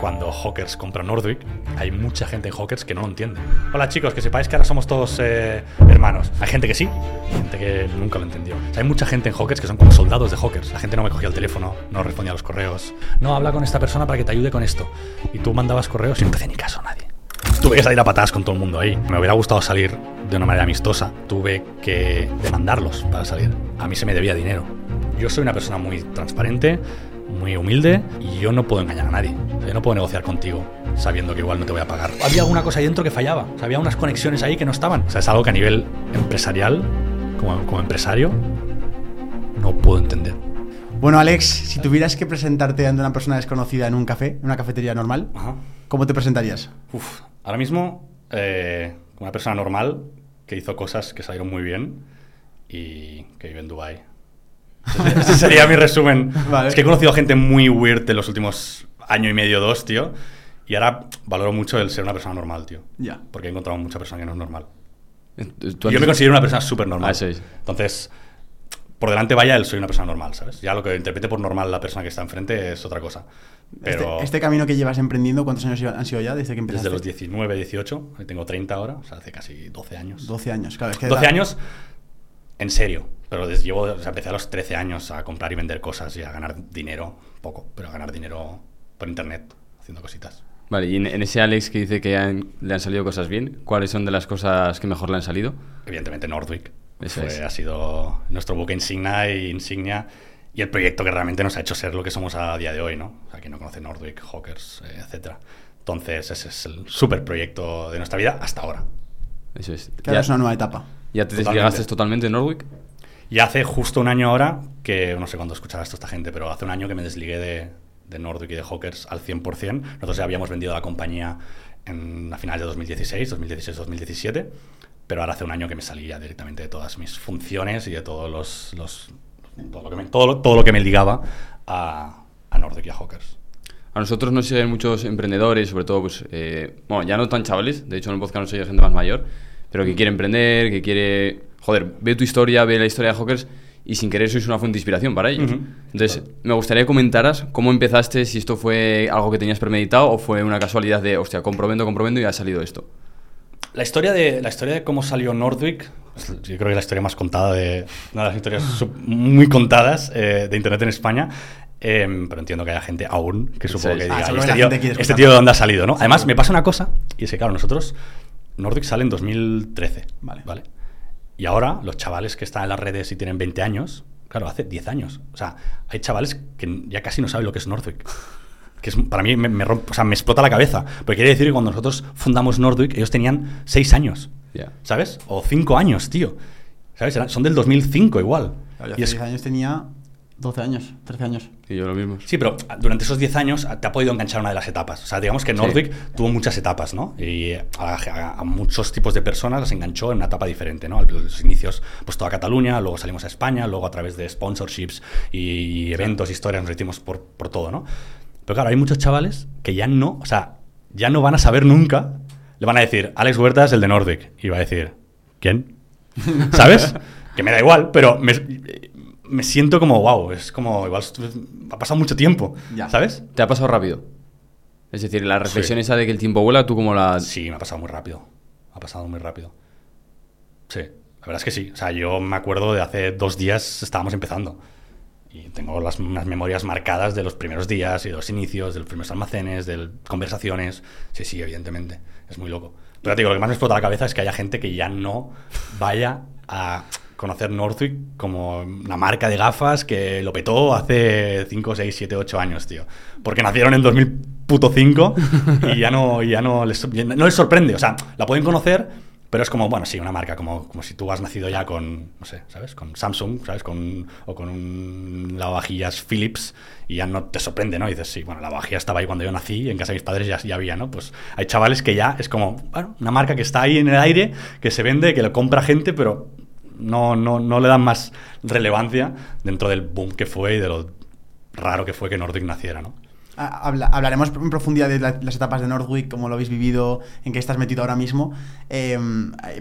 cuando Hawkers compra Nordwick, hay mucha gente en Hawkers que no lo entiende. Hola chicos, que sepáis que ahora somos todos eh, hermanos. Hay gente que sí, gente que nunca lo entendió. O sea, hay mucha gente en Hawkers que son como soldados de Hawkers. La gente no me cogía el teléfono, no respondía a los correos. No, habla con esta persona para que te ayude con esto. Y tú mandabas correos y no te hacía ni caso a nadie. Tuve que salir a patadas con todo el mundo ahí. Me hubiera gustado salir de una manera amistosa. Tuve que demandarlos para salir. A mí se me debía dinero. Yo soy una persona muy transparente, muy humilde y yo no puedo engañar a nadie. O sea, yo no puedo negociar contigo sabiendo que igual no te voy a pagar. Había alguna cosa ahí dentro que fallaba. O sea, había unas conexiones ahí que no estaban. O sea, es algo que a nivel empresarial, como, como empresario, no puedo entender. Bueno, Alex, si tuvieras que presentarte ante una persona desconocida en un café, en una cafetería normal, Ajá. ¿cómo te presentarías? Uf, ahora mismo, eh, una persona normal que hizo cosas que salieron muy bien y que vive en Dubai. Ese sería mi resumen. Vale. Es que he conocido gente muy weird en los últimos año y medio, dos, tío. Y ahora valoro mucho el ser una persona normal, tío. Ya. Porque he encontrado mucha persona que no es normal. Yo me considero una persona súper normal. Ah, es. Entonces, por delante vaya, él soy una persona normal, ¿sabes? Ya lo que interprete por normal la persona que está enfrente es otra cosa. Pero Este, este camino que llevas emprendiendo, ¿cuántos años han sido ya desde que empezaste? desde los 19, 18, y tengo 30 ahora, o sea, hace casi 12 años. 12 años, claro. Es que 12 la- años en serio, pero desde llevo, o sea, empecé a los 13 años a comprar y vender cosas y a ganar dinero, poco, pero a ganar dinero por internet, haciendo cositas. Vale, y en, en ese Alex que dice que han- le han salido cosas bien, ¿cuáles son de las cosas que mejor le han salido? Evidentemente Nordwick Eso fue- es. ha sido nuestro buque insignia y insignia y el proyecto que realmente nos ha hecho ser lo que somos a día de hoy, ¿no? O sea, quien no conoce Nordwick, Hawkers, eh, etcétera. Entonces, ese es el super proyecto de nuestra vida hasta ahora. Eso es. que ahora es una nueva etapa. ¿Ya te Totalmente. desligaste totalmente de Norwick? Y hace justo un año ahora, que no sé cuándo escuchará esto esta gente, pero hace un año que me desligué de, de Nordic y de Hawkers al 100%. Nosotros ya habíamos vendido la compañía en, a finales de 2016, 2016-2017, pero ahora hace un año que me salí ya directamente de todas mis funciones y de todos los, los- todo, lo que me, todo, todo lo que me ligaba a, a Nordic y a Hawkers. A nosotros nos siguen muchos emprendedores, sobre todo, pues, eh, bueno, ya no tan chavales, de hecho en el podcast nos sigue gente más mayor, pero que quiere emprender, que quiere, joder, ve tu historia, ve la historia de Hawkers y sin querer sois una fuente de inspiración para ellos. Ujú. Entonces, me gustaría que comentaras cómo empezaste, si esto fue algo que tenías premeditado o fue una casualidad de, hostia, comprobando, comprobando y ha salido esto. La historia de, la historia de cómo salió Nordwick, pues, yo creo que es la historia más contada de. Una de las historias sub- muy contadas eh, de internet en España. em, pero entiendo que haya gente aún que supongo sí. que Ah, diga, seguro "¿Y que este, tío, este tío de dónde ha salido, ¿no? Además, me pasa una cosa, y es que, claro, nosotros. Nordwick sale en 2013. Vale. ¿vale? Y ahora, los chavales que están en las redes y tienen 20 años, claro, hace 10 años. O sea, hay chavales que ya casi no saben lo que es Nordwick. Que es, para mí me, me rompe- o sea, me explota la cabeza. Porque quiere decir que cuando nosotros fundamos Nordwick, ellos tenían 6 años. Ya. ¿Sabes? O 5 años, tío. ¿Sabes? Son del 2005 igual. Claro, yo Y hace es- 10 años tenía 12 años, 13 años. Y yo lo mismo. Sí, pero durante esos 10 años te ha podido enganchar una de las etapas. O sea, digamos que Sí. Nordwick tuvo muchas etapas, ¿no? Y a, a- a muchos tipos de personas las enganchó en una etapa diferente, ¿no? A los inicios, pues toda Cataluña, luego salimos a España, luego a través de sponsorships y eventos, historias, nos metimos por, por todo, ¿no? Pero claro, hay muchos chavales que ya no, o sea, ya no van a saber nunca, le van a decir, Alex Huerta es el de Nordwick. Y va a decir, ¿quién? ¿Sabes? que me da igual, pero me, me siento como, wow, es como, igual ha pasado mucho tiempo, Ya. ¿sabes? ¿Te ha pasado rápido? Es decir, la reflexión Sí. esa de que el tiempo vuela, ¿tú como la...? Sí, me ha pasado muy rápido. Ha pasado muy rápido. Sí, la verdad es que sí. O sea, yo me acuerdo de hace dos días estábamos empezando. Y tengo las, unas memorias marcadas de los primeros días y de los inicios, de los primeros almacenes, de conversaciones. Sí, sí, evidentemente. Es muy loco. Pero te digo, lo que más me explota la cabeza es que haya gente que ya no vaya a conocer Northwick como una marca de gafas que lo petó hace 5, 6, 7, 8 años, tío. Porque nacieron en 2005 y ya no, ya no, les, no les sorprende. O sea, la pueden conocer, pero es como, bueno, sí, una marca, como, como si tú has nacido ya con, no sé, ¿sabes? Con Samsung, ¿sabes? Con, o con un lavavajillas Philips y ya no te sorprende, ¿no? Y dices, sí, bueno, la lavavajilla estaba ahí cuando yo nací en casa de mis padres ya, ya había, ¿no? Pues hay chavales que ya es como, bueno, una marca que está ahí en el aire, que se vende, que lo compra gente, pero no, no, no le dan más relevancia dentro del boom que fue y de lo raro que fue que Nordic naciera, ¿no? Ah, habla- hablaremos en profundidad de la- las etapas de Nordwick, cómo lo habéis vivido, en qué estás metido ahora mismo. Eh,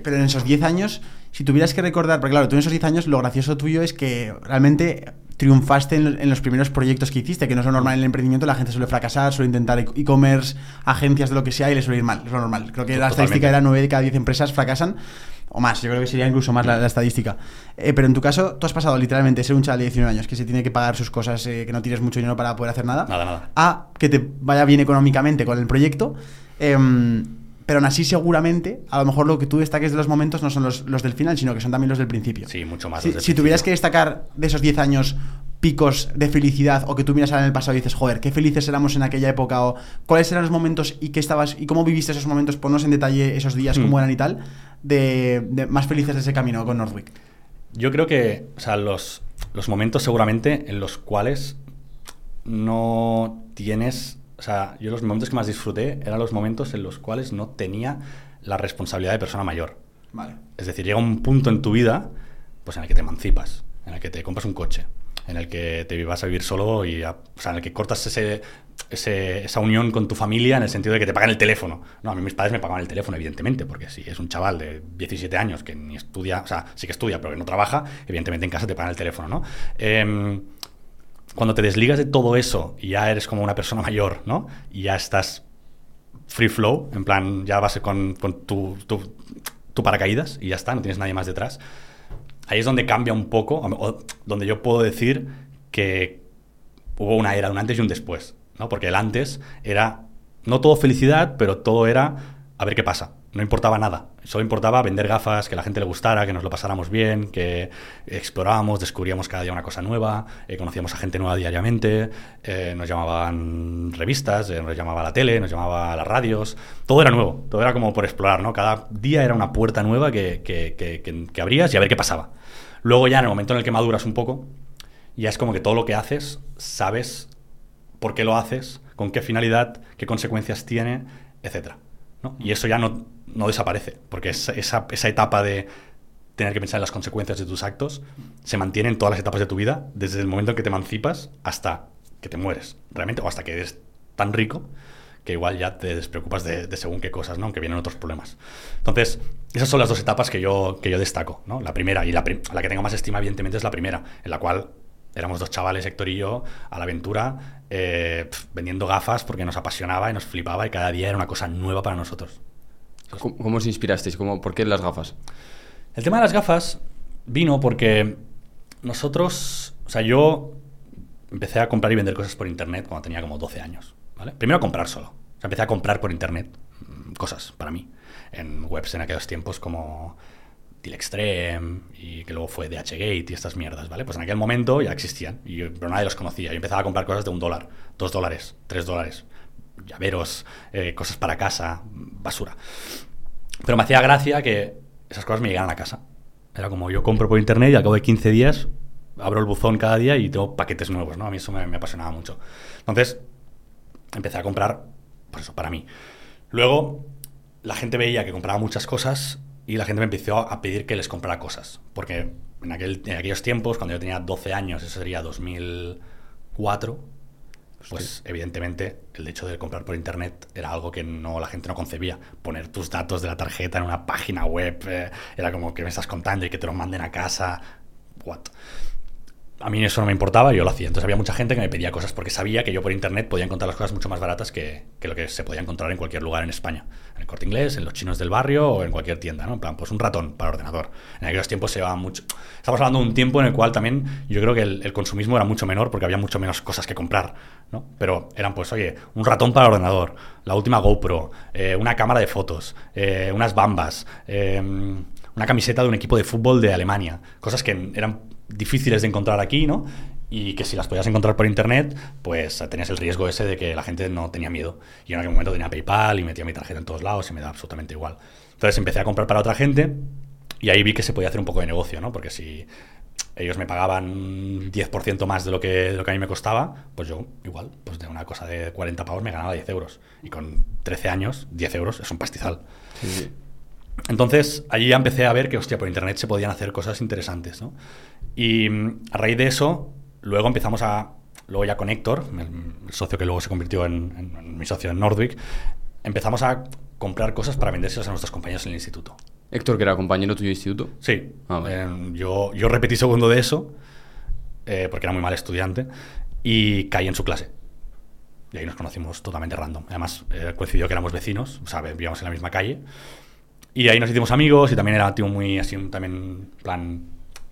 pero en esos 10 años, si tuvieras que recordar, porque claro, tú en esos 10 años lo gracioso tuyo es que realmente triunfaste en, en los primeros proyectos que hiciste, que no es lo normal en el emprendimiento, la gente suele fracasar, suele intentar e- e-commerce, agencias de lo que sea y le suele ir mal, es lo normal. Creo que la estadística era 9 de cada 10 empresas fracasan, o más, yo creo que sería incluso más la, la estadística. Eh, pero en tu caso, tú has pasado literalmente de ser un chaval de 19 años que se tiene que pagar sus cosas, eh, que no tienes mucho dinero para poder hacer nada, Nada, nada. a que te vaya bien económicamente con el proyecto. em, pero aún así, seguramente, a lo mejor lo que tú destaques de los momentos no son los, los del final, sino que son también los del principio. Sí, mucho más. Si, tuvieras que destacar de esos 10 años picos de felicidad o que tú miras ahora en el pasado y dices, joder, qué felices éramos en aquella época o cuáles eran los momentos y qué estabas y cómo viviste esos momentos, ponnos en detalle esos días, Hmm. cómo eran y tal, de, de más felices de ese camino con Northwick. Yo creo que, o sea, los, los momentos seguramente en los cuales no tienes, o sea, yo los momentos que más disfruté eran los momentos en los cuales no tenía la responsabilidad de persona mayor. Vale. Es decir, llega un punto en tu vida pues en el que te emancipas, en el que te compras un coche, en el que te vas a vivir solo y a- o sea, en el que cortas ese, ese- esa unión con tu familia en el sentido de que te pagan el teléfono. No, a mí mis padres me pagaban el teléfono, evidentemente, porque si es un chaval de 17 años que ni estudia, o sea, sí que estudia, pero que no trabaja, evidentemente en casa te pagan el teléfono, ¿no? Em, cuando te desligas de todo eso y ya eres como una persona mayor, ¿no? Y ya estás free flow, en plan, ya vas con, con tu, tu, tu paracaídas y ya está, no tienes nadie más detrás. Ahí es donde cambia un poco, donde yo puedo decir que hubo una era, un antes y un después, ¿no? Porque el antes era no todo felicidad, pero todo era a ver qué pasa. No importaba nada. Solo importaba vender gafas, que la gente le gustara, que nos lo pasáramos bien, que explorábamos, descubríamos cada día una cosa nueva, eh, conocíamos a gente nueva diariamente, eh, nos llamaban revistas, eh, nos llamaba la tele, nos llamaba las radios. Todo era nuevo, todo era como por explorar, ¿no? Cada día era una puerta nueva que- que abrías y a ver qué pasaba. Luego ya en el momento en el que maduras un poco, ya es como que todo lo que haces, sabes por qué lo haces, con qué finalidad, qué consecuencias tiene, etc. Y eso ya no, no desaparece, porque esa, esa etapa de tener que pensar en las consecuencias de tus actos se mantiene en todas las etapas de tu vida, desde el momento en que te emancipas hasta que te mueres, realmente, o hasta que eres tan rico que igual ya te despreocupas de, de según qué cosas, ¿no? Aunque vienen otros problemas. Entonces, esas son las dos etapas que yo, que yo destaco, ¿no? La primera, y la, prim- la que tengo más estima, evidentemente, es la primera, en la cual éramos dos chavales, Héctor y yo, a la aventura, eh, pf, vendiendo gafas porque nos apasionaba y nos flipaba y cada día era una cosa nueva para nosotros. ¿Cómo, cómo os inspirasteis? ¿Cómo, ¿Por qué las gafas? El tema de las gafas vino porque nosotros, o sea, yo empecé a comprar y vender cosas por internet cuando tenía como 12 años, ¿vale? Primero comprar solo. Empecé a comprar por internet mm, cosas para mí en webs en aquellos tiempos como Deal Extreme y que luego fue DHgate y estas mierdas, ¿vale? Pues en aquel momento ya existían, y pero nadie los conocía. Yo empezaba a comprar cosas de un dólar, dos dólares, tres dólares, llaveros, eh, cosas para casa, basura. Pero me hacía gracia que esas cosas me llegaran a casa. Era como yo compro por internet y al cabo de 15 días abro el buzón cada día y tengo paquetes nuevos, ¿no? A mí eso me, me apasionaba mucho. Entonces, empecé a comprar, por eso, para mí. Luego, la gente veía que compraba muchas cosas y la gente me empezó a pedir que les comprara cosas. Porque en, aquel, en aquellos tiempos, cuando yo tenía 12 años, eso sería 2004, pues evidentemente el hecho de comprar por internet era algo que no la gente no concebía. Poner tus datos de la tarjeta en una página web eh, era como que me estás contando y que te lo manden a casa. What? A mí eso no me importaba, yo lo hacía. Entonces había mucha gente que me pedía cosas porque sabía que yo por internet podía encontrar las cosas mucho más baratas que, que lo que se podía encontrar en cualquier lugar en España. En el corte inglés, en los chinos del barrio o en cualquier tienda, ¿no? En plan, pues un ratón para ordenador. En aquellos tiempos se llevaba mucho. Estamos hablando de un tiempo en el cual también yo creo que el, el consumismo era mucho menor porque había mucho menos cosas que comprar, ¿no? Pero eran pues, oye, un ratón para ordenador, la última GoPro, eh, una cámara de fotos, eh, unas bambas, eh, una camiseta de un equipo de fútbol de Alemania, cosas que eran difíciles de encontrar aquí, ¿no? Y que si las podías encontrar por internet, pues tenías el riesgo ese de que la gente no tenía miedo. Y en aquel momento tenía PayPal y metía mi tarjeta en todos lados y me da absolutamente igual. Entonces empecé a comprar para otra gente y ahí vi que se podía hacer un poco de negocio, ¿no? Porque si ellos me pagaban 10% más de lo, que, de lo que a mí me costaba, pues yo igual, pues de una cosa de 40 pavos me ganaba 10 euros. Y con 13 años, 10 euros es un pastizal. Sí, sí. Entonces, allí ya empecé a ver que, hostia, por internet se podían hacer cosas interesantes, ¿no? Y mm, a raíz de eso, luego empezamos a. Luego ya con Héctor, el, el socio que luego se convirtió en, en- en mi socio en Nordwick, empezamos a comprar cosas para vendérselas a nuestros compañeros en el instituto. Héctor, que era compañero tuyo de instituto. Sí, Ah, vale. eh, yo, yo repetí segundo de eso. eh, porque era muy mal estudiante, y caí en su clase. Y ahí nos conocimos totalmente random. Además, eh, coincidió que éramos vecinos, o sea, vivíamos en la misma calle. Y ahí nos hicimos amigos y también era un tío muy así, también, plan,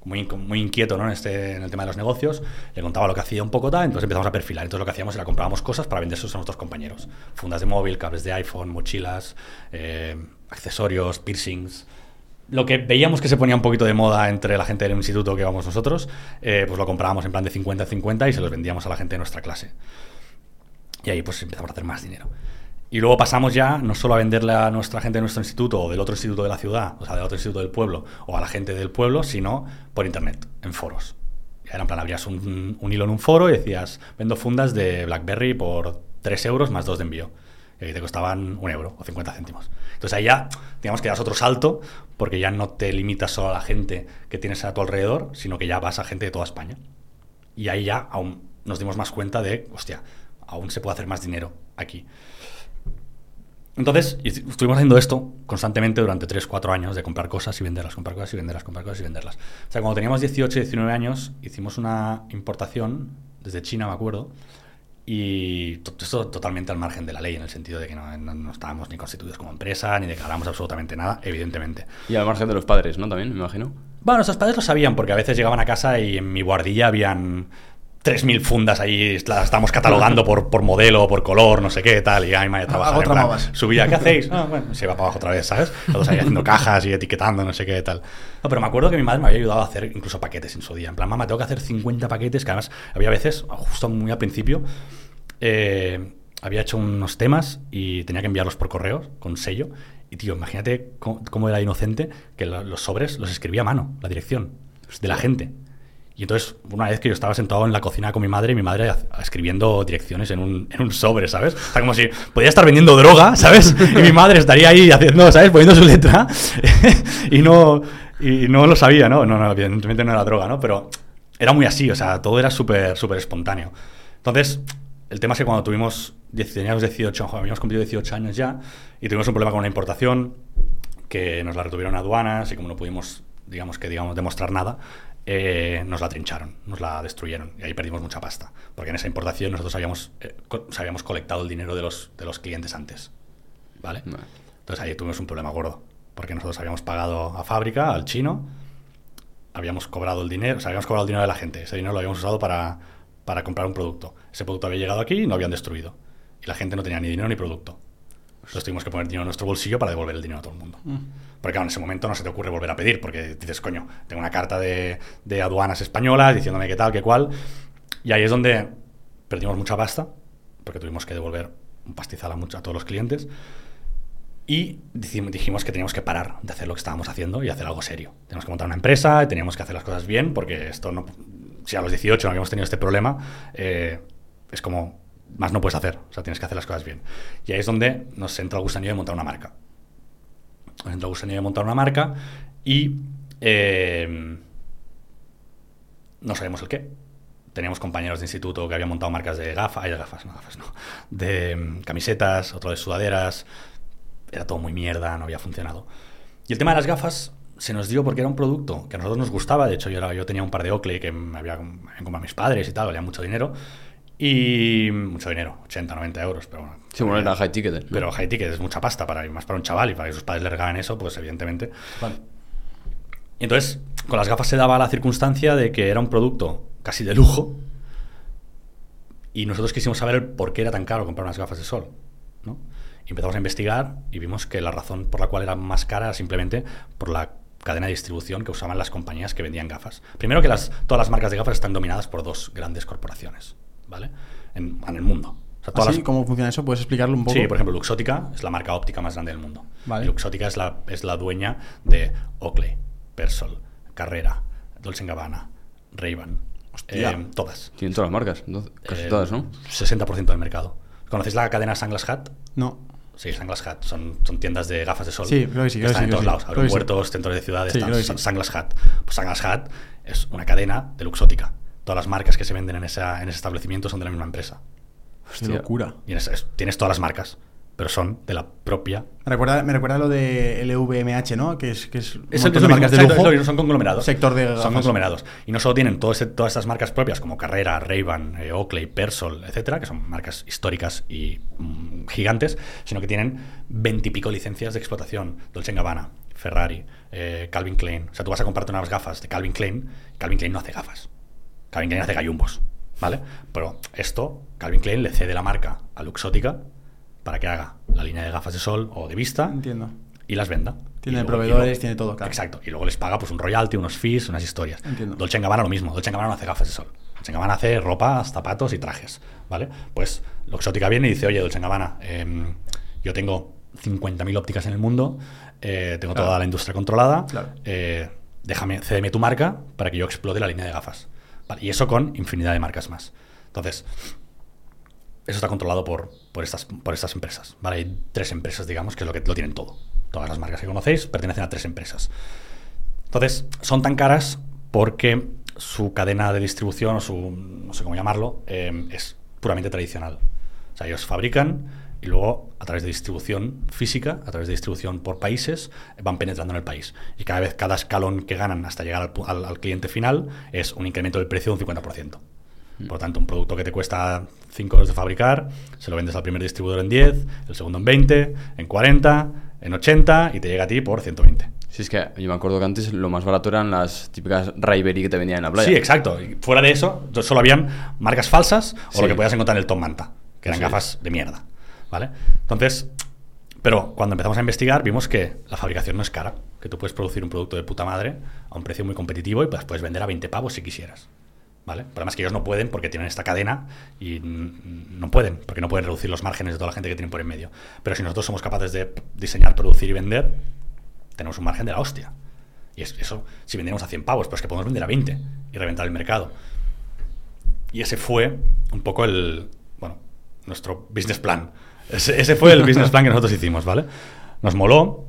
muy, muy inquieto ¿no? en, este, en el tema de los negocios. Le contaba lo que hacía un poco tal, entonces empezamos a perfilar. Entonces lo que hacíamos era comprábamos cosas para vendérselos a nuestros compañeros. Fundas de móvil, cables de iPhone, mochilas, eh, accesorios, piercings. Lo que veíamos que se ponía un poquito de moda entre la gente del instituto que íbamos nosotros, eh, pues lo comprábamos en plan de 50-50 y se los vendíamos a la gente de nuestra clase. Y ahí pues empezamos a hacer más dinero. Y luego pasamos ya no solo a venderle a nuestra gente de nuestro instituto o del otro instituto de la ciudad, o sea, del otro instituto del pueblo, o a la gente del pueblo, sino por internet, en foros. Ya era en plan, abrías un, hilo en un foro y decías, vendo fundas de BlackBerry por 3 euros más 2 de envío. Y te costaban un euro o 50 céntimos. Entonces ahí ya, digamos que das otro salto, porque ya no te limitas solo a la gente que tienes a tu alrededor, sino que ya vas a gente de toda España. Y ahí ya aún nos dimos más cuenta de, hostia, aún se puede hacer más dinero aquí. Entonces, estuvimos haciendo esto constantemente durante 3, 4 años, de comprar cosas y venderlas, comprar cosas y venderlas, comprar cosas y venderlas. O sea, cuando teníamos 18, 19 años, hicimos una importación desde China, me acuerdo, y to- esto totalmente al margen de la ley, en el sentido de que no, no- no estábamos ni constituidos como empresa, ni declaramos absolutamente nada, evidentemente. Y al margen de los padres, ¿no? También, me imagino. Bueno, nuestros padres lo sabían porque a veces llegaban a casa y en mi guardilla habían 3.000 fundas ahí, las estábamos catalogando por, por modelo, por color, no sé qué, tal, y ay, madre, trabajar. Algo en plan, subía, ¿qué hacéis? Ah, bueno, se iba para abajo otra vez, ¿sabes? Todos ahí haciendo cajas y etiquetando, no sé qué, tal. No, pero me acuerdo que mi madre me había ayudado a hacer incluso paquetes en su día. En plan, mamá, tengo que hacer 50 paquetes, que además había veces, justo muy al principio, eh, había hecho unos temas y tenía que enviarlos por correo con sello. Y tío, imagínate cómo, cómo era inocente que lo- los sobres los escribía a mano, la dirección de la gente. Y entonces, una vez que yo estaba sentado en la cocina con mi madre, y mi madre escribiendo direcciones en un, en un sobre, ¿sabes? O sea, como si podía estar vendiendo droga, ¿sabes? Y mi madre estaría ahí haciendo, ¿sabes? Poniendo su letra y no, y no lo sabía, ¿no? No, no, evidentemente no era droga, ¿no? Pero era muy así, o sea, todo era súper, súper espontáneo. Entonces, el tema es que cuando tuvimos, 10 teníamos 18, joder, habíamos cumplido 18 años ya, y tuvimos un problema con una importación, que nos la retuvieron aduanas, y como no pudimos, digamos que digamos, demostrar nada, eh, nos la trincharon, nos la destruyeron, y ahí perdimos mucha pasta, porque en esa importación nosotros habíamos, eh, co- habíamos colectado el dinero de los, de los clientes antes, ¿vale? Vale. Entonces ahí tuvimos un problema gordo, porque nosotros habíamos pagado a fábrica, al chino, habíamos cobrado el dinero, o sea, habíamos cobrado el dinero de la gente. Ese dinero lo habíamos usado para, para comprar un producto. Ese producto había llegado aquí y lo habían destruido. Y la gente no tenía ni dinero ni producto. Entonces tuvimos que poner dinero en nuestro bolsillo para devolver el dinero a todo el mundo. Porque claro, en ese momento no se te ocurre volver a pedir, porque dices, coño, tengo una carta de, de aduanas españolas diciéndome qué tal, qué cual. Y ahí es donde perdimos mucha pasta, porque tuvimos que devolver un pastizal a, a todos los clientes. Y dijim- dijimos que teníamos que parar de hacer lo que estábamos haciendo y hacer algo serio. Teníamos que montar una empresa y teníamos que hacer las cosas bien porque esto no... Si a los 18 no habíamos tenido este problema, eh, es como... Más no puedes hacer. O sea, tienes que hacer las cosas bien. Y ahí es donde nos entra el gusanillo de montar una marca. El gusanillo de montar una marca y... eh, no sabemos el qué. Teníamos compañeros de instituto que habían montado marcas de gafas, ay, de gafas, no gafas, no, de mm, camisetas, otro de sudaderas. Era todo muy mierda, no había funcionado. Y el tema de las gafas se nos dio porque era un producto que a nosotros nos gustaba. De hecho, yo, era- yo tenía un par de Oakley que me había, me habían comprado mis padres y tal, valían mucho dinero. Y mucho dinero, 80, 90 euros, pero bueno. Sí, bueno, era high ticket. ¿no? Pero high ticket es mucha pasta para más para un chaval y para que sus padres le regalen eso, pues evidentemente. Y entonces, con las gafas se daba la circunstancia de que era un producto casi de lujo y nosotros quisimos saber el por qué era tan caro comprar unas gafas de sol. ¿no? Y empezamos a investigar y vimos que la razón por la cual era más cara era simplemente por la cadena de distribución que usaban las compañías que vendían gafas. Primero que las, todas las marcas de gafas están dominadas por dos grandes corporaciones, ¿vale? En, en el mundo. O sea, todas ¿Así? las- ¿Cómo funciona eso? ¿Puedes explicarlo un poco? Sí, por ejemplo, Luxótica es la marca óptica más grande del mundo. Vale. Y Luxótica es la, es la dueña de Oakley, Persol, Carrera, Dolce Gabbana, Ray-Ban. Eh, todas. Tienen todas las marcas, casi Eh, todas, ¿no? 60% del mercado. ¿Conocéis la cadena Sunglass Hut? No. Sí, Sunglass Hut. Son, son tiendas de gafas de sol. Sí, creo que sí, creo que están sí, en todos sí. lados. Sí. Aeropuertos, centros de ciudades. Sí, están. Sunglass Hut. Pues Sunglass Hut es una cadena de Luxótica. Todas las marcas que se venden en, esa, en ese establecimiento son de la misma empresa. Qué locura. Y en ese- es- tienes todas las marcas. pero son de la propia Me recuerda, me recuerda lo de LVMH, ¿no? Que es, que es un Es, de marcas de exacto, es lujo. lo mismo, son conglomerados. Sector de Son conglomerados. Y no solo tienen todo ese- todas estas marcas propias como Carrera, Ray-Ban, eh, Oakley, Persol, etcétera, que son marcas históricas y mm, gigantes, sino que tienen veintipico licencias de explotación. Dolce Gabbana, Ferrari, eh, Calvin Klein. O sea, tú vas a comprarte unas gafas de Calvin Klein, Calvin Klein no hace gafas. Calvin Klein hace gallumbos, ¿vale? Pero esto, Calvin Klein le cede la marca a Luxótica para que haga la línea de gafas de sol o de vista Entiendo. y las venda. Tiene proveedores, luego- tiene todo, claro. Exacto. Y luego les paga pues un royalty, unos fees, unas historias. Entiendo. Dolce Gabbana lo mismo. Dolce Gabbana no hace gafas de sol. Dolce Gabbana hace ropa, zapatos y trajes, ¿vale? Pues Luxótica viene y dice, oye, Dolce Gabbana, em, yo tengo 50.000 ópticas en el mundo, eh, tengo Claro. toda la industria controlada, Claro. eh, déjame, cédeme tu marca para que yo explote la línea de gafas. Y eso con infinidad de marcas más. Entonces, eso está controlado por, por, estas, por estas empresas. ¿vale? Hay tres empresas, digamos, que es lo que lo tienen todo. Todas las marcas que conocéis pertenecen a tres empresas. Entonces, son tan caras porque su cadena de distribución o su, no sé cómo llamarlo, eh, es puramente tradicional. O sea, ellos fabrican y luego a través de distribución física, a través de distribución por países, van penetrando en el país. Y cada vez, cada escalón que ganan hasta llegar al, pu- al- al cliente final es un incremento del precio de un 50%. Por lo tanto, un producto que te cuesta 5 euros de fabricar, se lo vendes al primer distribuidor en 10, el segundo en 20, en 40, en 80 y te llega a ti por 120. Si es que yo me acuerdo que antes lo más barato eran las típicas Raiberi que te vendían en la playa. Sí, exacto. Y fuera de eso, solo habían marcas falsas o Sí. lo que podías encontrar en el Tom Manta, que eran Sí. gafas de mierda. ¿Vale? Entonces, pero cuando empezamos a investigar, vimos que la fabricación no es cara, que tú puedes producir un producto de puta madre a un precio muy competitivo y pues puedes vender a 20 pavos si quisieras. ¿Vale? El problema es que ellos no pueden porque tienen esta cadena y no pueden, porque no pueden reducir los márgenes de toda la gente que tienen por en medio. Pero si nosotros somos capaces de diseñar, producir y vender, tenemos un margen de la hostia. Y es, eso, si vendemos a 100 pavos, pues que podemos vender a 20 y reventar el mercado. Y ese fue un poco el, bueno, nuestro business plan. Ese, ese fue el business plan que nosotros hicimos, ¿vale? Nos moló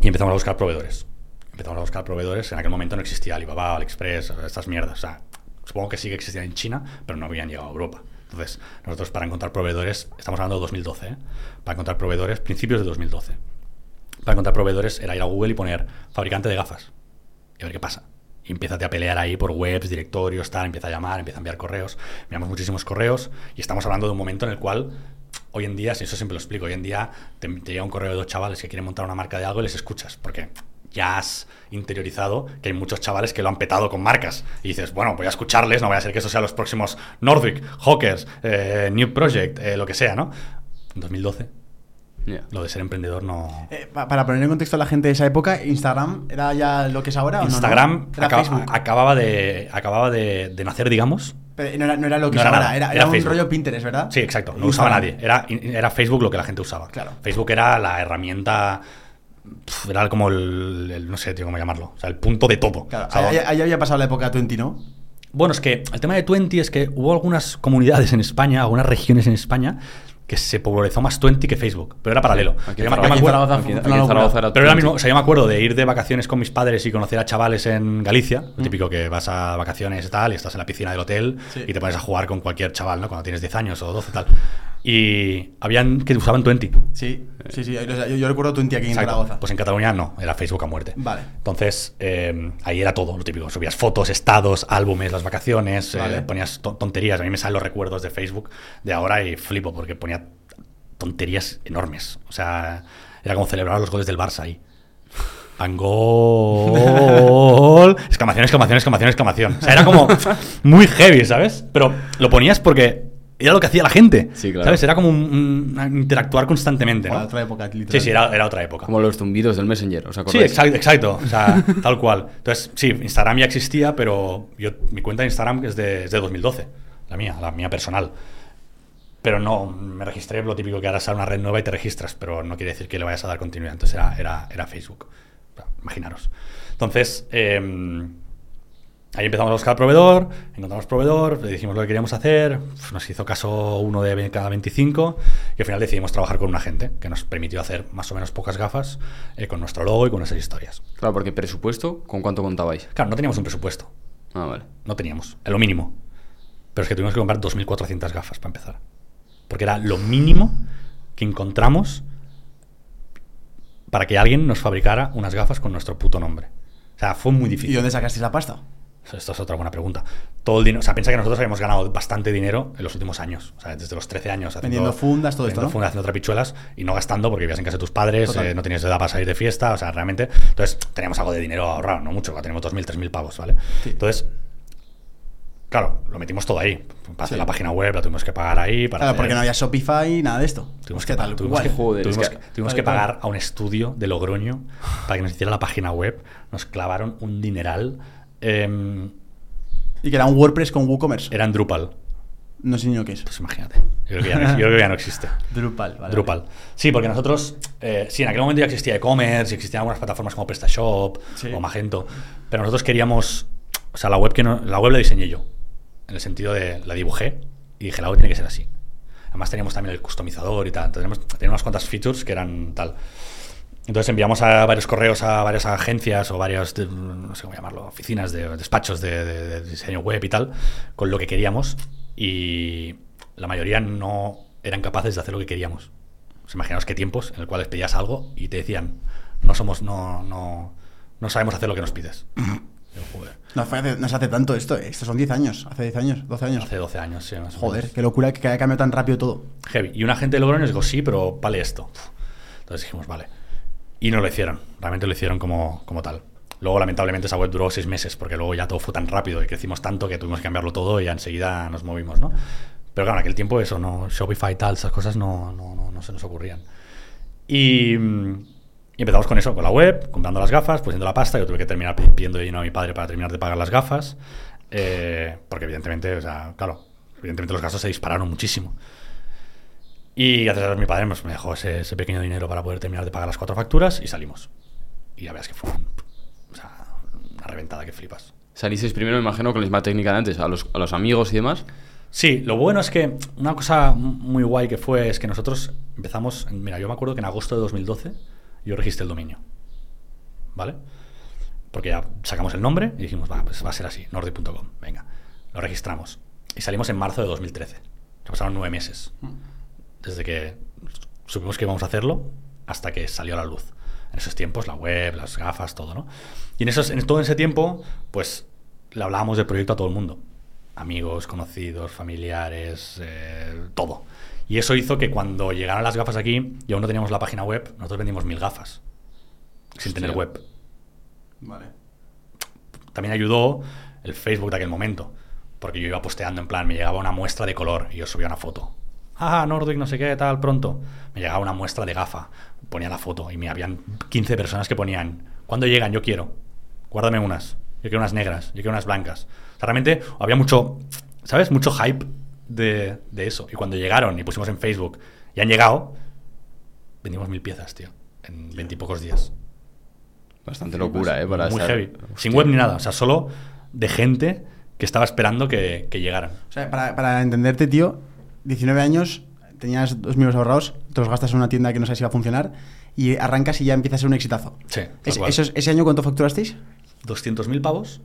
y empezamos a buscar proveedores. Empezamos a buscar proveedores. En aquel momento no existía Alibaba, AliExpress, estas mierdas. O sea, supongo que sí que existían en China, pero no habían llegado a Europa. Entonces, nosotros para encontrar proveedores, estamos hablando de 2012, ¿eh? Para encontrar proveedores, principios de 2012. Para encontrar proveedores era ir a Google y poner fabricante de gafas y a ver qué pasa. Y empiezas a pelear ahí por webs, directorios, tal, empieza a llamar, empieza a enviar correos. Enviamos muchísimos correos y estamos hablando de un momento en el cual hoy en día, si eso siempre lo explico, hoy en día te, te llega un correo de dos chavales que quieren montar una marca de algo y les escuchas, porque ya has interiorizado que hay muchos chavales que lo han petado con marcas. Y dices, bueno, voy a escucharles, no voy a ser que esos sean los próximos Nordic, Hawkers, eh, New Project, eh, lo que sea, ¿no? En 2012, Ya. lo de ser emprendedor no... Eh, pa- para poner en contexto a la gente de esa época, Instagram era ya lo que es ahora. ¿o no, no? Instagram Era acaba- Facebook. acababa, de, acababa de, de nacer, digamos. Pero no era, no era lo que No es era era, un Facebook. rollo Pinterest, ¿verdad? Sí, exacto. No usaba Instagram. nadie. Era, era Facebook lo que la gente usaba. Claro. Facebook era la herramienta. Era como el, el- No sé, tío, cómo llamarlo. O sea, el punto de todo. Claro, O sea, ahí, ahí había pasado la época 20, ¿no? Bueno, es que el tema de Twenty es que hubo algunas comunidades en España, algunas regiones en España, que se popularizó más Twenty que Facebook. Pero era paralelo. Aquí Yo Zaragoza- aquí-. Zaragoza era Pero era 20. mismo, o sea, yo me acuerdo de ir de vacaciones con mis padres y conocer a chavales en Galicia, lo típico que vas a vacaciones y tal, y estás en la piscina del hotel Sí. y te pones a jugar con cualquier chaval, ¿no? Cuando tienes 10 años o 12 tal. Y habían que usaban Twenty. Sí, sí, sí. Yo, yo recuerdo 20 aquí en Exacto. Zaragoza. Pues en Cataluña no, era Facebook a muerte. Vale. Entonces, eh, ahí era todo lo típico. Subías fotos, estados, álbumes, las vacaciones, eh, ponías to- tonterías. A mí me salen los recuerdos de Facebook de ahora y flipo porque ponía tonterías enormes. O sea, era como celebrar los goles del Barça ahí. Van gol. Exclamación, exclamación, exclamación, exclamación. O sea, era como muy heavy, ¿sabes? Pero lo ponías porque era lo que hacía la gente. Sí, claro. ¿Sabes? Era como un, un- interactuar constantemente. ¿no? Joder, otra época, literal. Sí, sí, era, era otra época. Como los zumbidos del Messenger, ¿os Sí, acordáis? exacto, exacto. O sea, tal cual. Entonces, sí, Instagram ya existía, pero yo, mi cuenta de Instagram es de, es de 2012. La mía, la mía personal. Pero no, me registré lo típico que ahora sale una red nueva y te registras, pero no quiere decir que le vayas a dar continuidad. Entonces era, era, era Facebook. Imaginaros. Entonces, eh, ahí empezamos a buscar proveedor, encontramos proveedor, le dijimos lo que queríamos hacer, nos hizo caso uno de cada 25 y al final decidimos trabajar con un agente que nos permitió hacer más o menos pocas gafas eh, con nuestro logo y con nuestras historias. Claro, porque presupuesto, ¿con cuánto contabais? Claro, no teníamos un presupuesto, Ah, vale. no teníamos, es lo mínimo. Pero es que tuvimos que comprar 2.400 gafas para empezar. Porque era lo mínimo que encontramos para que alguien nos fabricara unas gafas con nuestro puto nombre. O sea, fue muy ¿Y difícil. dónde sacasteis la pasta? Esto es otra buena pregunta. Todo el dinero, o sea, piensa que nosotros habíamos ganado bastante dinero en los últimos años. O sea, desde los 13 años. haciendo- Vendiendo fundas, todo esto, vendiendo ¿no? fundas, haciendo trapichuelas y no gastando porque vivías en casa de tus padres, eh, no tenías edad para salir de fiesta. O sea, realmente. Entonces, teníamos algo de dinero ahorrado, no mucho, teníamos 2.000, 3.000 pavos, ¿vale? Sí. Entonces, claro, lo metimos todo ahí. Para hacer Sí. la página web, la tuvimos que pagar ahí. Para Claro, hacer- porque no había Shopify y nada de esto. Tuvimos que, tal tuvimos que- Joder, tuvimos que- que- tuvimos tal que cual. pagar a un estudio de Logroño para que nos hiciera la página web. Nos clavaron un dineral. Em, Y que era un WordPress con WooCommerce. era en Drupal. No sé ni que es. Pues imagínate. Yo creo que ya no, yo creo que ya no existe. Drupal, vale. Drupal. Sí, porque nosotros, eh, sí, en aquel momento ya existía e-commerce existían algunas plataformas como PrestaShop Sí. o Magento, pero nosotros queríamos, o sea, la web que no- la web la diseñé yo, en el sentido de la dibujé y dije, la web tiene que ser así. Además teníamos también el customizador y tal, teníamos, teníamos unas cuantas features que eran tal. Entonces enviamos a varios correos a varias agencias o varias, no sé cómo llamarlo, oficinas de despachos de, de- de diseño web y tal, con lo que queríamos y la mayoría no eran capaces de hacer lo que queríamos. Os imaginaos qué tiempos en el cual les pedías algo y te decían, no somos, no, no, no sabemos hacer lo que nos pides. Joder, No, fue hace- no se hace tanto esto, eh. Estos son 10 años. Hace 10 años, 12 años. hace 12 años, sí, más Joder, menos. qué locura que haya cambiado tan rápido todo. Heavy. Y una gente de Logroño nos dijo, sí, pero vale esto. Entonces dijimos, vale. Y no lo hicieron. Realmente lo hicieron como, como tal. Luego, lamentablemente, esa web duró seis meses, porque luego ya todo fue tan rápido y crecimos tanto que tuvimos que cambiarlo todo y enseguida nos movimos, ¿no? Pero claro, en aquel tiempo eso, no Shopify tal, esas cosas no, no, no, no se nos ocurrían. Y, mm, y empezamos con eso, con la web, comprando las gafas, pusiendo la pasta. Yo tuve que terminar pi- pidiendo dinero a mi padre para terminar de pagar las gafas. eh, porque evidentemente, o sea, claro, evidentemente los gastos se dispararon muchísimo. Y gracias a Dios mi padre pues, me dejó ese, ese pequeño dinero para poder terminar de pagar las cuatro facturas y salimos. Y ya veas que fue un- o sea, una reventada que flipas. Salisteis primero, me imagino, con la misma técnica de antes, a los, a los amigos y demás. Sí, lo bueno es que una cosa muy guay que fue es que nosotros empezamos, mira, yo me acuerdo que en agosto de 2012 yo registré el dominio, ¿vale? Porque ya sacamos el nombre y dijimos, va, pues va a ser así, nordi.com, venga, lo registramos. Y salimos en marzo de 2013. Se pasaron nueve meses. Desde que supimos que íbamos a hacerlo hasta que salió a la luz. En esos tiempos, la web, las gafas, todo, ¿no? Y en, esos, en todo ese tiempo, pues le hablábamos del proyecto a todo el mundo. Amigos, conocidos, familiares, eh, todo. Y eso hizo que cuando llegaron las gafas aquí y aún no teníamos la página web, nosotros vendimos mil gafas. Sin tener web. Vale. También ayudó el Facebook de aquel momento. Porque yo iba posteando en plan, me llegaba una muestra de color y yo subía una foto. Ah, Nordic, no sé qué, tal, pronto. Me llegaba una muestra de gafa, ponía la foto y me habían 15 personas que ponían, ¿cuándo llegan? Yo quiero. Guárdame unas. Yo quiero unas negras, yo quiero unas blancas. O sea, realmente había mucho, ¿sabes? Mucho hype de, de eso. Y cuando llegaron y pusimos en Facebook y han llegado, vendimos mil piezas, tío, en veintipocos días. Bastante locura, ¿eh? Para Muy heavy. Hostia. Sin web ni nada. O sea, solo de gente que estaba esperando que, que llegaran. O sea, para, para entenderte, tío, 19 años, tenías dos millones ahorrados, te los gastas en una tienda que no sabes si va a funcionar y arrancas y ya empieza a ser un exitazo. Sí, Es- ¿Ese año cuánto facturasteis? 200.000 pavos.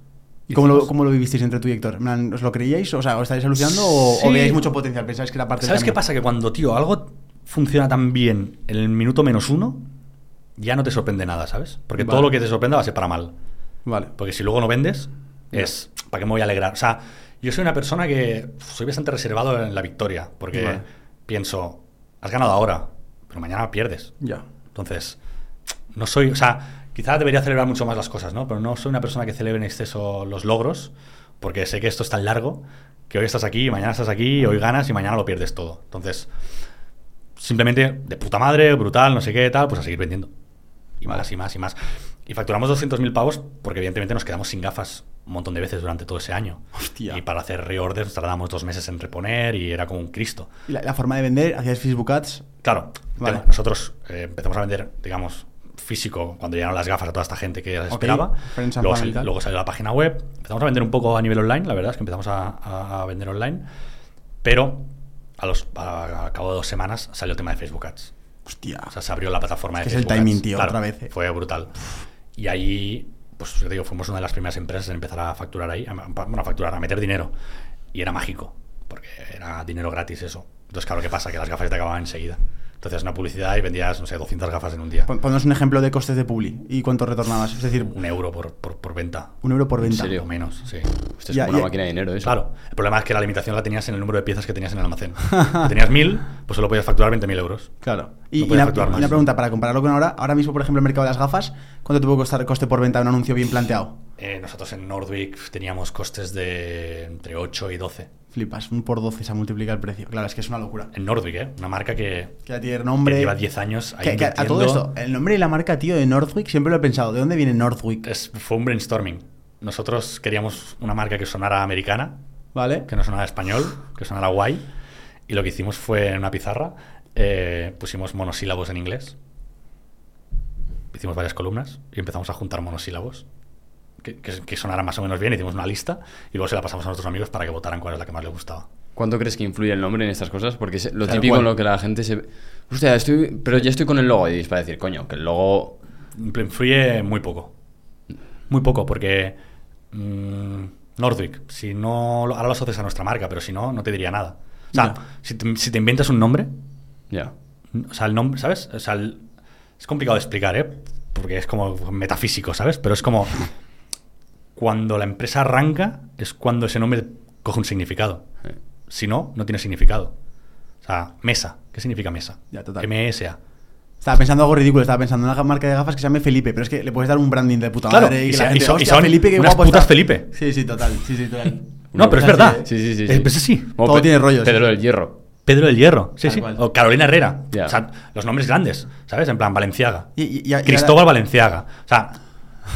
¿Y cómo lo, cómo lo vivisteis entre tú y Héctor? ¿Os lo creíais? O sea, ¿os estáis alucinando o, Sí. o veíais mucho potencial? ¿Pensáis que era parte ¿Sabes qué pasa? Que cuando, tío, algo funciona tan bien en el minuto menos uno, ya no te sorprende nada, ¿sabes? Porque Vale. todo lo que te sorprenda va a ser para mal. Vale. Porque si luego no vendes, es ¿para qué me voy a alegrar? O sea, yo soy una persona que soy bastante reservado en la victoria, porque Vale. pienso, has ganado ahora, pero mañana pierdes. Ya. Entonces, no soy, o sea, quizás debería celebrar mucho más las cosas, ¿no? Pero no soy una persona que celebre en exceso los logros, porque sé que esto es tan largo, que hoy estás aquí, mañana estás aquí, hoy ganas y mañana lo pierdes todo. Entonces, simplemente de puta madre, brutal, no sé qué, tal, pues a seguir vendiendo. Y más, y más, y más. Y facturamos 200.000 pavos porque evidentemente nos quedamos sin gafas un montón de veces durante todo ese año. Hostia. Y para hacer reorders tardamos dos meses en reponer y era como un Cristo. ¿Y la, la forma de vender? ¿Hacías Facebook Ads? Claro, Vale. nosotros eh, empezamos a vender, digamos, físico cuando llegaron las gafas a toda esta gente que las esperaba. Luego, sal- salió la página web. Empezamos a vender un poco a nivel online, la verdad es que empezamos a, vender online. Pero a, los, a, a cabo de dos semanas salió el tema de Facebook Ads. Hostia. O sea, se abrió la plataforma Es de que es el Facebook timing, Ads. tío, Claro, otra vez, eh. Fue brutal. Y ahí, pues yo digo, fuimos una de las primeras empresas en empezar a facturar ahí. a- Bueno, a facturar, a meter dinero. Y era mágico, porque era dinero gratis eso. Entonces, claro, ¿qué pasa? Que las gafas te acababan enseguida. Entonces, una publicidad y vendías, no sé, 200 gafas en un día. Pon- Ponnos un ejemplo de costes de publi y cuánto retornabas. Es decir, Un euro por, por, por venta. un euro por venta. serio? O menos, sí. Esto es Ya, como una ya. máquina de dinero, eso. Claro. El problema es que la limitación la tenías en el número de piezas que tenías en el almacén. si tenías 1000, pues solo podías facturar 20.000 euros. Claro. Y, No y una, facturar y más. una pregunta para compararlo con ahora. Ahora mismo, por ejemplo, el mercado de las gafas, ¿cuánto te puede costar el coste por venta de un anuncio bien planteado? Eh, nosotros en Nordwick teníamos costes de entre 8 y 12. Flipas, un por 12 se multiplica el precio. Claro, es que es una locura. En Nordwick, ¿eh? Una marca que, Que ya tiene que nombre. lleva 10 años ahí Que- que a todo esto, el nombre y la marca, tío, de Northwick, siempre lo he pensado. ¿De dónde viene Northwick? Es- fue un brainstorming. Nosotros queríamos una marca que sonara americana, ¿Vale? que no sonara español, que sonara guay. Y lo que hicimos fue en una pizarra, eh, pusimos monosílabos en inglés. Hicimos varias columnas y empezamos a juntar monosílabos que, que, sonaran más o menos bien. Hicimos una lista y luego se la pasamos a nuestros amigos para que votaran cuál es la que más les gustaba. ¿Cuánto crees que influye el nombre en estas cosas? Porque es lo típico en lo que la gente se... Hostia, estoy... Pero ya estoy con el logo. Y es para decir, coño, que el logo... Influye muy poco. Muy poco, porque mm, Nordwick, si no, ahora lo asocias a nuestra marca, pero si no, no te diría nada. O sea, si te, si te inventas un nombre, Ya. o sea, el nombre, ¿sabes? O sea, el- es complicado de explicar, ¿eh? Porque es como metafísico, ¿sabes? Pero es como cuando la empresa arranca es cuando ese nombre coge un significado. Eh. Si no, no tiene significado. O sea, mesa. ¿Qué significa mesa? Ya, total. M-S-A. Estaba pensando algo ridículo, estaba pensando en una marca de gafas que se llame Felipe, pero es que le puedes dar un branding de puta Claro, madre y se- la y gente, son- y "Hostia, son Felipe, qué unas guapo putas está". Felipe. Sí, sí, total. Sí, sí, total. No, pero es verdad. es. Sí, sí, sí. Es, sí. es así. Como Todo Pe- tiene rollos. Pedro del Hierro. Pedro del Hierro, sí, Tal sí. cual. O Carolina Herrera. Ya. O sea, los nombres grandes, ¿sabes? En plan, Valenciaga. Y, y- y- y Cristóbal Valenciaga. O sea,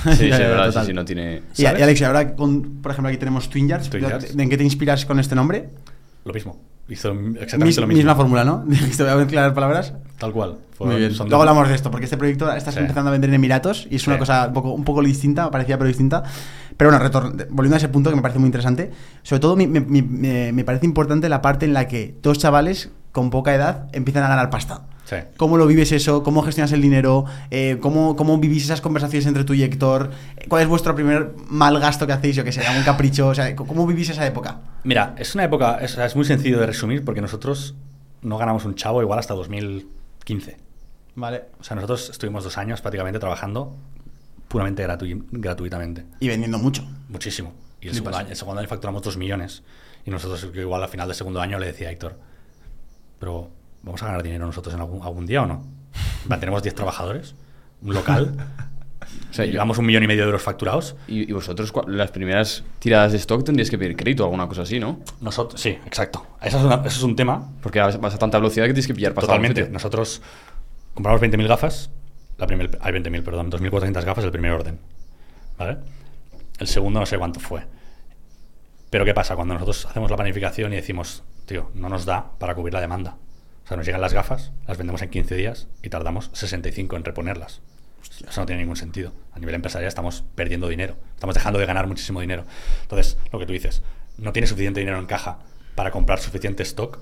Sí, sí, verdad, sí, sí, no tiene... Y, y. Alex, ahora, con, por ejemplo, aquí tenemos Twin Yards. Twin Yards. ¿En qué te inspiras con este nombre? lo mismo. Hizo exactamente Mis- lo mismo. misma fórmula, ¿no? Voy a mezclar palabras. Tal cual. Muy bien. Luego hablamos de esto, porque este proyecto estás Sí. empezando a vender en Emiratos y es una Sí. cosa un poco, un poco distinta, parecida pero distinta. Pero bueno, volviendo a ese punto que me parece muy interesante, sobre todo me, mi- me- me parece importante la parte en la que dos chavales con poca edad empiezan a ganar pasta. Sí. ¿Cómo lo vives eso? ¿Cómo gestionas el dinero? Eh, ¿cómo, ¿Cómo vivís esas conversaciones entre tú y Héctor? Eh, ¿Cuál es vuestro primer mal gasto que hacéis? Yo que sé, algún capricho. O sea, ¿cómo vivís esa época? Mira, es una época, es, es muy sencillo de resumir porque nosotros no ganamos un chavo igual hasta 2015. Vale. O sea, nosotros estuvimos dos años prácticamente trabajando puramente gratu- gratuitamente. Y vendiendo mucho. Muchísimo. Y el segundo, año, el segundo año facturamos dos millones. Y nosotros igual al final del segundo año le decía a Héctor, pero ¿vamos a ganar dinero nosotros en algún, algún día o no? Tenemos 10 trabajadores, un local, O sea, yo- llevamos un millón y medio de euros facturados. Y, y vosotros, las primeras tiradas de stock tendríais que pedir crédito o alguna cosa así, ¿no? Nosotros, sí, exacto. Eso es, una- eso es un tema Porque vas, a tanta velocidad que tienes que pillar para Totalmente. Nosotros compramos 20.000 gafas. La primer, hay 20.000, perdón. 2.400 gafas el primer orden. ¿Vale? El segundo no sé cuánto fue. Pero ¿qué pasa? Cuando nosotros hacemos la planificación y decimos, tío, no nos da para cubrir la demanda. Sea, nos llegan las gafas, las vendemos en 15 días y tardamos 65 en reponerlas. Eso no tiene ningún sentido. A nivel empresarial estamos perdiendo dinero. Estamos dejando de ganar muchísimo dinero. Entonces, lo que tú dices, no tienes suficiente dinero en caja para comprar suficiente stock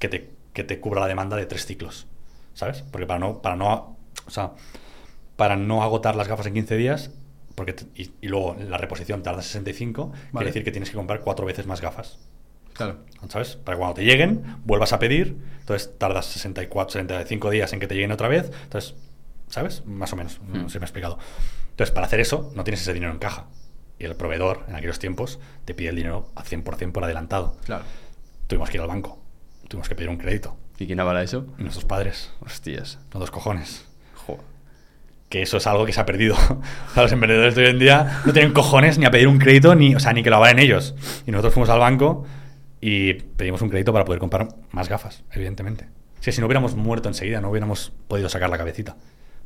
que te, que te cubra la demanda de tres ciclos. ¿Sabes? Porque para no, para no, o sea, para no agotar las gafas en 15 días, porque y luego la reposición tarda 65, Vale. quiere decir que tienes que comprar cuatro veces más gafas. Claro. ¿Sabes? Para que cuando te lleguen, vuelvas a pedir, entonces tardas 64, 65 días en que te lleguen otra vez. Entonces, ¿sabes? Más o menos, no Hmm. sé si me he explicado. Entonces, para hacer eso, no tienes ese dinero en caja. Y el proveedor, en aquellos tiempos, te pide el dinero al 100% por adelantado. Claro. Tuvimos que ir al banco, tuvimos que pedir un crédito. ¿Y quién avala eso? Nuestros padres, Hostias. no dos cojones. Joder. Que eso es algo que se ha perdido. O sea, los emprendedores de hoy en día no tienen cojones ni a pedir un crédito, ni, o sea, ni que lo avalen ellos. Y nosotros fuimos al banco y pedimos un crédito para poder comprar más gafas, evidentemente. Si, si no hubiéramos muerto enseguida, no hubiéramos podido sacar la cabecita.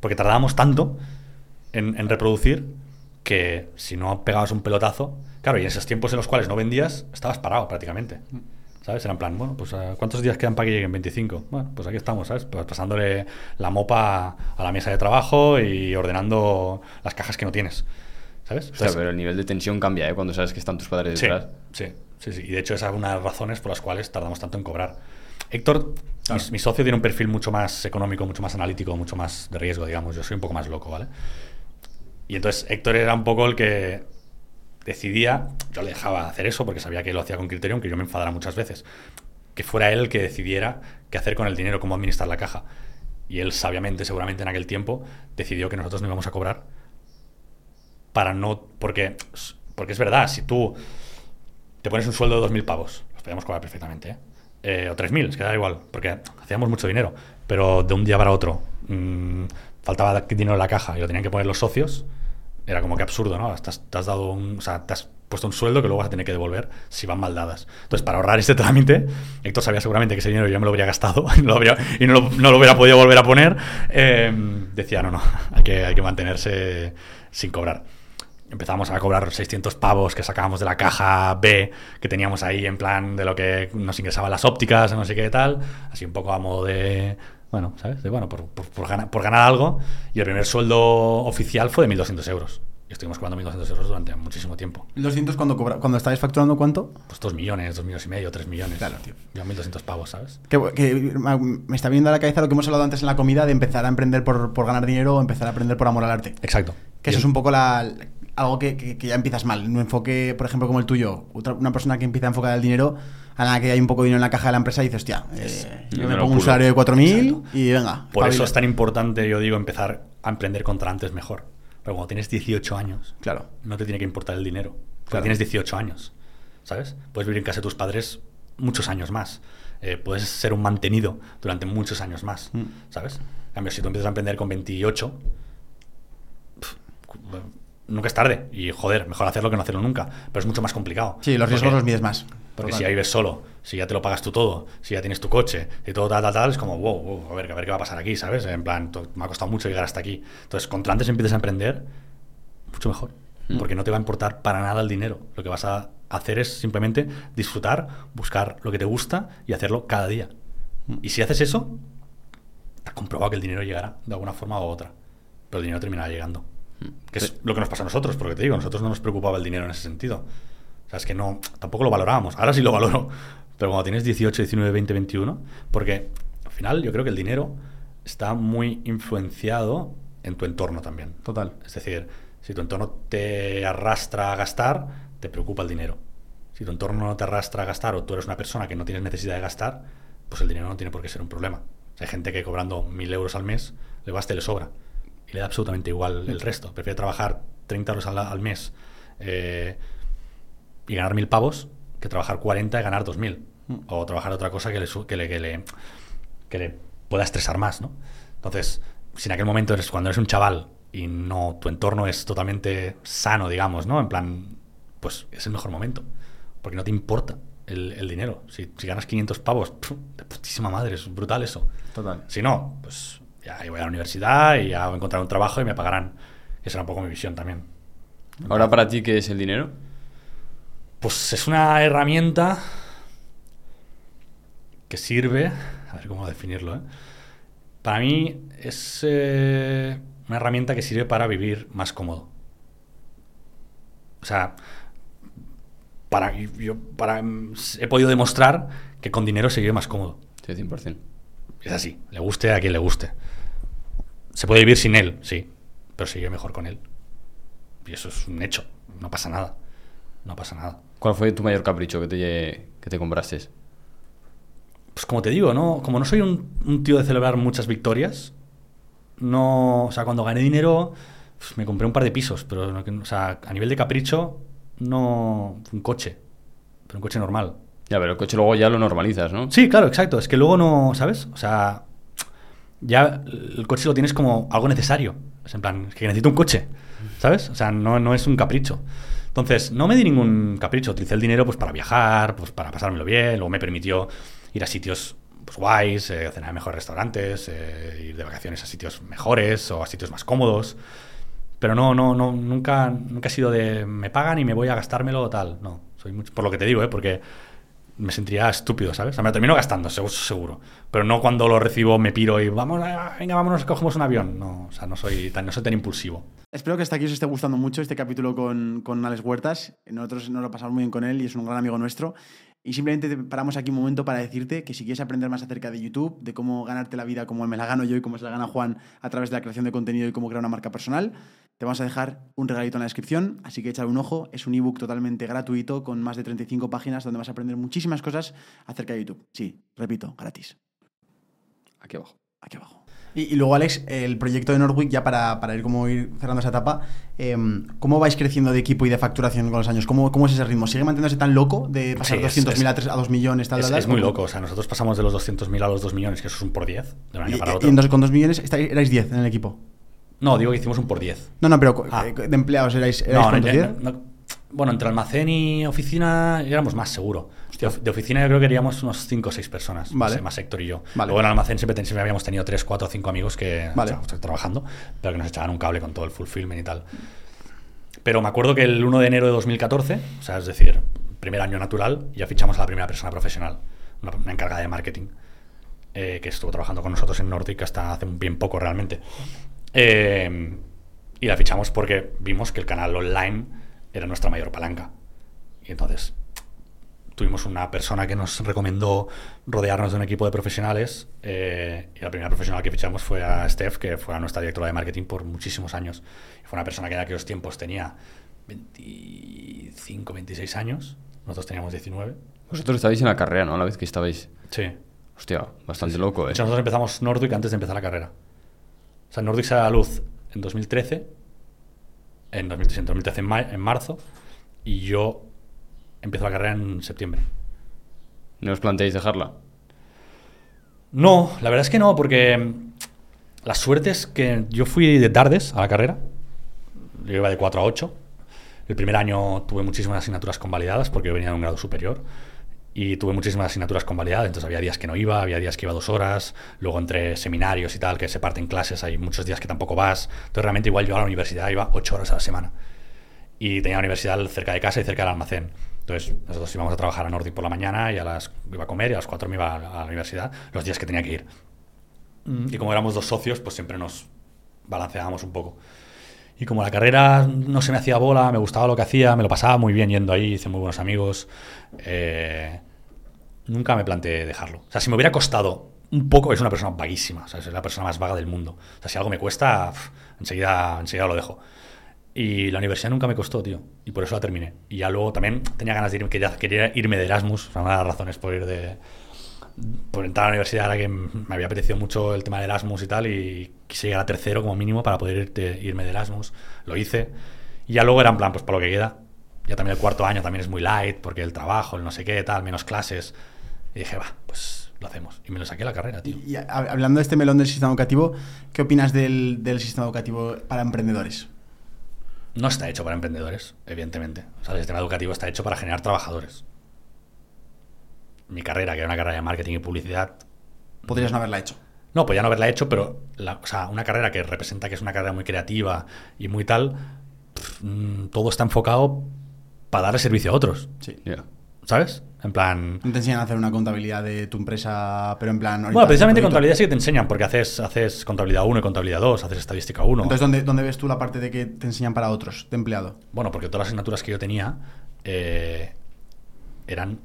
Porque tardábamos tanto en, en reproducir que si no pegabas un pelotazo, claro, y en esos tiempos en los cuales no vendías, estabas parado prácticamente. ¿Sabes? Era en plan, bueno, pues ¿a ¿cuántos días quedan para que lleguen? 25. Bueno, pues aquí estamos, ¿sabes? Pues pasándole la mopa a la mesa de trabajo y ordenando las cajas que no tienes. ¿Sabes? Entonces, pero el nivel de tensión cambia, ¿eh? Cuando sabes que están tus padres detrás. sí, sí, sí. Y de hecho esa es una de las razones por las cuales tardamos tanto en cobrar. Héctor, Claro. mi, mi socio tiene un perfil mucho más económico, mucho más analítico, mucho más de riesgo, digamos. Yo soy un poco más loco, ¿vale? Y entonces Héctor era un poco el que decidía, yo le dejaba hacer eso porque sabía que lo hacía con criterio, aunque yo me enfadara muchas veces. que fuera él el que decidiera qué hacer con el dinero, cómo administrar la caja. Y él sabiamente, seguramente en aquel tiempo, decidió que nosotros no íbamos a cobrar para no... Porque, porque es verdad, si tú te pones un sueldo de 2.000 pavos, los podíamos cobrar perfectamente, ¿eh? Eh, o 3.000, es que da igual, porque hacíamos mucho dinero, pero de un día para otro mmm, faltaba dinero en la caja y lo tenían que poner los socios, era como que absurdo, ¿no? Te has, te has dado un, o sea, te has puesto un sueldo que luego vas a tener que devolver si van mal dadas. Entonces, para ahorrar este trámite, Héctor sabía seguramente que ese dinero yo me lo habría gastado y no lo, habría, y no lo, no lo hubiera podido volver a poner. Eh, decía, no, no, hay que, hay que mantenerse sin cobrar empezamos a cobrar 600 pavos que sacábamos de la caja B que teníamos ahí en plan de lo que nos ingresaban las ópticas, no sé qué tal, así un poco a modo de, bueno, ¿sabes? De, bueno, por, por, por, ganar, por ganar algo. Y el primer sueldo oficial fue de 1.200 euros. Y estuvimos cobrando 1.200 euros durante muchísimo tiempo. ¿1.200 cuando, cobra, cuando estabais facturando cuánto? Pues 2 millones, 2 millones y medio, 3 millones. Claro, tío. Ya 1.200 pavos, ¿sabes? Que, que, me está viendo a la cabeza lo que hemos hablado antes en la comida de empezar a emprender por, por ganar dinero o empezar a aprender por amor al arte. Exacto. Que eso es un poco la, algo que, que, que, ya empiezas mal. Un enfoque, por ejemplo, como el tuyo, otra, una persona que empieza a enfocar el dinero, a nada que hay un poco de dinero en la caja de la empresa, y dices, hostia, eh, yo me pongo un salario de 4.000 y venga. Por eso es tan importante, yo digo, empezar a emprender contra antes mejor. Pero cuando tienes 18 años, claro. no te tiene que importar el dinero. Cuando claro. tienes 18 años, ¿sabes? Puedes vivir en casa de tus padres muchos años más. Eh, puedes ser un mantenido durante muchos años más, mm. ¿sabes? En cambio, si tú empiezas a emprender con 28, pff, nunca es tarde. Y joder, mejor hacerlo que no hacerlo nunca. Pero es mucho más complicado. Sí, los riesgos porque, los mides más. Porque si ya vives solo, si ya te lo pagas tú todo, si ya tienes tu coche y todo tal, tal, tal, es como, wow, wow, a ver, a ver qué va a pasar aquí, ¿sabes? En plan, me ha costado mucho llegar hasta aquí. Entonces, contra antes empieces a emprender, mucho mejor. Mm. Porque no te va a importar para nada el dinero. Lo que vas a hacer es simplemente disfrutar, buscar lo que te gusta y hacerlo cada día. Mm. Y si haces eso, te has comprobado que el dinero llegará de alguna forma u otra. Pero el dinero terminará llegando. Que es lo que nos pasa a nosotros, porque te digo, a nosotros no nos preocupaba el dinero en ese sentido. O sea, es que no, tampoco lo valorábamos. Ahora sí lo valoro. Pero cuando tienes 18, 19, 20, 21, porque al final yo creo que el dinero está muy influenciado en tu entorno también. Total. Es decir, si tu entorno te arrastra a gastar, te preocupa el dinero. Si tu entorno no te arrastra a gastar o tú eres una persona que no tienes necesidad de gastar, pues el dinero no tiene por qué ser un problema. O sea, hay gente que cobrando mil euros al mes le basta y le sobra y le da absolutamente igual el resto. Prefiere trabajar 30 euros al, al mes eh, y ganar mil pavos que trabajar 40 y ganar 2000. Mm. O trabajar otra cosa que le, que le, que le, que le pueda estresar más, ¿no? Entonces, si en aquel momento eres cuando eres un chaval y no tu entorno es totalmente sano, digamos, ¿no? En plan, pues es el mejor momento. Porque no te importa el, el dinero. Si, si, ganas 500 pavos, de putísima madre, es brutal eso. Total. Si no, pues ya voy a la universidad y ya voy a encontrar un trabajo y me pagarán. Esa era un poco mi visión también. ¿Ahora para ti qué es el dinero? Pues es una herramienta que sirve, a ver cómo definirlo, ¿eh? para mí es eh, una herramienta que sirve para vivir más cómodo. O sea, para, yo para, he podido demostrar que con dinero se vive más cómodo. Sí, 100%. Es así, le guste a quien le guste. Se puede vivir sin él, sí, pero se vive mejor con él. Y eso es un hecho, no pasa nada. No pasa nada. ¿Cuál fue tu mayor capricho que te, que te compraste? Pues como te digo, ¿no? Como no soy un, un tío de celebrar muchas victorias, no. O sea, cuando gané dinero, pues me compré un par de pisos, pero o sea, a nivel de capricho, no. Un coche. Pero un coche normal. Ya, pero el coche luego ya lo normalizas, ¿no? Sí, claro, exacto. Es que luego no, ¿sabes? O sea, ya el coche lo tienes como algo necesario. Es en plan, es que necesito un coche, ¿sabes? O sea, no, no es un capricho. Entonces, no me di ningún capricho. Utilicé el dinero pues para viajar, pues para pasármelo bien. Luego me permitió ir a sitios pues, guays, eh, cenar en mejores restaurantes, eh, ir de vacaciones a sitios mejores o a sitios más cómodos. Pero no, no, no, nunca, nunca ha sido de me pagan y me voy a gastármelo o tal. No, soy mucho, por lo que te digo, ¿eh? porque me sentiría estúpido, ¿sabes? O sea, me lo termino gastando, seguro. Pero no cuando lo recibo me piro y vamos, venga, vámonos, cogemos un avión. No, o sea, no soy tan, no soy tan impulsivo. Espero que hasta aquí os esté gustando mucho este capítulo con, con Alex Huertas. Nosotros nos lo pasamos muy bien con él y es un gran amigo nuestro. Y simplemente te paramos aquí un momento para decirte que si quieres aprender más acerca de YouTube, de cómo ganarte la vida como me la gano yo y cómo se la gana Juan a través de la creación de contenido y cómo crear una marca personal, te vamos a dejar un regalito en la descripción, así que échale un ojo. Es un ebook totalmente gratuito con más de 35 páginas donde vas a aprender muchísimas cosas acerca de YouTube. Sí, repito, gratis. Aquí abajo. Aquí abajo. Y, y luego, Alex, el proyecto de Nordwick, ya para, para ir como ir cerrando esa etapa, em, ¿cómo vais creciendo de equipo y de facturación con los años? ¿Cómo, cómo es ese ritmo? ¿Sigue manteniéndose tan loco de pasar Sí, es- 200.000 a, a 2 millones? Tal, Es, tal, tal? es muy loco. O sea, nosotros pasamos de los 200.000 a los 2 millones, que eso es un por 10 de un año Y, para y otro. entonces con 2 millones estáis- erais 10 en el equipo. No, digo que hicimos un por 10. No, no, pero Ah. eh, de empleados erais, erais No, no, cuántos, no, 10? no, bueno, entre almacén y oficina éramos más seguro. De, of- de oficina yo creo que eríamos unos 5 o 6 personas, Vale. más, más Héctor y yo. Vale. Luego en almacén siempre, siempre habíamos tenido 3, 4 o 5 amigos que Vale. trabajando, pero que nos echaban un cable con todo el fulfillment y tal. Pero me acuerdo que el 1 de enero de 2014, o sea, es decir, primer año natural, ya fichamos a la primera persona profesional, una, una encargada de marketing, eh, que estuvo trabajando con nosotros en Nordic hasta hace un bien poco realmente. Eh, y la fichamos porque vimos que el canal online era nuestra mayor palanca. Y entonces tuvimos una persona que nos recomendó rodearnos de un equipo de profesionales eh, y la primera profesional que fichamos fue a Steph, que fue nuestra directora de marketing por muchísimos años. Fue una persona que en aquellos tiempos tenía 25, 26 años, nosotros teníamos 19. Vosotros estabais en la carrera, ¿no? A la vez que estabais. Sí. Hostia, bastante loco, De ¿eh? hecho, nosotros empezamos Nordic antes de empezar la carrera. O sea, Nordic sale a la luz en 2013, en 2013, en 2013 en, ma- en marzo, y yo empiezo la carrera en septiembre. ¿No os planteáis dejarla? No, la verdad es que no, porque mm, la suerte es que yo fui de tardes a la carrera. Yo iba de 4 a 8. El primer año tuve muchísimas asignaturas convalidadas porque yo venía de un grado superior. Y tuve muchísimas asignaturas convalidadas, entonces había días que no iba, había días que iba dos horas, luego entre seminarios y tal, que se parten clases, hay muchos días que tampoco vas. Entonces realmente igual yo a la universidad iba ocho horas a la semana. Y tenía la universidad cerca de casa y cerca del almacén. Entonces nosotros íbamos a trabajar a Nordic por la mañana y a las iba a comer y a las 4 me iba a la, a la universidad los días que tenía que ir. Y como éramos dos socios, pues siempre nos balanceábamos un poco. Y como la carrera no se me hacía bola, me gustaba lo que hacía, me lo pasaba muy bien yendo ahí, hice muy buenos amigos, eh, nunca me planteé dejarlo. O sea, si me hubiera costado un poco, es una persona vaguísima, o sea, es la persona más vaga del mundo. O sea, si algo me cuesta, pf, enseguida, enseguida lo dejo. Y la universidad nunca me costó, tío. Y por eso la terminé. Y ya luego también tenía ganas de irme, quería, quería irme de Erasmus. O sea, una de las razones por ir de. Por entrar a la universidad era que me había apetecido mucho el tema de Erasmus y tal. Y quise llegar a tercero como mínimo para poder irte- irme de Erasmus. Lo hice. Y ya luego era en plan, pues para lo que queda. Ya también el cuarto año también es muy light, porque el trabajo, el no sé qué, tal, menos clases. Y dije, va, pues lo hacemos. Y me lo saqué la carrera, tío. Y, y hab- hablando de este melón del sistema educativo, ¿qué opinas del, del sistema educativo para emprendedores? No está hecho para emprendedores, evidentemente. O sea, el sistema educativo está hecho para generar trabajadores. Mi carrera, que era una carrera de marketing y publicidad, Podrías no haberla hecho. no, podía no haberla hecho, pero la- o sea, una carrera que representa que es una carrera muy creativa y muy tal, pff, mm, todo está enfocado para darle servicio a otros, Sí. Ya. ¿Sabes? En plan... No te enseñan a hacer una contabilidad de tu empresa, pero en plan. Bueno, precisamente contabilidad sí que te enseñan, porque haces, haces contabilidad 1 y contabilidad 2, haces estadística 1. Entonces, ¿dónde, ¿dónde ves tú la parte de que te enseñan para otros, de empleado? Bueno, porque todas las asignaturas que yo tenía eh, eran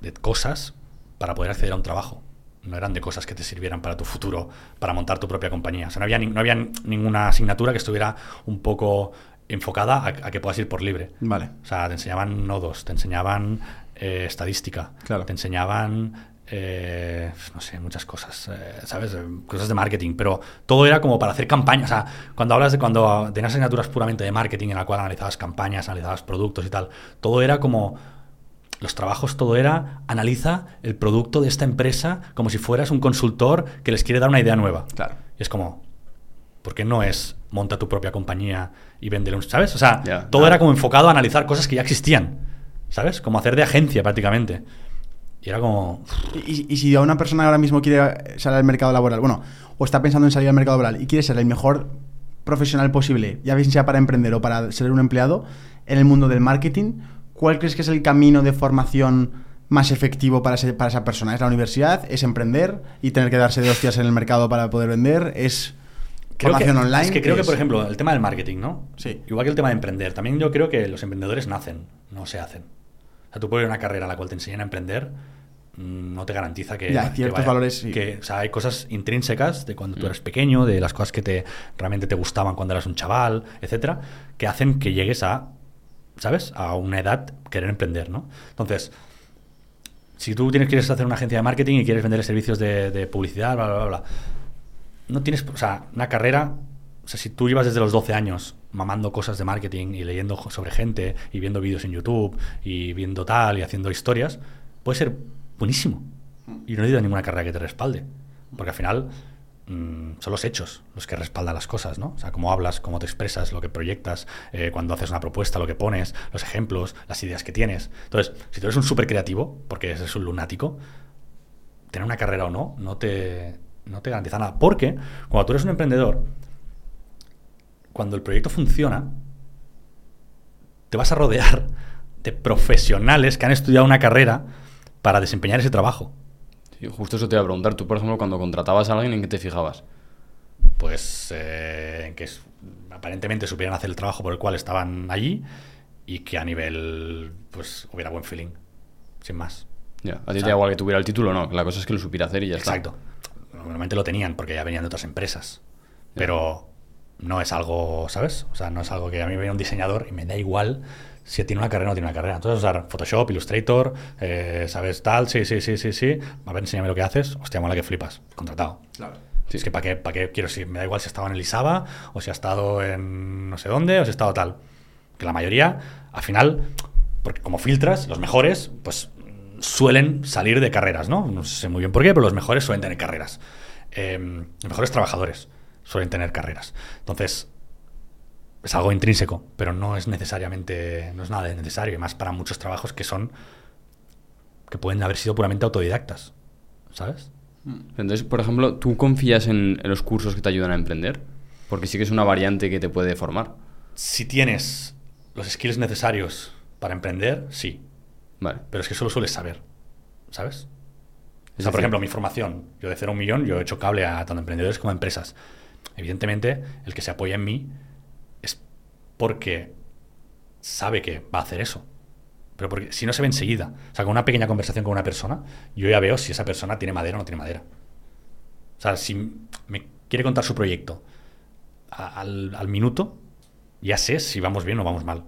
de cosas para poder acceder a un trabajo. No eran de cosas que te sirvieran para tu futuro, para montar tu propia compañía. O sea, no había, ni- no había ninguna asignatura que estuviera un poco enfocada a, a que puedas ir por libre. Vale. O sea, te enseñaban nodos, te enseñaban eh, estadística, Claro. te enseñaban, eh, no sé, muchas cosas, eh, ¿sabes? Cosas de marketing, pero todo era como para hacer campañas. O sea, cuando hablas de cuando tenías asignaturas puramente de marketing en la cual analizabas campañas, analizabas productos y tal, todo era como. Los trabajos, todo era analiza el producto de esta empresa como si fueras un consultor que les quiere dar una idea nueva. Claro. Y es como, ¿por qué no es monta tu propia compañía y véndele un... ¿Sabes? O sea, todo era como enfocado a analizar cosas que ya existían. ¿Sabes? Como hacer de agencia prácticamente. Y era como... Y, y si a una persona ahora mismo quiere salir al mercado laboral, bueno, o está pensando en salir al mercado laboral y quiere ser el mejor profesional posible, ya bien sea para emprender o para ser un empleado, en el mundo del marketing, ¿cuál crees que es el camino de formación más efectivo para, para esa persona? ¿Es la universidad? ¿Es emprender y tener que darse de hostias en el mercado para poder vender? ¿Es Creo que, formación online? Es que creo ¿Qué que, por ejemplo, el tema del marketing, ¿no? Sí. Igual que el tema de emprender. También yo creo que los emprendedores nacen, no se hacen. O sea, tú puedes ir a una carrera en la cual te enseñan a emprender, mm, no te garantiza que... Ya, que ciertos valores, sí. Que, o sea, hay cosas intrínsecas de cuando tú eres pequeño, de las cosas que te realmente te gustaban cuando eras un chaval, etcétera, que hacen que llegues a, ¿sabes? A una edad querer emprender, ¿no? Entonces, si tú tienes, quieres hacer una agencia de marketing y quieres vender servicios de, de publicidad, bla, bla, bla, bla, no tienes, o sea, una carrera, o sea, si tú llevas desde los 12 años mamando cosas de marketing y leyendo sobre gente y viendo vídeos en YouTube y viendo tal y haciendo historias, puede ser buenísimo. Y no necesitas ninguna carrera que te respalde. Porque al final mm, son los hechos los que respaldan las cosas, ¿no? O sea, cómo hablas, cómo te expresas, lo que proyectas, eh, cuando haces una propuesta, lo que pones, los ejemplos, las ideas que tienes. Entonces, si tú eres un súper creativo, porque eres un lunático, tener una carrera o no, no te, no te garantiza nada. Porque cuando tú eres un emprendedor, cuando el proyecto funciona, te vas a rodear de profesionales que han estudiado una carrera para desempeñar ese trabajo. Sí, justo eso te iba a preguntar. Tú, por ejemplo, cuando contratabas a alguien, ¿en qué te fijabas? Pues eh, en que aparentemente supieran hacer el trabajo por el cual estaban allí y que a nivel, pues, hubiera buen feeling. Sin más. Ya, a ti te da igual que tuviera el título o no. La cosa es que lo supiera hacer y ya Exacto. Normalmente lo tenían porque ya venían de otras empresas. Pero no es algo, ¿sabes? O sea, no es algo que a mí me viene un diseñador y me da igual si tiene una carrera o no tiene una carrera. Entonces, usar Photoshop, Illustrator, eh, ¿sabes? Tal, sí, sí, sí, sí, sí. A ver, enséñame lo que haces. Hostia, mola que flipas. Contratado. Claro. Sí. Es que ¿para qué, para qué quiero si Me da igual si ha estado en el ISABA o si ha estado en no sé dónde o si ha estado tal. Que la mayoría, al final, porque como filtras, los mejores, pues suelen salir de carreras, ¿no? No sé muy bien por qué, pero los mejores suelen tener carreras. Eh, los mejores trabajadores suelen tener carreras. Entonces, es algo intrínseco, pero no es necesariamente, no es nada de necesario, y más para muchos trabajos que son, que pueden haber sido puramente autodidactas, ¿sabes? Entonces, por ejemplo, ¿tú confías en, en los cursos que te ayudan a emprender? Porque sí que es una variante que te puede formar. Si tienes los skills necesarios para emprender, sí. Vale. Pero es que solo sueles saber, ¿sabes? O sea, por ejemplo, mi formación, yo de cero a un millón, yo he hecho cable a tanto emprendedores como a empresas. Evidentemente, el que se apoya en mí es porque sabe que va a hacer eso. Pero porque si no se ve enseguida. O sea, con una pequeña conversación con una persona, yo ya veo si esa persona tiene madera o no tiene madera. O sea, si me quiere contar su proyecto al, al minuto, ya sé si vamos bien o vamos mal.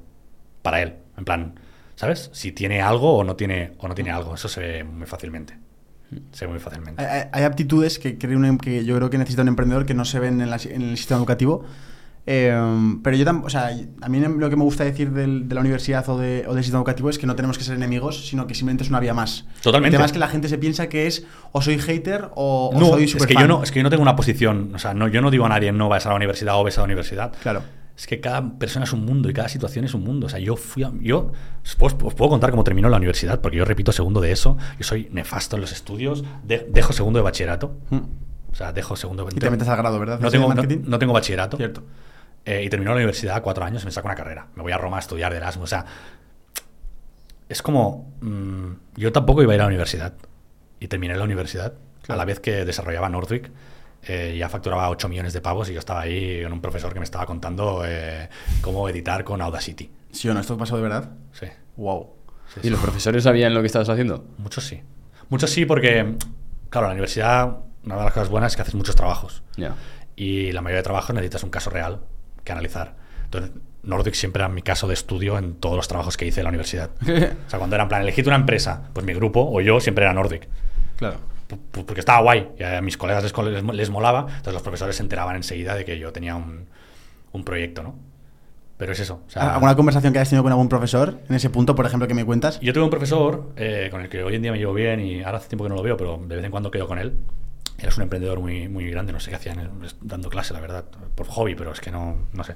Para él. En plan, ¿sabes? Si tiene algo o no tiene, o no tiene algo. Eso se ve muy fácilmente. Ve muy fácilmente. Hay, hay- aptitudes que, creo un- que yo creo que necesita un emprendedor que no se ven en, la- en el sistema educativo. Eh, pero yo también, o sea, a mí lo que me gusta decir del- de la universidad o, de- o del sistema educativo es que no tenemos que ser enemigos, sino que simplemente es una vía más. Totalmente. El tema es que la gente se piensa que es o soy hater o, o No, soy es super que yo no, es que yo no tengo una posición, o sea, no, yo no digo a nadie no vayas a la universidad o ves a la universidad. Claro. Es que cada persona es un mundo y cada situación es un mundo. O sea, yo fui a, yo os puedo, os puedo contar cómo terminó la universidad, porque yo repito segundo de eso, yo soy nefasto en los estudios, de- dejo segundo de bachillerato. O sea, dejo segundo Y te metes al grado, ¿verdad? No ¿De tengo, no, no tengo bachillerato. Cierto. Eh, y terminó la universidad cuatro años y me saco una carrera. Me voy a Roma a estudiar de Erasmus. O sea, es como. mm, yo tampoco iba a ir a la universidad. Y terminé la universidad. A la vez que desarrollaba Nordic. Eh, ya facturaba 8 millones de pavos y yo estaba ahí con un profesor que me estaba contando eh, cómo editar con Audacity. ¿Sí o no? ¿Esto pasó de verdad? Sí. Wow. sí, ¿Y sí. los profesores sabían lo que estabas haciendo? Muchos sí. Muchos sí, porque, claro, la universidad, una de las cosas buenas es que haces muchos trabajos. Y la mayoría de trabajos necesitas un caso real que analizar. Entonces, Nordic siempre era mi caso de estudio en todos los trabajos que hice en la universidad. O sea, cuando era en plan, elegid una empresa, pues mi grupo o yo siempre era Nordic. claro. Porque estaba guay y a mis colegas les, les, les molaba, entonces los profesores se enteraban enseguida de que yo tenía un, un proyecto, ¿no? Pero es eso. o sea, ¿Alguna conversación que hayas tenido con algún profesor en ese punto, por ejemplo, que me cuentas? Yo tuve un profesor eh, con el que hoy en día me llevo bien y ahora hace tiempo que no lo veo, pero de vez en cuando quedo con él. Él es un emprendedor muy, muy grande, no sé qué hacía dando clase, la verdad, por hobby, pero es que no, no sé.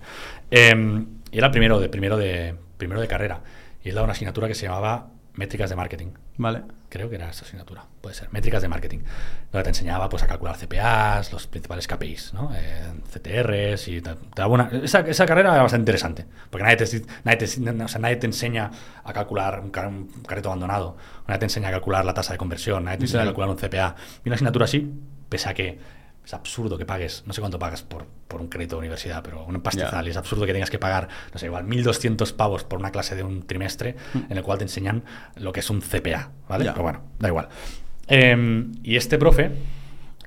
Eh, y era primero de, primero, de, primero de carrera y él daba una asignatura que se llamaba Métricas de Marketing. Vale. Creo que era esa asignatura, puede ser, métricas de marketing, donde te enseñaba pues, a calcular CPAs, los principales KPIs, ¿no? Eh, CTRs y te, te daba una- esa, esa carrera era bastante interesante, porque nadie te, nadie te, o sea, nadie te enseña a calcular un, car- un abandonado, nadie te enseña a calcular la tasa de conversión, nadie te enseña a calcular un CPA. Y una asignatura así, pese a que Es absurdo que pagues, no sé cuánto pagas por, por un crédito de universidad, pero un pastizal. Ya. Y es absurdo que tengas que pagar, no sé, igual 1.200 pavos por una clase de un trimestre en el cual te enseñan lo que es un CPA, ¿vale? Pero bueno, da igual. Em, y este profe,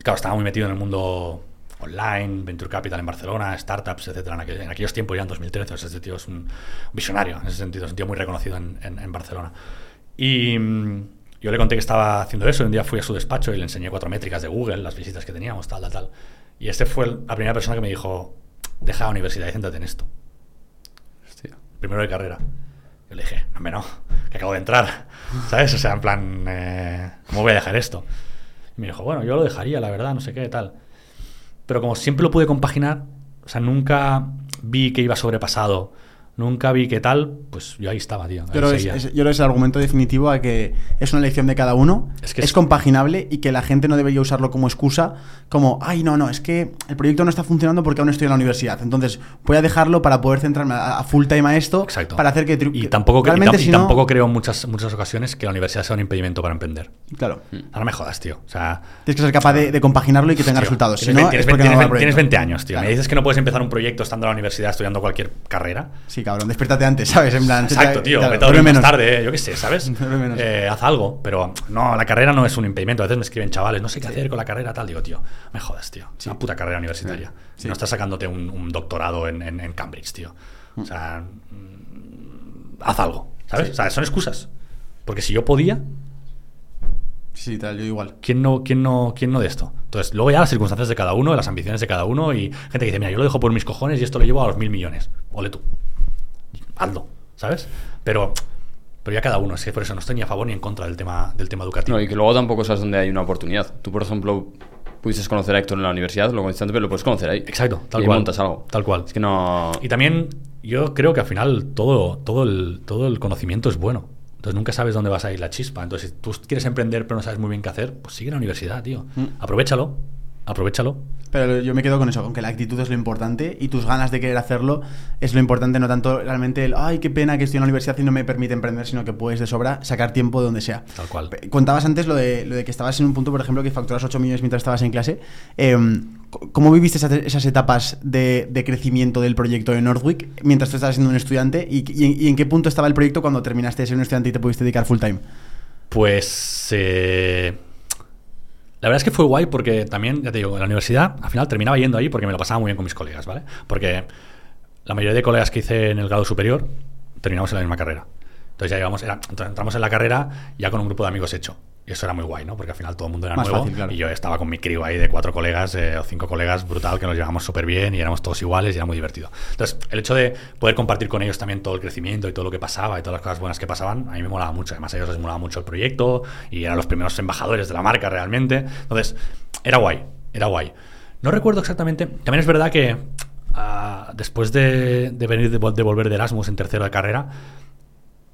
claro, estaba muy metido en el mundo online, Venture Capital en Barcelona, startups, etcétera, en, aquel- en aquellos tiempos ya en 2013. o sea, este tío es un visionario en ese sentido, es un tío muy reconocido en, en- en Barcelona. Y mm, yo le conté que estaba haciendo eso. y Un día fui a su despacho y le enseñé cuatro métricas de Google, las visitas que teníamos, tal, tal, tal. Y este fue la primera persona que me dijo: Deja la universidad y céntrate en esto. Hostia. Primero de carrera. Yo le dije: Hombre, no, que acabo de entrar. ¿Sabes? O sea, en plan, eh, ¿cómo voy a dejar esto? Y me dijo: Bueno, yo lo dejaría, la verdad, no sé qué, tal. Pero como siempre lo pude compaginar, o sea, nunca vi que iba sobrepasado, nunca vi que tal, pues yo ahí estaba, tío. ahí Yo creo, que es, yo creo que es el argumento definitivo a que es una elección de cada uno, Es es, que es- compaginable y que la gente no debería usarlo como excusa, como, ay, no, no, es que el proyecto no está funcionando porque aún estoy en la universidad. Entonces voy a dejarlo para poder centrarme a, a full time a esto, Exacto. para hacer que... Y que- tampoco, y si no- tampoco creo en muchas, muchas ocasiones que la universidad sea un impedimento para emprender. Claro. Ahora me jodas, tío. O sea, Tienes que ser capaz de, de compaginarlo y que tenga tío, resultados. Si Tienes, no, tienes no va ve- el tienes proyecto. 20 años, tío. Claro. Me dices que no puedes empezar un proyecto estando en la universidad estudiando cualquier carrera. Sí, cabrón, despiértate antes, ¿sabes? En plan, Exacto, tío. claro, vete a dormir duerme más menos. tarde, eh, yo qué sé, ¿sabes? Menos. Eh, haz algo. Pero no, la carrera no es un impedimento. A veces me escriben chavales, no sé qué hacer con la carrera, tal. Digo, tío, me jodas, tío. Es una puta carrera universitaria. Sí. No estás sacándote un, un doctorado en, en- en Cambridge, tío. O sea, mm, haz algo, ¿sabes? O sea, son excusas. Porque si yo podía, Sí, tal, yo igual. ¿quién no, quién no, quién no de esto? Entonces, luego ya las circunstancias de cada uno, las ambiciones de cada uno y gente que dice, mira, yo lo dejo por mis cojones y esto lo llevo a los mil millones. Ole tú. Hazlo, ¿sabes? Pero, pero ya cada uno, es que por eso no estoy ni a favor ni en contra del tema, del tema educativo. No, y que luego tampoco sabes dónde hay una oportunidad. Tú, por ejemplo, pudiste conocer a Héctor en la universidad, lo conociste antes, pero lo puedes conocer ahí. Exacto, tal y cual. montas algo. Tal cual. Es que no... Y también yo creo que al final todo, todo, el, todo el conocimiento es bueno. Entonces nunca sabes dónde vas a ir la chispa. Entonces, si tú quieres emprender pero no sabes muy bien qué hacer, pues sigue la universidad, tío. Mm. Aprovechalo. Aprovechalo. Pero yo me quedo con eso, con que la actitud es lo importante y tus ganas de querer hacerlo es lo importante, no tanto realmente el, ay, qué pena que estoy en la universidad y no me permite emprender, sino que puedes de sobra sacar tiempo de donde sea. Tal cual. Contabas antes lo de, lo de que estabas en un punto, por ejemplo, que facturas 8 millones mientras estabas en clase. Em, ¿Cómo viviste esas, esas etapas de, de crecimiento del proyecto de Northwick mientras tú estabas siendo un estudiante? ¿Y, y en qué punto estaba el proyecto cuando terminaste de ser un estudiante y te pudiste dedicar full time? Pues eh, la verdad es que fue guay porque también, ya te digo, en la universidad al final terminaba yendo ahí porque me lo pasaba muy bien con mis colegas, ¿vale? Porque la mayoría de colegas que hice en el grado superior terminamos en la misma carrera. Entonces ya llevamos, era- entramos en la carrera ya con un grupo de amigos hecho. Y eso era muy guay, ¿no? Porque al final todo el mundo era Más nuevo. fácil, claro. Y yo estaba con mi crew ahí de cuatro colegas eh, o cinco colegas, brutal, que nos llevamos súper bien y éramos todos iguales y era muy divertido. Entonces, el hecho de poder compartir con ellos también todo el crecimiento y todo lo que pasaba y todas las cosas buenas que pasaban, a mí me molaba mucho. Además, a ellos les molaba mucho el proyecto y eran los primeros embajadores de la marca realmente. Entonces, era guay, era guay. No recuerdo exactamente. También es verdad que ah, después de, de venir de volver de Erasmus en tercero de carrera,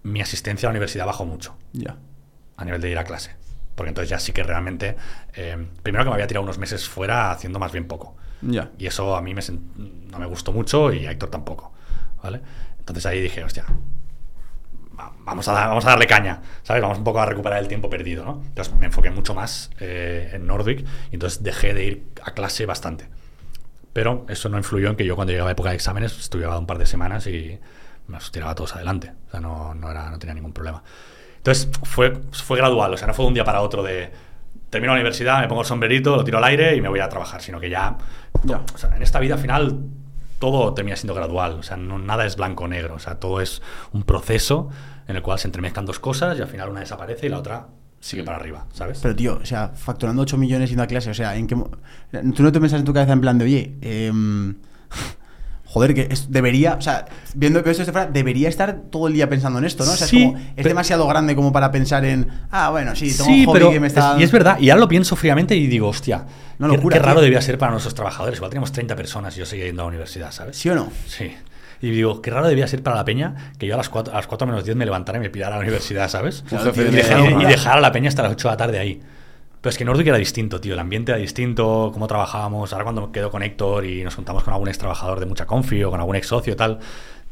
mi asistencia a la universidad bajó mucho Ya. A nivel de ir a clase. Porque entonces ya sí que realmente. eh, primero que me había tirado unos meses fuera haciendo más bien poco. Y eso a mí me no me gustó mucho y a Héctor tampoco. ¿Vale? Entonces ahí dije, hostia, va- vamos a, vamos a darle caña, ¿sabes? Vamos un poco a recuperar el tiempo perdido, ¿no? Entonces me enfoqué mucho más eh, en Nordic y entonces dejé de ir a clase bastante. Pero eso no influyó en que yo cuando llegaba época de exámenes estudiaba un par de semanas y me los tiraba todos adelante. O sea, no, no, era, no tenía ningún problema. Entonces fue, fue gradual, o sea, no fue de un día para otro de termino la universidad, me pongo el sombrerito, lo tiro al aire y me voy a trabajar, sino que ya, Ya. o sea, en esta vida al final todo termina siendo gradual, o sea, no, nada es blanco o negro, o sea, todo es un proceso en el cual se entremezclan dos cosas y al final una desaparece y la otra sigue para arriba, ¿sabes? Pero tío, o sea, facturando 8 millones yendo a clase, o sea, ¿en qué mo- tú no te pensas en tu cabeza en plan de, oye, em, joder, que es- debería, o sea, viendo que esto esté fuera, debería estar todo el día pensando en esto, ¿no? O sea, Sí, es como, es pero- demasiado grande como para pensar en, ah, bueno, sí, tengo Sí, un hobby pero que me es- está... y es verdad, y ahora lo pienso fríamente y digo, hostia, qué, locura, qué raro debía ser para nuestros trabajadores. Igual tenemos 30 personas y yo seguía yendo a la universidad, ¿sabes? ¿Sí o no? Sí. Y digo, qué raro debía ser para la peña que yo a las 4, a las 4 menos 10 me levantara y me pirara a la universidad, ¿sabes? Claro, jefe tío, y, dejar a la peña hasta las 8 de la tarde ahí. Pero es que Nordic era distinto, tío. El ambiente era distinto, cómo trabajábamos. Ahora cuando me quedo con Héctor y nos juntamos con algún ex trabajador de mucha confi o con algún ex socio tal,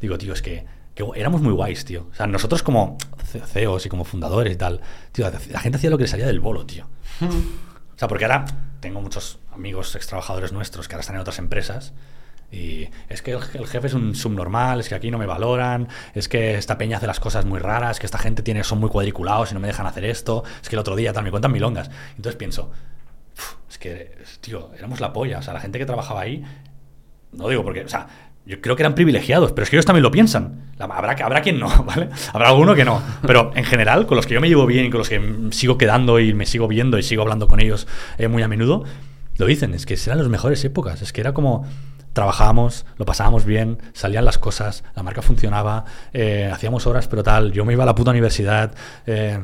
digo, tío, es que, que éramos muy guays, tío. O sea, nosotros como CEOs y como fundadores y tal, tío, la gente hacía lo que le salía del bolo, tío. O sea, porque ahora tengo muchos amigos ex trabajadores nuestros que ahora están en otras empresas. Y es que el, jefe es un subnormal, es que aquí no me valoran, es que esta peña hace las cosas muy raras, que esta gente tiene, son muy cuadriculados y no me dejan hacer esto, es que el otro día tal, me cuentan milongas. Entonces pienso, es que, tío, éramos la polla. O sea, la gente que trabajaba ahí, no digo porque, o sea, yo creo que eran privilegiados, pero es que ellos también lo piensan. Habrá, habrá quien no, ¿vale? Habrá alguno que no. Pero en general, con los que yo me llevo bien y con los que sigo quedando y me sigo viendo y sigo hablando con ellos eh, muy a menudo, lo dicen, es que eran las mejores épocas. Es que era como trabajábamos, lo pasábamos bien, salían las cosas, la marca funcionaba, eh, hacíamos horas, pero tal, yo me iba a la puta universidad. Eh,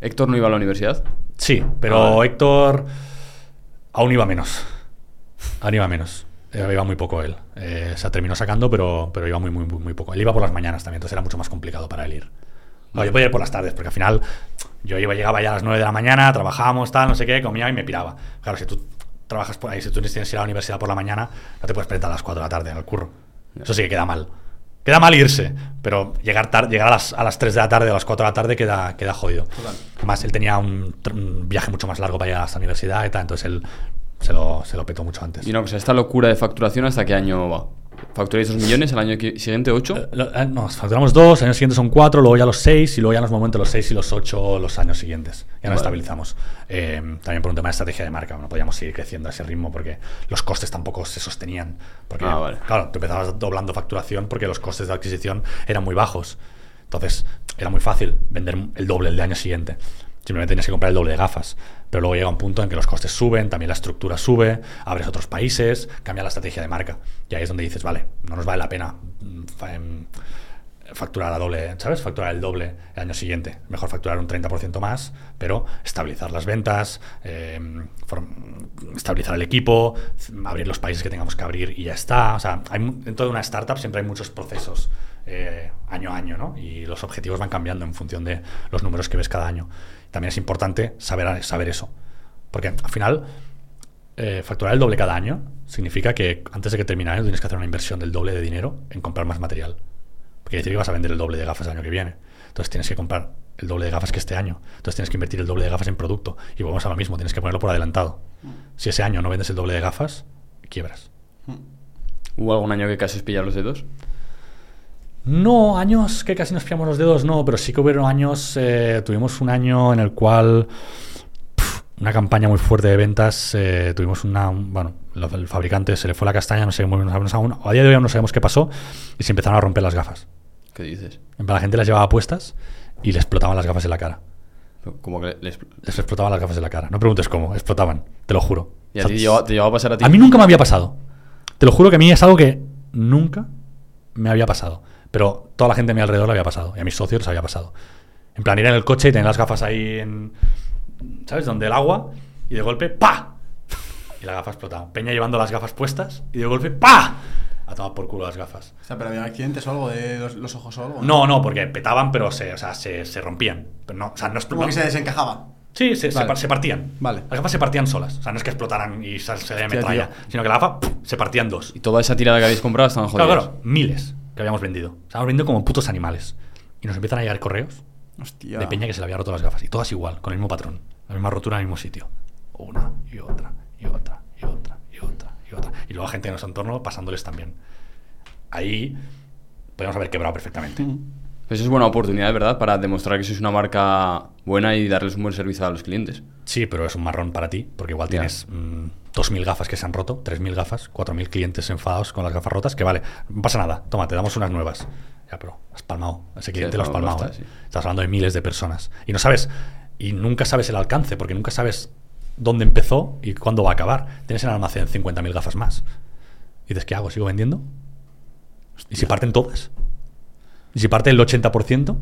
¿Héctor no iba a la universidad? Sí, pero ah, Héctor aún iba menos. Aún iba menos. Eh, iba muy poco él. Se terminó sacando, pero, pero iba muy, muy, muy poco. Él iba por las mañanas también, entonces era mucho más complicado para él ir. No, yo podía ir por las tardes, porque al final yo iba, llegaba ya a las 9 de la mañana, trabajábamos, tal, no sé qué, comía y me piraba. Claro, si tú trabajas por ahí, si tú tienes que ir a la universidad por la mañana, no te puedes presentar a las 4 de la tarde en el curro. Eso sí que queda mal. Queda mal irse, pero llegar, llegar a, las, a las 3 de la tarde o a las 4 de la tarde queda, queda jodido. Además, él tenía un, un, viaje mucho más largo para llegar a la universidad y tal, entonces él se lo, se lo petó mucho antes. Y no, pues esta locura de facturación, ¿hasta qué año va? ¿Facturáis 2 millones, el año siguiente 8? Eh, eh, no, facturamos 2, el año siguiente son 4, luego ya los 6 y luego ya nos momentos los 6 y los 8 los años siguientes. Ya nos estabilizamos. Eh, también por un tema de estrategia de marca, no podíamos seguir creciendo a ese ritmo porque los costes tampoco se sostenían. Porque, Ah, vale. claro, tú empezabas doblando facturación porque los costes de adquisición eran muy bajos. Entonces, era muy fácil vender el doble el de año siguiente. Simplemente tenías que comprar el doble de gafas. Pero luego llega un punto en que los costes suben, también la estructura sube, abres otros países, cambia la estrategia de marca. Y ahí es donde dices, vale, no nos vale la pena mm, em, facturar a doble, ¿sabes? Facturar el doble el año siguiente. Mejor facturar un 30% más, pero estabilizar las ventas, em, estabilizar el equipo, abrir los países que tengamos que abrir y ya está. O sea, hay, dentro de una startup siempre hay muchos procesos eh, año a año, ¿no? Y los objetivos van cambiando en función de los números que ves cada año. También es importante saber, saber eso. Porque al final, eh, facturar el doble cada año significa que antes de que termine el año tienes que hacer una inversión del doble de dinero en comprar más material. Porque quiere decir que vas a vender el doble de gafas el año que viene. Entonces tienes que comprar el doble de gafas que este año. Entonces tienes que invertir el doble de gafas en producto. Y volvemos a lo mismo, tienes que ponerlo por adelantado. Si ese año no vendes el doble de gafas, quiebras. ¿Hubo algún año que casi os pillar los dedos? No, años que casi nos pillamos los dedos, no, pero sí que hubieron años, eh, tuvimos un año en el cual pf, una campaña muy fuerte de ventas, eh, tuvimos una, un- bueno, el fabricante se le fue la castaña, no sé, muy- no sabemos aún, a día de hoy aún no sabemos qué pasó y se empezaron a romper las gafas. ¿Qué dices? En plan, la gente las llevaba puestas y le explotaban las gafas en la cara. Como que les... Les explotaban las gafas en la cara. No preguntes cómo, explotaban, te lo juro. ¿Y a O sea, te llegó a pasar a ti? a mí nunca me había pasado. Te lo juro que a mí es algo que nunca me había pasado. Pero toda la gente a mi alrededor le había pasado. Y a mis socios les había pasado. En plan, ir en el coche y tener las gafas ahí en. ¿Sabes? Donde el agua. Y de golpe, ¡pa! Y la gafa explotaba. Peña llevando las gafas puestas. Y de golpe, ¡pa! A tomar por culo las gafas. O sea, pero había accidentes o algo de los, los ojos o algo. No, no, porque petaban, pero se, o sea, se, se rompían. Pero no, o sea, no Como explotaban. que se desencajaba. Sí, se, se Vale. par- se partían. Vale. Las gafas se partían solas. O sea, no es que explotaran y se, se metralla, sino que la gafa ¡pum! se partían dos. Y toda esa tirada que habéis comprado estaban jodidas. Claro, claro, miles que habíamos vendido. O sea, habíamos vendido como putos animales. Y nos empiezan a llegar correos Hostia. de peña que se le había roto las gafas. Y todas igual, con el mismo patrón. La misma rotura en el mismo sitio. Una y otra, y otra, y otra, y otra, y otra. Y luego gente en nuestro entorno pasándoles también. Ahí podríamos haber quebrado perfectamente. Pues es buena oportunidad, ¿verdad? Para demostrar que sois una marca buena y darles un buen servicio a los clientes. Sí, pero es un marrón para ti, porque igual tienes mm, 2.000 gafas que se han roto, 3.000 gafas, 4.000 clientes enfadados con las gafas rotas, que vale, no pasa nada, toma, te damos unas nuevas. Ya, pero has palmado, ese cliente lo has palmado. basta, ¿eh? sí. Estás hablando de miles de personas. Y no sabes, y nunca sabes el alcance, porque nunca sabes dónde empezó y cuándo va a acabar. Tienes en el almacén 50.000 gafas más. Y dices, ¿qué hago? ¿Sigo vendiendo? ¿Y si parten todas? ¿Y si parte el 80%?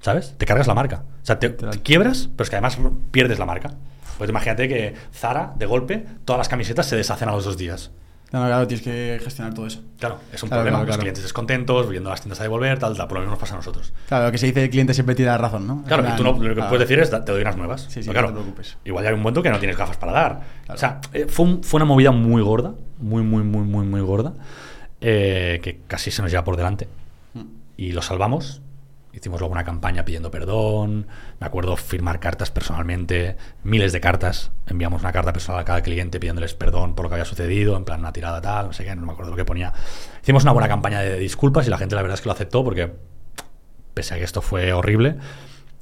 ¿Sabes? Te cargas la marca. O sea, te, te quiebras, pero es que además pierdes la marca. Pues imagínate que Zara, de golpe, todas las camisetas se deshacen a los dos días. Claro, claro, tienes que gestionar todo eso. Claro, es un Claro, problema. claro, Los claro. clientes descontentos, viendo las tiendas a devolver, tal, tal. Por lo mismo nos pasa a nosotros. Claro, lo que se dice el cliente siempre tiene la razón, ¿no? Claro, En y tú no, plan, lo que claro. puedes decir es, "Da- te doy unas nuevas. Sí, sí, Pero no claro, te preocupes. Igual hay un momento que no tienes gafas para dar. Claro. O sea, eh, fue, un- fue una movida muy gorda, muy, muy, muy, muy, muy gorda, eh, que casi se nos lleva por delante. Mm. Y lo salvamos Hicimos luego una campaña pidiendo perdón. Me acuerdo firmar cartas personalmente, miles de cartas. Enviamos una carta personal a cada cliente pidiéndoles perdón por lo que había sucedido, en plan una tirada tal, no sé qué, no me acuerdo lo que ponía. Hicimos una buena campaña de disculpas y la gente la verdad es que lo aceptó porque, pese a que esto fue horrible,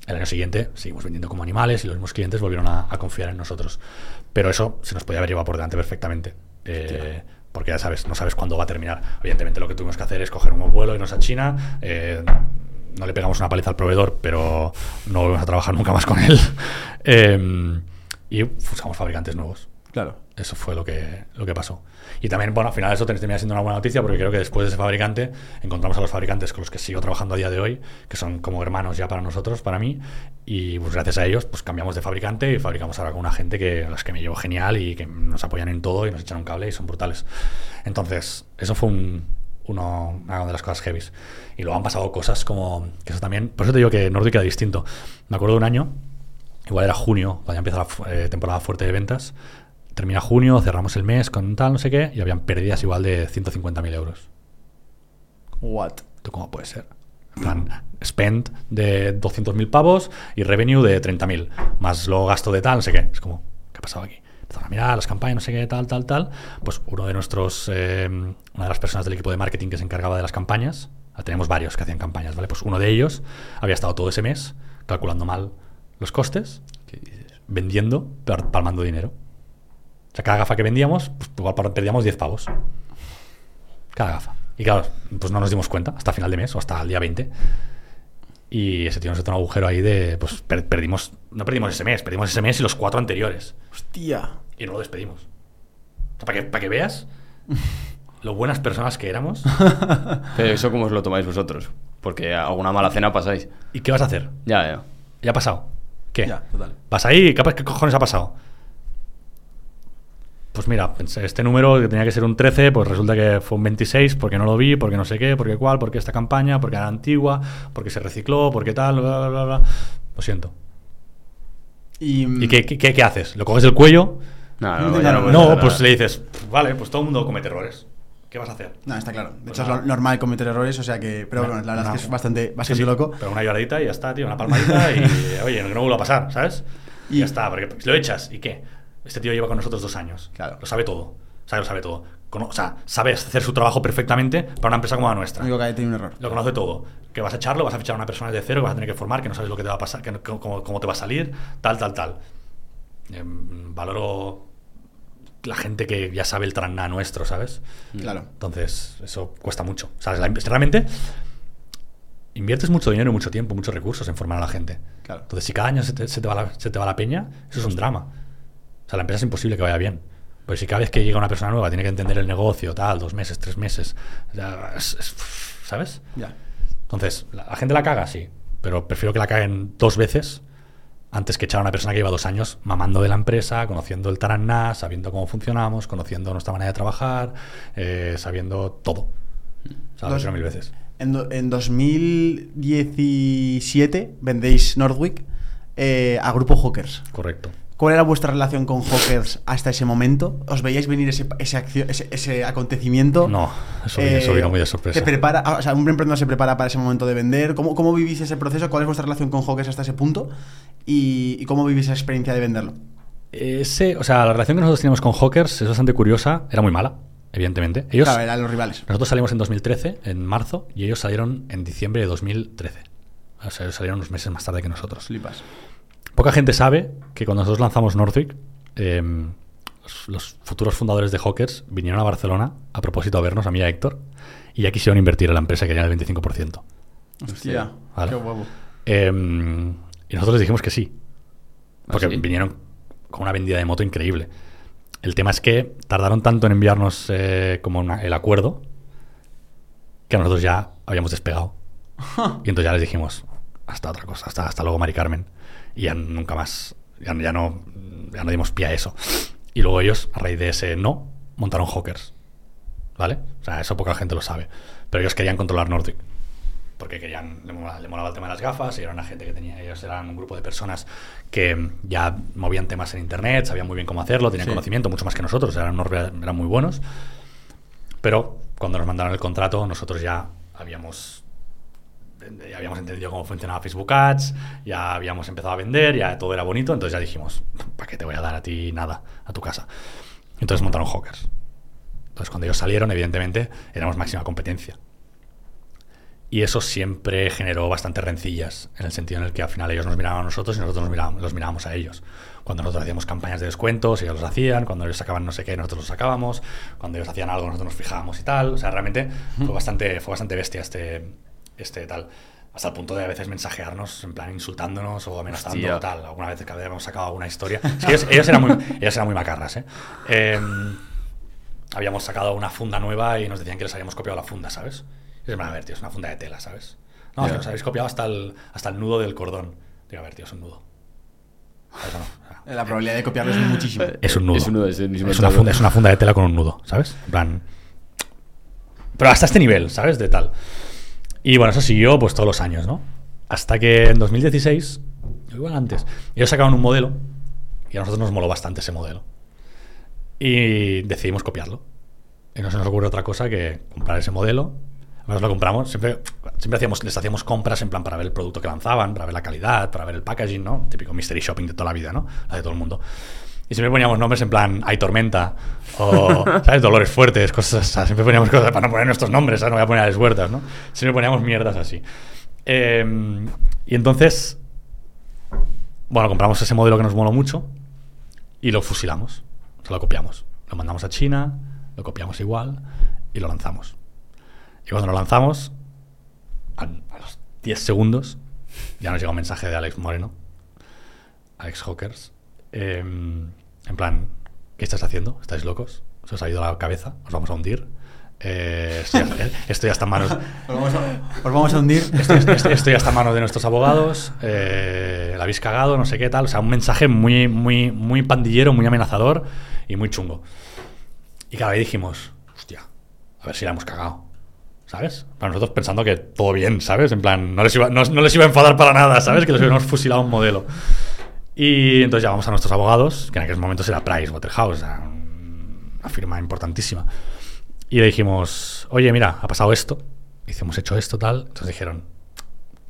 el año siguiente seguimos vendiendo como animales y los mismos clientes volvieron a, a confiar en nosotros. Pero eso se nos podía haber llevado por delante perfectamente. Eh, porque ya sabes, no sabes cuándo va a terminar. Evidentemente lo que tuvimos que hacer es coger un vuelo, irnos a China, eh, no le pegamos una paliza al proveedor, pero no volvemos a trabajar nunca más con él. Eh, y buscamos fabricantes nuevos. Claro. Eso fue lo que, lo que pasó. Y también, bueno, al final eso termina siendo una buena noticia porque creo que después de ese fabricante encontramos a los fabricantes con los que sigo trabajando a día de hoy, que son como hermanos ya para nosotros, para mí, y pues gracias a ellos pues cambiamos de fabricante y fabricamos ahora con una gente que las que me llevo genial y que nos apoyan en todo y nos echan un cable y son brutales. Entonces, eso fue un, uno, una de las cosas heavies. Y luego han pasado cosas como, que eso también, por eso te digo que Nordic era distinto. Me acuerdo de un año, igual era junio, cuando ya empieza la eh, temporada fuerte de ventas, termina junio, cerramos el mes con tal, no sé qué, y habían pérdidas igual de 150.000 euros. What? ¿Tú cómo puede ser? En plan, spend de 200.000 pavos y revenue de 30.000, más luego gasto de tal, no sé qué. Es como, ¿qué ha pasado aquí? Empezaron a mirar las campañas, no sé qué, tal, tal, tal. Pues uno de nuestros, eh, una de las personas del equipo de marketing que se encargaba de las campañas, ah, tenemos varios que hacían campañas, ¿vale? Pues uno de ellos había estado todo ese mes calculando mal los costes, vendiendo, par- palmando dinero. O sea, cada gafa que vendíamos, pues igual perdíamos 10 pavos. Cada gafa. Y claro, pues no nos dimos cuenta hasta final de mes o hasta el día 20. Y ese tío nos hizo un agujero ahí de, pues per- perdimos, no perdimos ese mes, perdimos ese mes y los cuatro anteriores. Hostia. Y no lo despedimos. O sea, para que, para que veas lo buenas personas que éramos. Pero eso cómo os lo tomáis vosotros. Porque alguna mala cena pasáis. ¿Y qué vas a hacer? Ya, ya. ¿Ya ha pasado? ¿Qué? Ya, total. ¿Vas ahí? ¿Qué, qué cojones ha pasado? Pues mira, este número que tenía que ser un 13, pues resulta que fue un 26 porque no lo vi, porque no sé qué, porque cuál, porque esta campaña, porque era antigua, porque se recicló, porque tal, bla, bla, bla, bla. Lo siento. Y, ¿Y qué, qué- qué- qué haces? ¿Lo coges del cuello? No, No, no, pues le dices, vale, pues todo el mundo comete errores. ¿Qué vas a hacer? No, está claro. De Pues hecho, es nada. lo normal cometer errores, o sea que. Pero Una- bueno, la verdad una- es que es bastante, bastante sí, loco. Pero una lloradita y ya está, tío, una palmadita y oye, no vuelva a pasar, ¿sabes? Y, Y- ya está, porque si lo echas, ¿y qué? Este tío lleva con nosotros dos años. Claro. Lo sabe todo. Sabe, lo sabe todo. Cono- o sea, sabe hacer su trabajo perfectamente para una empresa como la nuestra. Lo único que hay tiene un error. Lo conoce todo. Que vas a echarlo, vas a fichar a una persona de cero, que vas a tener que formar, que no sabes lo que te va a pasar, que no- cómo, cómo te va a salir, tal, tal, tal. Em, valoro la gente que ya sabe el traná nuestro, ¿sabes? Claro. Entonces, eso cuesta mucho. O sea, realmente inviertes mucho dinero mucho tiempo, muchos recursos en formar a la gente. Claro. Entonces, si cada año se te, se te va la, se te va la peña, eso es un drama. Sea, la empresa es imposible que vaya bien. Pues si cada vez que llega una persona nueva tiene que entender el negocio, tal, dos meses, tres meses, ya, es- es- ¿sabes? Ya. Entonces, ¿la, la gente la caga? Sí, pero prefiero que la caguen dos veces antes que echar a una persona que lleva dos años mamando de la empresa, conociendo el taraná, sabiendo cómo funcionamos, conociendo nuestra manera de trabajar, eh, sabiendo todo. O sea, Dos- mil veces. En, do- en 2017 vendéis Nordwick eh, a Grupo Hawkers. Correcto. ¿Cuál era vuestra relación con Hawkers hasta ese momento? ¿Os veíais venir ese, ese, ese, ese acontecimiento? No, eso, vino muy de sorpresa. ¿Te prepara, o sea, un emprendedor se prepara para ese momento de vender? ¿Cómo, cómo vivís ese proceso? ¿Cuál es vuestra relación con Hawkers hasta ese punto? ¿Y, y cómo vivís esa experiencia de venderlo? Ese, o sea, la relación que nosotros teníamos con Hawkers es bastante curiosa. Era muy mala, evidentemente. Ellos, Claro, eran los rivales. Nosotros salimos en 2013, en marzo, y ellos salieron en diciembre de 2013. O sea, ellos salieron unos meses más tarde que nosotros. Flipas. Poca gente sabe que cuando nosotros lanzamos Northwick, eh, los, los futuros fundadores de Hawkers vinieron a Barcelona a propósito a vernos, a mí y a Héctor, y ya quisieron invertir en la empresa, querían el 25%. Hostia, Vale. qué guapo. Eh, y nosotros les dijimos que sí, porque ¿Ah, sí? vinieron con una vendida de moto increíble. El tema es que tardaron tanto en enviarnos eh, como una- el acuerdo que nosotros ya habíamos despegado. Y entonces ya les dijimos, hasta otra cosa, hasta, hasta luego, Mari Carmen. Y ya nunca más, ya, ya no, ya no dimos pie a eso. Y luego ellos, a raíz de ese no, montaron Hawkers. ¿Vale? O sea, eso poca gente lo sabe. Pero ellos querían controlar Nordic. Porque querían, le molaba, le molaba el tema de las gafas, y era una gente que tenía, ellos eran un grupo de personas que ya movían temas en internet, sabían muy bien cómo hacerlo, tenían Sí. conocimiento mucho más que nosotros, eran, unos eran muy buenos. Pero cuando nos mandaron el contrato, nosotros ya habíamos ya habíamos entendido cómo funcionaba Facebook Ads, ya habíamos empezado a vender, ya todo era bonito, entonces ya dijimos, ¿para qué te voy a dar a ti nada a tu casa? Entonces montaron Hawkers. Entonces cuando ellos salieron, evidentemente, éramos máxima competencia. Y eso siempre generó bastantes rencillas, en el sentido en el que al final ellos nos miraban a nosotros y nosotros nos mirábamos, los mirábamos a ellos. Cuando nosotros hacíamos campañas de descuentos, ellos los hacían, cuando ellos sacaban no sé qué, nosotros los sacábamos, cuando ellos hacían algo, nosotros nos fijábamos y tal. O sea, realmente fue bastante, fue bastante bestia este, este tal. Hasta el punto de a veces mensajearnos, en plan insultándonos o amenazando Hostia. o tal. Alguna vez que habíamos sacado alguna historia. Es que ellos, ellos eran muy, ellos eran muy macarras, ¿eh? Em, habíamos sacado una funda nueva y nos decían que les habíamos copiado la funda, ¿sabes? Y a ver, tío, es una funda de tela, ¿sabes? No, Ya. nos habéis copiado hasta el, hasta el nudo del cordón. Digo, a ver, tío, es un nudo. Eso no, o sea, La probabilidad de copiarlo es muchísimo. es un nudo. Es un nudo, es el mismo Es una, funda, es una funda de tela con un nudo, ¿sabes? En plan. Pero hasta este nivel, ¿sabes? De tal. Y bueno, eso siguió pues todos los años, ¿no? Hasta que en 2016, igual antes, ellos sacaron un modelo y a nosotros nos moló bastante ese modelo. Y decidimos copiarlo. Y no se nos ocurre otra cosa que comprar ese modelo. Además lo compramos, siempre, siempre hacíamos, les hacíamos compras en plan para ver el producto que lanzaban, para ver la calidad, para ver el packaging, ¿no? Típico mystery shopping de toda la vida, ¿no? La de todo el mundo. Y siempre poníamos nombres en plan Hay Tormenta o, ¿sabes? Dolores Fuertes, cosas. Siempre poníamos cosas para no poner nuestros nombres, ¿sabes? No voy a poner a huertas, ¿no? Siempre poníamos mierdas así. Eh, y entonces, bueno, compramos ese modelo que nos moló mucho y lo fusilamos. Se lo copiamos. Lo mandamos a China, lo copiamos igual y lo lanzamos. Y cuando lo lanzamos, a, los 10 segundos, ya nos llega un mensaje de Alex Moreno, Alex Hawkers, eh, en plan, ¿qué estás haciendo? ¿Estáis locos? ¿Se os ha ido la cabeza? ¿Os vamos a hundir? Eh, esto, ya, esto ya está en manos... Os vamos a, os vamos a hundir. Esto, esto- esto ya está en manos de nuestros abogados. eh, la habéis cagado, no sé qué tal. O sea, un mensaje muy, muy, muy pandillero, muy amenazador y muy chungo. Y claro, ahí dijimos, hostia, a ver si la hemos cagado. ¿Sabes? Para nosotros pensando que todo bien, ¿sabes? En plan, no les iba, no, no les iba a enfadar para nada, ¿sabes? Que les hubiéramos fusilado un modelo. Y entonces llamamos a nuestros abogados, que en aquellos momentos era Price Waterhouse, una firma importantísima. Y le dijimos, oye, mira, ha pasado esto, y hemos hecho esto, tal. Entonces dijeron,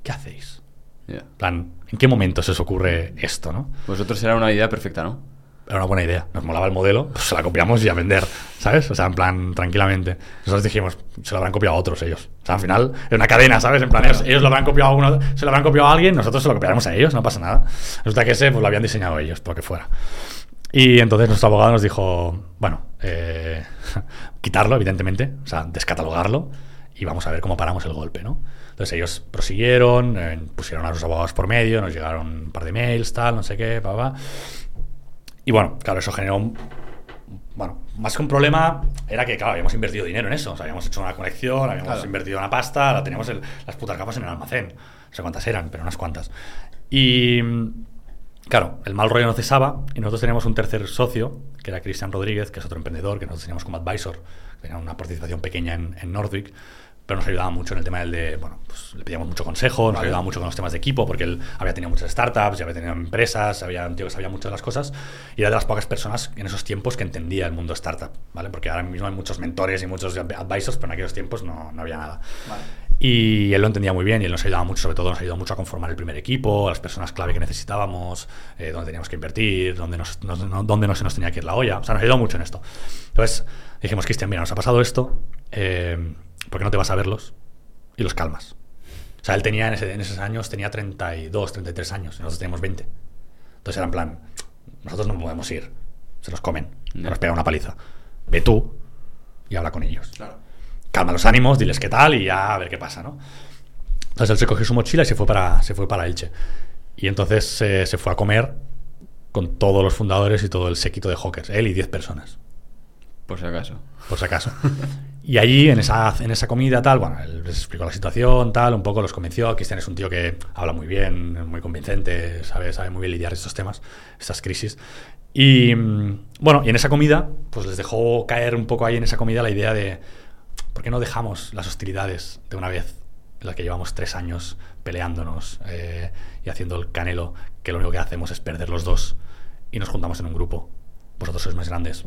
¿qué hacéis? En plan, ¿en qué momento se os ocurre esto, no? Vosotros era una idea perfecta, ¿no? Era una buena idea. Nos molaba el modelo, pues se la copiamos y a vender, ¿sabes? O sea, en plan, tranquilamente. Nosotros dijimos, se lo habrán copiado a otros ellos. O sea, al final, es una cadena, ¿sabes? En plan, ellos, ellos lo habrán copiado a uno, se lo habrán copiado a alguien, nosotros se lo copiaremos a ellos, no pasa nada. Resulta que ese, pues lo habían diseñado ellos, por que fuera. Y entonces nuestro abogado nos dijo, bueno, eh, quitarlo, evidentemente, o sea, descatalogarlo y vamos a ver cómo paramos el golpe, ¿no? Entonces ellos prosiguieron, eh, pusieron a los abogados por medio, nos llegaron un par de mails, tal, no sé qué, pa, pa. Y bueno, claro, eso generó un, bueno, más que un problema, era que, claro, habíamos invertido dinero en eso. O sea, habíamos hecho una colección, habíamos Claro. invertido una pasta, la teníamos el- las putas gafas en el almacén. No sé cuántas eran, pero unas cuantas. Y, claro, el mal rollo no cesaba y nosotros teníamos un tercer socio, que era Cristian Rodríguez, que es otro emprendedor que nosotros teníamos como advisor, que tenía una participación pequeña en, en Nordic, pero nos ayudaba mucho en el tema del de, bueno, pues le pedíamos mucho consejo, nos Vale. ayudaba mucho con los temas de equipo, porque él había tenido muchas startups, ya había tenido empresas, había un tío que sabía mucho de las cosas, y era de las pocas personas en esos tiempos que entendía el mundo startup, ¿vale? Porque ahora mismo hay muchos mentores y muchos advisors, pero en aquellos tiempos no, no había nada. Vale. Y él lo entendía muy bien y él nos ayudaba mucho, sobre todo nos ayudó mucho a conformar el primer equipo, a las personas clave que necesitábamos, eh, dónde teníamos que invertir, dónde, nos, nos- no, dónde no se nos tenía que ir la olla. O sea, nos ayudó mucho en esto. Entonces dijimos, Cristian, mira, nos ha pasado esto, eh, ¿por qué no te vas a verlos y los calmas? O sea, él tenía en, ese- en esos años, tenía 32, 33 años, y nosotros teníamos 20. Entonces era en plan, nosotros no podemos ir, se los comen, No. nos pega una paliza. Ve tú y habla con ellos Claro. calma los ánimos, diles qué tal y ya a ver qué pasa, ¿no? Entonces él se cogió su mochila y se fue para, se fue para Elche. Y entonces eh, se fue a comer con todos los fundadores y todo el séquito de Hawkers, él y 10 personas, Por si acaso. por si acaso. Y allí, en esa, en esa comida, tal, bueno, él les explicó la situación, tal, un poco los convenció. Cristian es un tío que habla muy bien, muy convincente, sabe, sabe muy bien lidiar estos temas, estas crisis. Y mm, bueno, y en esa comida, pues les dejó caer un poco ahí en esa comida la idea de, ¿por qué no dejamos las hostilidades de una vez? En las que llevamos tres años peleándonos eh, y haciendo el canelo, que lo único que hacemos es perder los dos y nos juntamos en un grupo. Vosotros sois más grandes.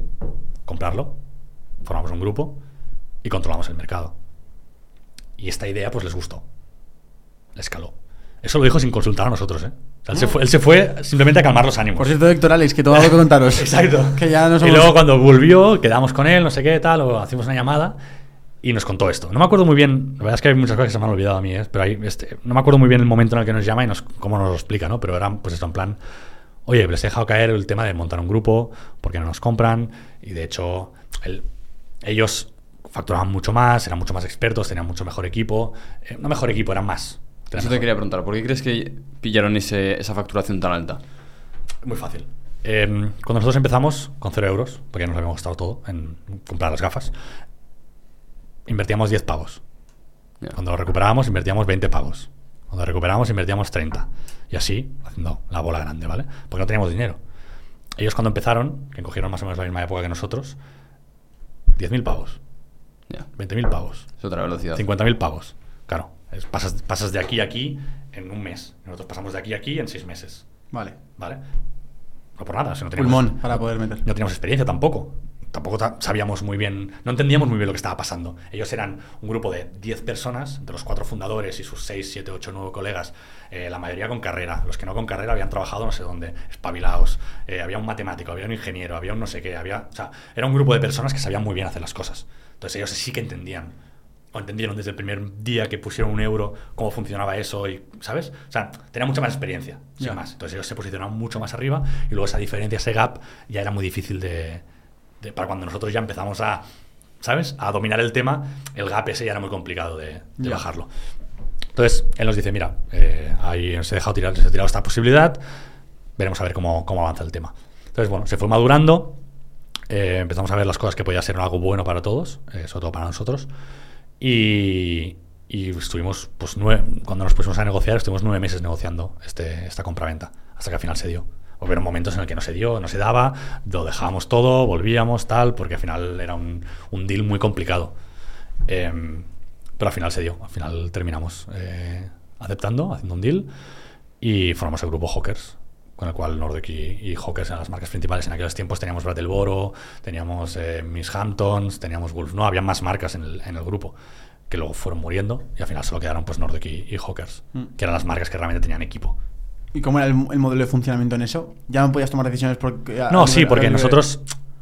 Comprarlo, formamos un grupo y controlamos el mercado. Y esta idea pues les gustó. escaló. Eso lo dijo sin consultar a nosotros, ¿eh? O sea, él, se fue, él se fue simplemente a calmar los ánimos. Por cierto, Héctor Alex, que todo algo que contaros. Exacto. Que ya no Y somos... luego cuando volvió, quedamos con él, no sé qué, tal, o hacíamos una llamada y nos contó esto. No me acuerdo muy bien, la verdad es que hay muchas cosas que se me han olvidado a mí, ¿eh? pero hay, este, no me acuerdo muy bien el momento en el que nos llama y nos, cómo nos lo explica, ¿no? Pero era pues esto en plan, oye, les he dejado caer el tema de montar un grupo porque no nos compran y de hecho el- ellos facturaban mucho más, eran mucho más expertos, tenían mucho mejor equipo, eh, no mejor equipo, eran más. Eso te quería preguntar, ¿por qué crees que pillaron ese- esa facturación tan alta? Muy fácil. Eh, cuando nosotros empezamos con 0 euros, porque nos había gastado todo en comprar las gafas, invertíamos 10 pavos. Ya. Cuando lo recuperábamos, invertíamos 20 pavos. Cuando recuperábamos, invertíamos 30. Y así, haciendo la bola grande, ¿vale? Porque no teníamos dinero. Ellos cuando empezaron, que cogieron más o menos la misma época que nosotros, 10.000 pavos, Ya, 20.000 pavos, es otra velocidad. 50.000 pavos. Claro, es- pasas, pasas de aquí a aquí en un mes. Nosotros pasamos de aquí a aquí en 6 meses, Vale. ¿vale? No por nada, si no teníamos, Pulmón para poder meter. no teníamos experiencia tampoco. Tampoco ta- sabíamos muy bien, no entendíamos muy bien lo que estaba pasando. Ellos eran un grupo de 10 personas, de los cuatro fundadores y sus 6, 7, 8, 9 colegas, eh, la mayoría con carrera. Los que no con carrera habían trabajado no sé dónde, espabilados. Eh, había un matemático, había un ingeniero, había un no sé qué. Había, o sea, era un grupo de personas que sabían muy bien hacer las cosas. Entonces ellos sí que entendían. O entendieron desde el primer día que pusieron un euro cómo funcionaba eso y, ¿sabes? O sea, tenían mucha más experiencia, sin Ya. más. Entonces ellos se posicionaban mucho más arriba y luego esa diferencia, ese gap, ya era muy difícil de, de- para cuando nosotros ya empezamos a, ¿sabes? A dominar el tema, el gap ese ya era muy complicado de, de Ya. bajarlo. Entonces él nos dice, mira, eh, ahí se ha dejado tirar, se ha tirado esta posibilidad, veremos a ver cómo, cómo avanza el tema. Entonces, bueno, se fue madurando, eh, empezamos a ver las cosas que podía ser algo bueno para todos, eh, sobre todo para nosotros. Y, y estuvimos, pues, nueve, cuando nos pusimos a negociar, estuvimos nueve meses negociando este, esta compraventa, hasta que al final se dio. Hubieron momentos en el que no se dio, no se daba, lo dejábamos todo, volvíamos, tal, porque al final era un, un deal muy complicado. Em, pero al final se dio, al final terminamos eh, aceptando, haciendo un deal y formamos el grupo Hawkers, con el cual Nordic y, y Hawkers eran las marcas principales. En aquellos tiempos teníamos Brattleboro, teníamos eh, Miss Hamptons, teníamos Wolf. No, había más marcas en el, en el grupo que luego fueron muriendo y al final solo quedaron pues Nordic y, y Hawkers, Mm. que eran las marcas que realmente tenían equipo. ¿Y cómo era el, el modelo de funcionamiento en eso? ¿Ya no podías tomar decisiones porque... a- No, a sí, porque nosotros,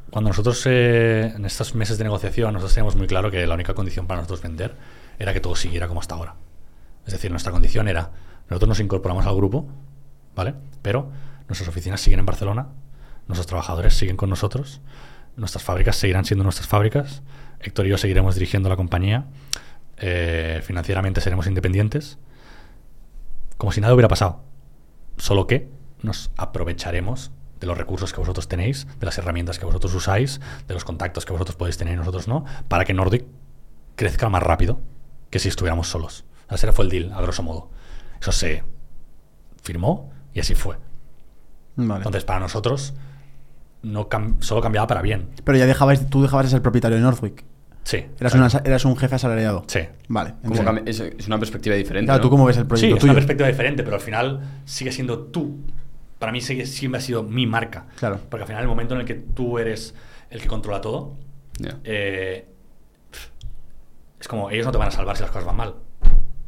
cuando nosotros eh, en estos meses de negociación, nosotros teníamos muy claro que la única condición para nosotros vender era que todo siguiera como hasta ahora. Es decir, nuestra condición era, nosotros nos incorporamos al grupo, ¿vale? Pero nuestras oficinas siguen en Barcelona, nuestros trabajadores siguen con nosotros, nuestras fábricas seguirán siendo nuestras fábricas, Héctor y yo seguiremos dirigiendo la compañía, eh, financieramente seremos independientes, como si nada hubiera pasado. Solo que nos aprovecharemos de los recursos que vosotros tenéis, de las herramientas que vosotros usáis, de los contactos que vosotros podéis tener y nosotros no, para que Nordic crezca más rápido que si estuviéramos solos. Ese fue el deal, a grosso modo. Eso se firmó y así fue. Vale. Entonces, para nosotros, no cam- solo cambiaba para bien. Pero ya dejabas, tú dejabas de ser propietario de Northwick. Sí. Eras, una- eras un jefe asalariado. Sí. Vale. Es, es una perspectiva diferente. Claro, ¿no? ¿tú cómo ves el Sí, proyecto es una tuyo? perspectiva diferente, pero al final sigue siendo tú. Para mí sigue, siempre ha sido mi marca. Claro. Porque al final, el momento en el que tú eres el que controla todo, Ya. eh, es como ellos no te van a salvar si las cosas van mal.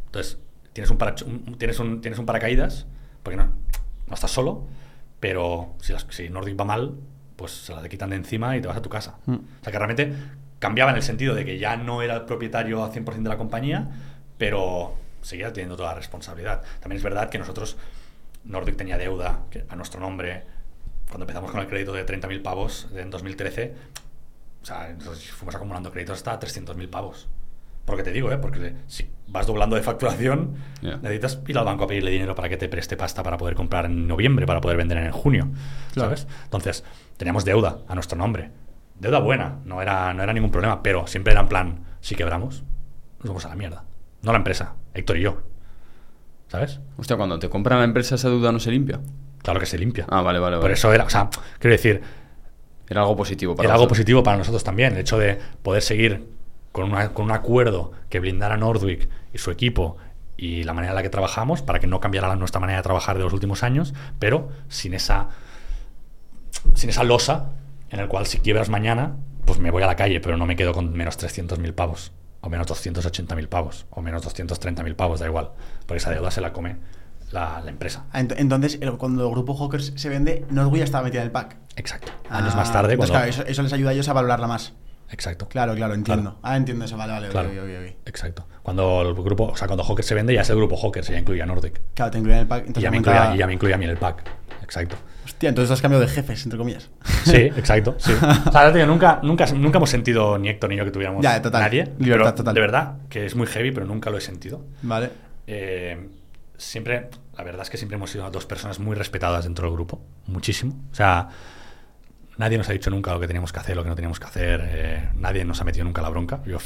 Entonces, tienes un, paracho- un- tienes un, tienes un paracaídas, porque no, no estás solo, pero si, las- si Nordic va mal, pues se la te quitan de encima y te vas a tu casa. Mm. O sea que realmente cambiaba en el sentido de que ya no era el propietario al 100% de la compañía, pero seguía teniendo toda la responsabilidad. También es verdad que nosotros, Nordic tenía deuda que- a nuestro nombre. Cuando empezamos con el crédito de 30.000 pavos en 2013, o sea, nosotros fuimos acumulando créditos hasta 300.000 pavos. Porque te digo, ¿eh? Porque si vas doblando de facturación, Ya. necesitas ir al banco a pedirle dinero para que te preste pasta para poder comprar en noviembre, para poder vender en junio. Claro. ¿Sabes? Entonces, teníamos deuda a nuestro nombre. Deuda buena, no era, no era ningún problema, pero siempre era en plan, si quebramos, nos vamos a la mierda. No la empresa, Héctor y yo. ¿Sabes? Hostia, cuando te compran la empresa, esa deuda no se limpia. Claro que se limpia. Ah, vale, vale. Por vale. eso era, o sea, quiero decir, Era algo positivo para era algo positivo para nosotros también, el hecho de poder seguir con, una- con un acuerdo que blindara Nordwick y su equipo y la manera en la que trabajamos para que no cambiara nuestra manera de trabajar de los últimos años, pero sin esa, sin esa losa en el cual si quiebras mañana, pues me voy a la calle, pero no me quedo con menos 300.000 pavos o menos 280.000 pavos, o menos 230.000 pavos, da igual, porque esa deuda se la come la, la empresa. Ah, ent- Entonces, el- cuando el grupo Hawkers se vende, Norway ya estaba metida en el pack. Exacto. Años Ah, más tarde, entonces, cuando... claro, eso, eso les ayuda a ellos a valorarla más. Exacto. Claro, claro, entiendo. Claro. Ah, entiendo eso, vale, vale, Claro. ok, ok. Exacto. Cuando el grupo, o sea, cuando Hawkers se vende, ya es el grupo Hawkers, y ya incluye a Nordic. Claro, te incluyen en el pack. Y Entonces ya, me incluye, y ya me incluye a mí en el pack. Exacto. Hostia, entonces has cambiado de jefes, entre comillas. Sí, exacto. Sí. O sea, tío, nunca, nunca, nunca hemos sentido, ni Héctor ni yo, que tuviéramos Ya, total. nadie. Libertad pero total. De verdad, que es muy heavy, pero nunca lo he sentido. Vale. Eh, siempre, la verdad es que siempre hemos sido dos personas muy respetadas dentro del grupo. Muchísimo. O sea, nadie nos ha dicho nunca lo que teníamos que hacer, lo que no teníamos que hacer. eh, nadie nos ha metido nunca la bronca. Yo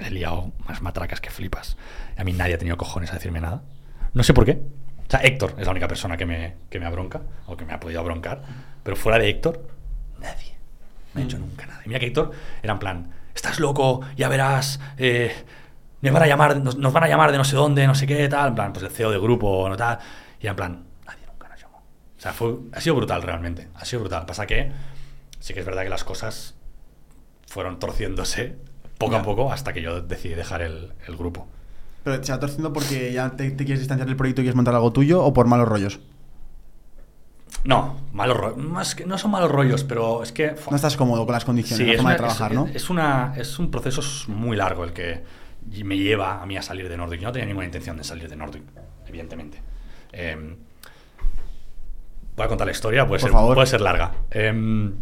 he liado más matracas que flipas. A mí nadie ha tenido cojones a decirme nada. No sé por qué. O sea, Héctor es la única persona que me, que me abronca, o que me ha podido abroncar. Pero fuera de Héctor, nadie me ha Mm. hecho nunca nada. Y mira que Héctor era en plan, estás loco, ya verás, eh, me van a llamar, nos, nos van a llamar de no sé dónde, no sé qué, tal, en plan, pues el CEO de grupo, no tal. Y era en plan, nadie nunca nos llamó. O sea, fue, ha sido brutal realmente, ha sido brutal. Pasa que sí que es verdad que las cosas fueron torciéndose poco Ya. a poco hasta que yo decidí dejar el, el grupo. Pero se va torciendo porque ya te, te quieres distanciar del proyecto y quieres montar algo tuyo o por malos rollos. No, malos rollos. Más que, no son malos rollos, pero es que. No estás cómodo con las condiciones, la es, forma una- de trabajar, es- ¿no? es una, es un proceso muy largo el que me lleva a mí a salir de Nordic. Yo no tenía ninguna intención de salir de Nordic, evidentemente. Eh, voy a contar la historia, puede, Por ser, favor. puede ser larga. Eh,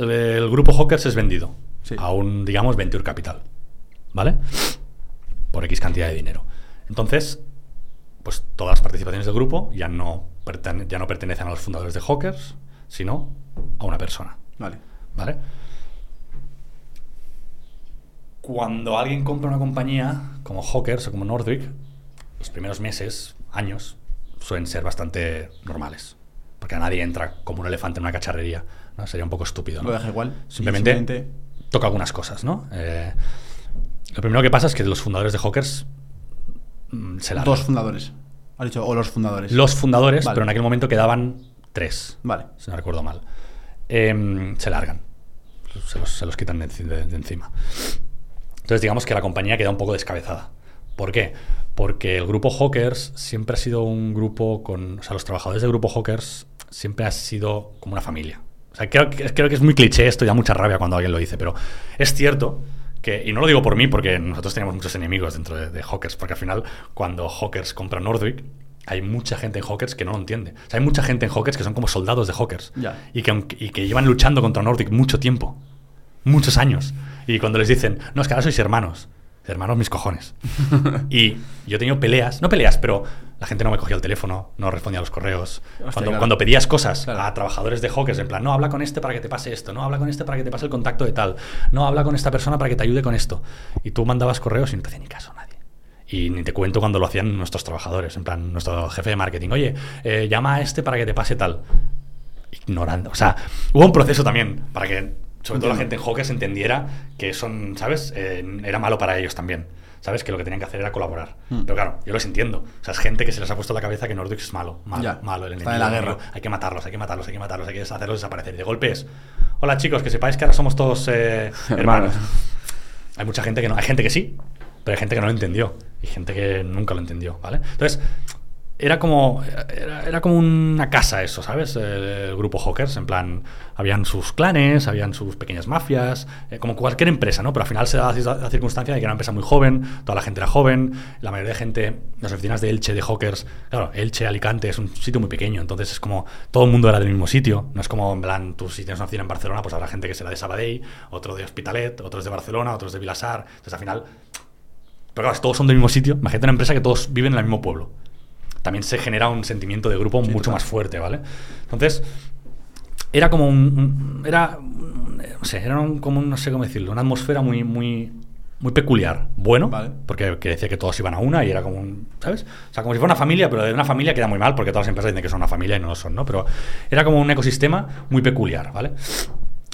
el, grupo Hawkers es vendido Sí. a un, digamos, Venture Capital, ¿vale? Por X cantidad de dinero. Entonces, pues todas las participaciones del grupo ya no, ya no pertenecen a los fundadores de Hawkers, sino a una persona. Vale. ¿Vale? Cuando alguien compra una compañía como Hawkers o como Nordic, los primeros meses, años, suelen ser bastante normales. Porque a nadie entra como un elefante en una cacharrería. ¿No? Sería un poco estúpido. ¿no? Lo deja igual. Simplemente, toca algunas cosas, ¿no? Eh, lo primero que pasa es que los fundadores de Hawkers mm, se largan. Dos fundadores. Has dicho, o los fundadores. Los fundadores, Vale. pero en aquel momento quedaban tres Vale. si no recuerdo mal, em, se largan. Se los, se los quitan de, enci- de- de encima. Entonces, digamos que la compañía queda un poco descabezada. ¿Por qué? Porque el grupo Hawkers siempre ha sido un grupo con. O sea, los trabajadores del grupo Hawkers siempre ha sido como una familia. O sea, creo, que- creo que es muy cliché esto y da mucha rabia cuando alguien lo dice, pero es cierto que, y no lo digo por mí, porque nosotros teníamos muchos enemigos dentro de, de Hawkers, porque al final, cuando Hawkers compra Nordic, hay mucha gente en Hawkers que no lo entiende. O sea, hay mucha gente en Hawkers que son como soldados de Hawkers y, que, y que llevan luchando contra Nordic mucho tiempo, muchos años. Y cuando les dicen, no, es que ahora sois hermanos. Hermanos mis cojones. y yo he tenido peleas, no peleas, pero la gente no me cogía el teléfono, no respondía a los correos. Hostia, cuando, claro. cuando pedías cosas Claro. a trabajadores de Hawkers, en plan, no, habla con este para que te pase esto, no, habla con este para que te pase el contacto de tal, no, habla con esta persona para que te ayude con esto. Y tú mandabas correos y no te hacía ni caso nadie. Y ni te cuento cuando lo hacían nuestros trabajadores, en plan, nuestro jefe de marketing, oye, eh, llama a este para que te pase tal. Ignorando. O sea, hubo un proceso también para que, sobre todo la gente en Hawkers, entendiera que son, ¿sabes? Eh, era malo para ellos también. ¿Sabes? Que lo que tenían que hacer era colaborar. Hmm. Pero claro, yo los entiendo. O sea, es gente que se les ha puesto en la cabeza que Nordic es malo. Malo, Ya, malo. El está enemigo, en la guerra. Hay que matarlos, hay que matarlos, hay que matarlos, hay que hacerlos desaparecer. Y de golpe es, hola chicos, que sepáis que ahora somos todos eh, hermanos. Hermanos. Hay mucha gente que no, hay gente que sí, pero hay gente que no lo entendió y gente que nunca lo entendió, ¿vale? Entonces, era como era, como una casa eso, ¿sabes? El, grupo Hawkers, en plan, habían sus clanes, habían sus pequeñas mafias, eh, como cualquier empresa, ¿no? Pero al final se da la, la circunstancia de que era una empresa muy joven, toda la gente era joven, la mayoría de gente, las oficinas de Elche de Hawkers, claro, Elche, Alicante es un sitio muy pequeño, entonces es como todo el mundo era del mismo sitio, no es como en plan, tú si tienes una oficina en Barcelona, pues habrá gente que será de Sabadell, otro de Hospitalet, otros de Barcelona, otros de Vilasar, entonces al final pero claro, todos son del mismo sitio. Imagínate una empresa que todos viven en el mismo pueblo. También se genera un sentimiento de grupo Sí, mucho más fuerte, ¿vale? Entonces, era como un. un- era. No sé, era un- como un, no sé cómo decirlo, una atmósfera muy, muy, muy peculiar. Bueno, Vale. porque que decía que todos iban a una y era como un. ¿Sabes? O sea, como si fuera una familia, pero de una familia queda muy mal porque todas las empresas dicen que son una familia y no lo son, ¿no? Pero era como un ecosistema muy peculiar, ¿vale?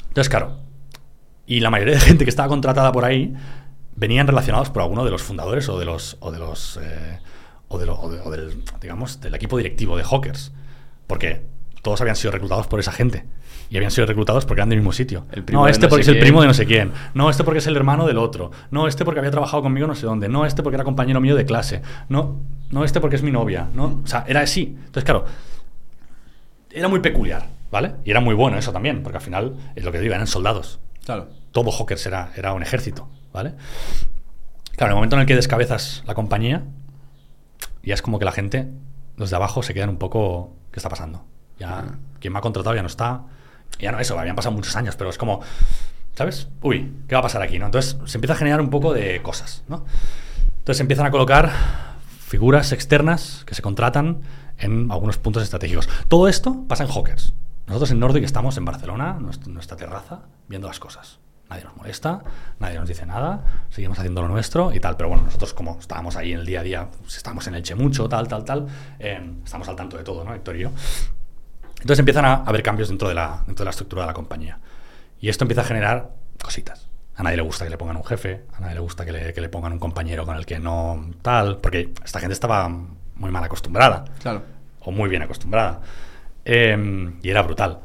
Entonces, claro, y la mayoría de gente que estaba contratada por ahí venían relacionados por alguno de los fundadores o de los o de los eh, o, de lo- o de- o del digamos del equipo directivo de Hawkers porque todos habían sido reclutados por esa gente. Y habían sido reclutados porque eran del mismo sitio. El no, este no porque es el quién. primo de no sé quién. No, este porque es el hermano del otro. No, este porque había trabajado conmigo no sé dónde. No, este porque era compañero mío de clase. No, no este porque es mi novia. No, o sea, era así. Entonces, claro, era muy peculiar, ¿vale? Y era muy bueno eso también, porque al final, es lo que digo, eran soldados. Claro. Todo Hawkers era, era un ejército, ¿vale? Claro, en el momento en el que descabezas la compañía, ya es como que la gente, los de abajo, se quedan un poco. ¿Qué está pasando? Ya, quien me ha contratado ya no está. Ya no eso, habían pasado muchos años, pero es como. ¿Sabes? Uy, ¿qué va a pasar aquí? ¿no? Entonces se empieza a generar un poco de cosas, ¿no? Entonces se empiezan a colocar figuras externas que se contratan en algunos puntos estratégicos. Todo esto pasa en Hawkers. Nosotros en Nordic estamos en Barcelona, nuestra terraza, viendo las cosas. Nadie nos molesta, nadie nos dice nada, seguimos haciendo lo nuestro y tal. Pero bueno, nosotros como estábamos ahí en el día a día, pues, estábamos en Elche mucho, tal, tal, tal, eh, estamos al tanto de todo, ¿no, Héctor y yo? Entonces empiezan a haber cambios dentro de, la, dentro de la estructura de la compañía. Y esto empieza a generar cositas. A nadie le gusta que le pongan un jefe, a nadie le gusta que le, que le pongan un compañero con el que no tal, porque esta gente estaba muy mal acostumbrada Claro. o muy bien acostumbrada. Eh, y era brutal.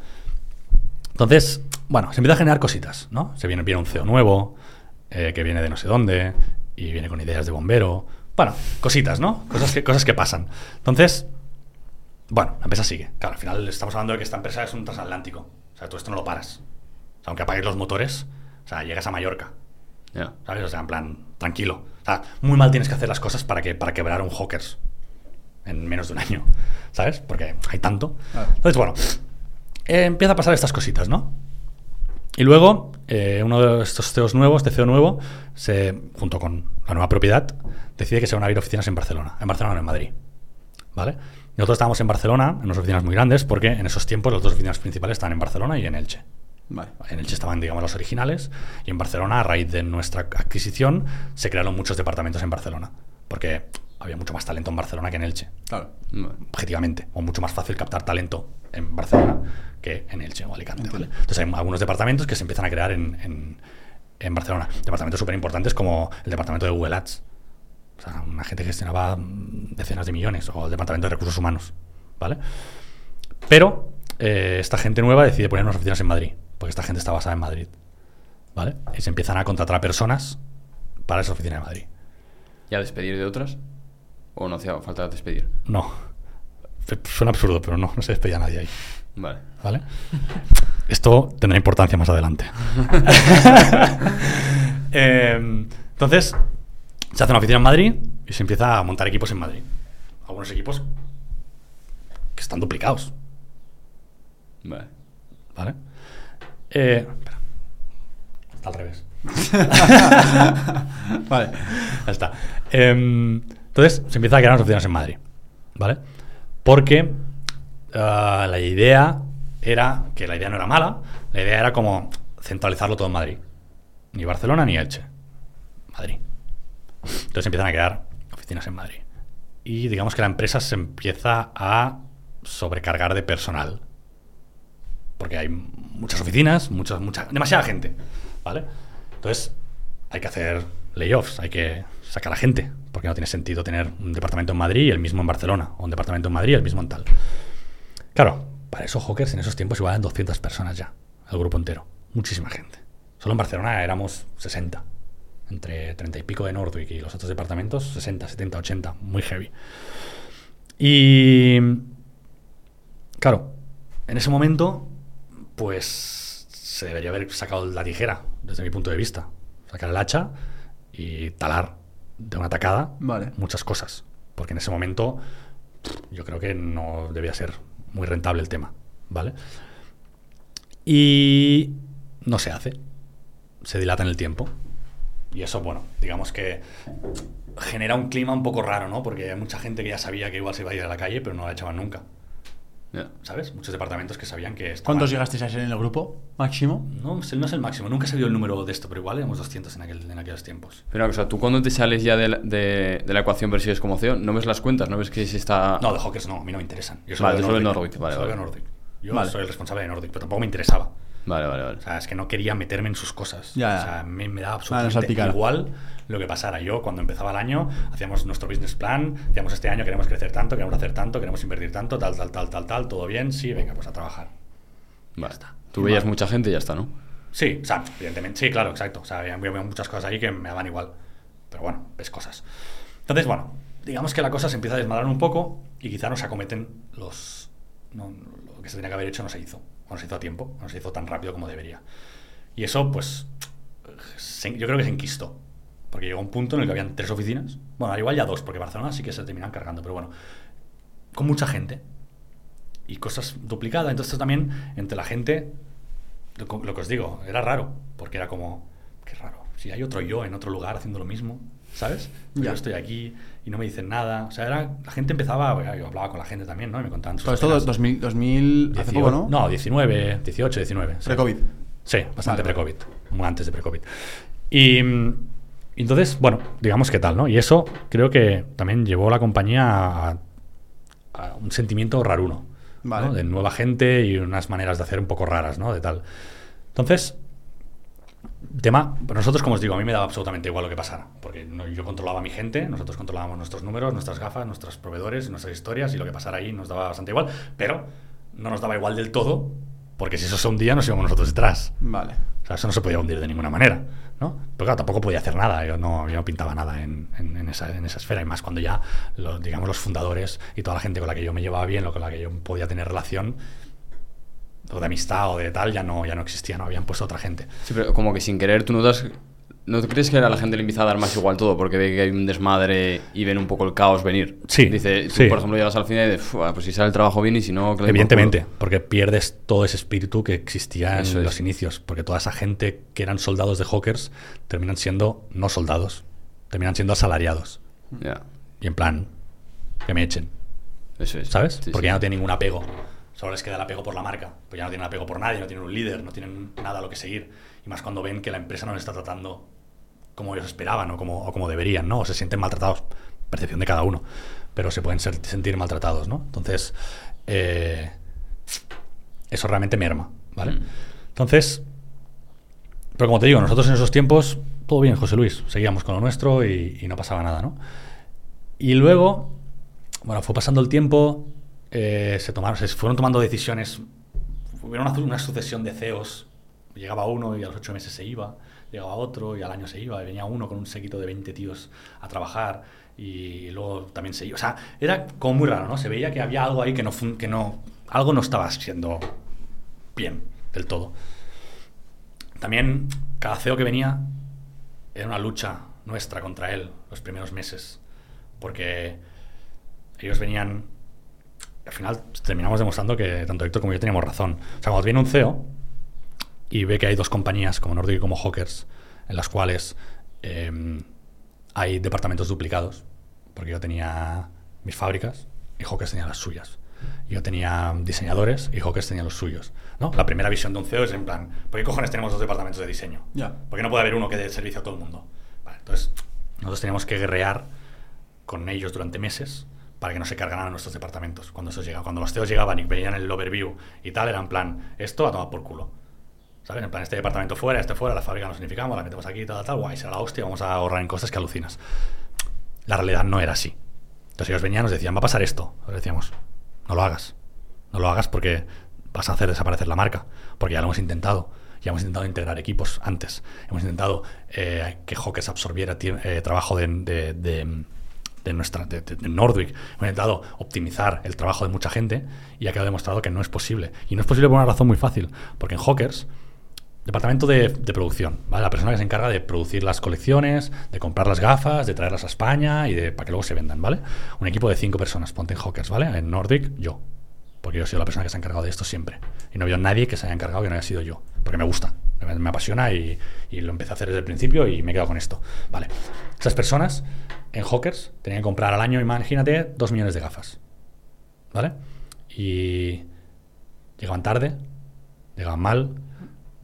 Entonces, bueno, se empieza a generar cositas, ¿no? Se viene, viene un CEO nuevo, eh, que viene de no sé dónde, y viene con ideas de bombero. Bueno, cositas, ¿no? Cosas que, cosas que pasan. Entonces, bueno, la empresa sigue. Claro, al final estamos hablando de que esta empresa es un transatlántico. O sea, tú esto no lo paras. O sea, aunque apagues los motores, o sea, llegas a Mallorca. Ya. ¿Sabes? O sea, en plan, tranquilo. O sea, muy mal tienes que hacer las cosas para, que, para quebrar un Hawkers en menos de un año. ¿Sabes? Porque hay tanto. Entonces, bueno, eh, empieza a pasar estas cositas, ¿no? Y luego, eh, uno de estos CEOs nuevos, este CEO nuevo, se, junto con la nueva propiedad, decide que se van a abrir oficinas en Barcelona. En Barcelona, no en Madrid. ¿Vale? Nosotros estábamos en Barcelona, en unas oficinas muy grandes, porque en esos tiempos las dos oficinas principales estaban en Barcelona y en Elche. Vale. En Elche estaban, digamos, los originales y en Barcelona, a raíz de nuestra adquisición, se crearon muchos departamentos en Barcelona. Porque había mucho más talento en Barcelona que en Elche, Claro. Objetivamente. O mucho más fácil captar talento en Barcelona que en Elche o Alicante. ¿vale? Entonces hay algunos departamentos que se empiezan a crear en, en, en Barcelona. Departamentos súper importantes como el departamento de Google Ads. O sea, una gente que gestionaba mm, decenas de millones. O el departamento de recursos humanos. ¿Vale? Pero eh, esta gente nueva decide poner unas oficinas en Madrid, porque esta gente está basada en Madrid. ¿Vale? Y se empiezan a contratar a personas para esa oficina de Madrid. ¿Y a despedir de otras? ¿O no hacía falta despedir? No. Suena absurdo, pero no, no se despedía nadie ahí. Vale. ¿Vale? Esto tendrá importancia más adelante. Eh, entonces, se hace una oficina en Madrid y se empieza a montar equipos en Madrid. Algunos equipos que están duplicados. Vale. ¿Vale? Eh, espera. Está al revés. Vale. Ya está. Em, entonces se empieza a crear oficinas en Madrid. ¿Vale? Porque ah, la idea era, que la idea no era mala, la idea era como centralizarlo todo en Madrid. Ni Barcelona ni Elche. Madrid. Entonces empiezan a crear oficinas en Madrid. Y digamos que la empresa se empieza a sobrecargar de personal. Porque hay muchas oficinas, muchas, mucha, demasiada gente. ¿Vale? Entonces, hay que hacer layoffs, hay que sacar a gente, porque no tiene sentido tener un departamento en Madrid y el mismo en Barcelona, o un departamento en Madrid y el mismo en tal. Claro, para esos Hawkers en esos tiempos igual eran 200 personas ya, el grupo entero, muchísima gente. Solo en Barcelona éramos 60, entre 30 y pico de Nordic y los otros departamentos, 60, 70, 80, muy heavy. Y claro, en ese momento, pues se debería haber sacado la tijera, desde mi punto de vista. Sacar el hacha y talar de una tacada Vale. muchas cosas. Porque en ese momento yo creo que no debía ser muy rentable el tema. ¿Vale? Y no se hace. Se dilata en el tiempo. Y eso, bueno, digamos que genera un clima un poco raro, ¿no? Porque hay mucha gente que ya sabía que igual se iba a ir a la calle, pero no la echaban nunca. ¿Sabes? Muchos departamentos que sabían que... ¿Cuántos llegasteis a ser en el grupo? ¿Máximo? No, no es el máximo. Nunca se dio el número de esto, pero igual éramos 200 en, aquel, en aquellos tiempos. Pero una cosa, tú cuando te sales ya de la, de, de la ecuación pero sigues como CEO, no ves las cuentas, no ves que se está... No, de Hawkers no, a mí no me interesan. Yo Vale, de Nordic, vale, vale. Nordic. Yo Vale. soy el responsable de Nordic, pero tampoco me interesaba. Vale, vale, vale. O sea, es que no quería meterme en sus cosas. Ya, ya. O sea, me, me daba absolutamente igual lo que pasara. Yo, cuando empezaba el año, hacíamos nuestro business plan, decíamos este año queremos crecer tanto, queremos hacer tanto, queremos invertir tanto, tal, tal, tal, tal, tal, todo bien, sí, venga, pues a trabajar. Vale. está. Tú veías mucha gente y ya está, ¿no? Sí, o sea, evidentemente, sí, claro, exacto. O sea, había, había muchas cosas ahí que me daban igual. Pero bueno, ves cosas. Entonces, bueno, digamos que la cosa se empieza a desmadrar un poco y quizá nos acometen los. no, lo que se tenía que haber hecho no se hizo. No se hizo a tiempo, no se hizo tan rápido como debería. Y eso, pues, yo creo que se enquistó. Porque llegó un punto en el que habían tres oficinas. Bueno, al igual ya dos, porque Barcelona sí que se terminan cargando, pero bueno, con mucha gente y cosas duplicadas. Entonces también entre la gente, lo que os digo, era raro, porque era como, qué raro, si hay otro yo en otro lugar haciendo lo mismo, ¿sabes? Pero Ya. Estoy aquí y no me dicen nada. O sea, era, la gente empezaba, yo hablaba con la gente también, ¿no? Y me contaban sus Todo esto penas. 2000, 2000 hace poco, ¿no? No, 19, 18, 19. sí. Pre-COVID. Sí, bastante Vale, pre-COVID, muy antes de pre-COVID. Y entonces, bueno, digamos que tal, ¿no? Y eso creo que también llevó a la compañía a, a un sentimiento raruno, Vale. ¿no? De nueva gente y unas maneras de hacer un poco raras, ¿no? De tal. Entonces, tema, pues nosotros, como os digo, a mí me daba absolutamente igual lo que pasara, porque no- yo controlaba a mi gente, nosotros controlábamos nuestros números, nuestras gafas, nuestros proveedores, nuestras historias, y lo que pasara ahí nos daba bastante igual, pero no nos daba igual del todo, porque si eso se hundía, nos íbamos nosotros detrás. Vale. O sea, eso no se podía hundir de ninguna manera, ¿no? Pero claro, tampoco podía hacer nada, yo no, yo no pintaba nada en, en- en esa, en esa esfera, y más cuando ya, los, digamos, los fundadores y toda la gente con la que yo me llevaba bien, con la que yo podía tener relación, o de amistad o de tal, ya no, ya no existía, no habían puesto otra gente. Sí, pero como que sin querer tú notas... ¿No crees que a la gente le empieza a dar más igual todo? Porque ve que hay un desmadre y ven un poco el caos venir. Sí, Dice, tú, sí. por ejemplo, llegas al final y dices, "Fua, pues si sale el trabajo bien y si no... por Evidentemente, culo". porque pierdes todo ese espíritu que existía en Eso es. los inicios, porque toda esa gente que eran soldados de Hawkers terminan siendo no soldados, terminan siendo asalariados. Ya, Y en plan, que me echen. eso es. ¿Sabes? Sí, Porque sí. ya no tienen ningún apego. Solo les queda el apego por la marca. Pues ya no tienen apego por nadie, no tienen un líder, no tienen nada a lo que seguir. Y más cuando ven que la empresa no les está tratando como ellos esperaban o como, o como deberían, ¿no? O se sienten maltratados. Percepción de cada uno. Pero se pueden ser- sentir maltratados, ¿no? Entonces, eh, eso realmente merma, ¿vale? Mm. Entonces, pero como te digo, nosotros en esos tiempos, todo bien, José Luis. Seguíamos con lo nuestro y, y no pasaba nada, ¿no? Y luego, bueno, fue pasando el tiempo, eh, se, tomaron, se fueron tomando decisiones. Hubo una, sucesión de CEOs. Llegaba uno y a los ocho meses se iba, llegaba otro y al año se iba, y venía uno con un séquito de 20 tíos a trabajar y luego también se iba. O sea, era como muy raro, ¿no? Se veía que había algo ahí que no, que no algo no estaba siendo bien del todo. También cada CEO que venía era una lucha nuestra contra él los primeros meses, porque ellos venían, al final terminamos demostrando que tanto Héctor como yo teníamos razón. O sea, cuando viene un CEO y ve que hay dos compañías como Nordic y como Hawkers, en las cuales eh, hay departamentos duplicados, porque yo tenía mis fábricas y Hawkers tenía las suyas. Yo tenía diseñadores y Hawkers tenía los suyos. ¿no? La primera visión de un CEO es en plan, ¿por qué cojones tenemos dos departamentos de diseño? Ya. ¿Por qué no puede haber uno que dé servicio a todo el mundo? Vale, entonces, nosotros teníamos que guerrear con ellos durante meses para que no se cargaran nuestros departamentos. Cuando, eso llega, cuando los CEOs llegaban y veían el overview y tal, era en plan, esto a tomar por culo. ¿Sabes? En plan, este departamento fuera, este fuera, la fábrica nos unificamos, la metemos aquí, tal, tal, guay, será la hostia, vamos a ahorrar en cosas que alucinas. La realidad no era así. Entonces ellos venían nos decían, va a pasar esto. Nosotros decíamos, no lo hagas. No lo hagas porque vas a hacer desaparecer la marca. Porque ya lo hemos intentado. Ya hemos intentado integrar equipos antes. Hemos intentado eh, que Hawkers absorbiera eh, trabajo de- de- de nuestra de, de- Nordwick. Hemos intentado optimizar el trabajo de mucha gente y ha quedado demostrado que no es posible. Y no es posible por una razón muy fácil. Porque en Hawkers Departamento de, de producción, ¿vale? La persona que se encarga de producir las colecciones, de comprar las gafas, de traerlas a España y de para que luego se vendan, ¿vale? Un equipo de cinco personas, ponte en Hawkers, ¿vale? En Nordic, yo. Porque yo he sido la persona que se ha encargado de esto siempre. Y no había nadie que se haya encargado que no haya sido yo. Porque me gusta, me apasiona y, y lo empecé a hacer desde el principio y me he quedado con esto. Vale. Esas personas en Hawkers tenían que comprar al año, imagínate, dos millones de gafas. ¿Vale? Y llegaban tarde, llegaban mal,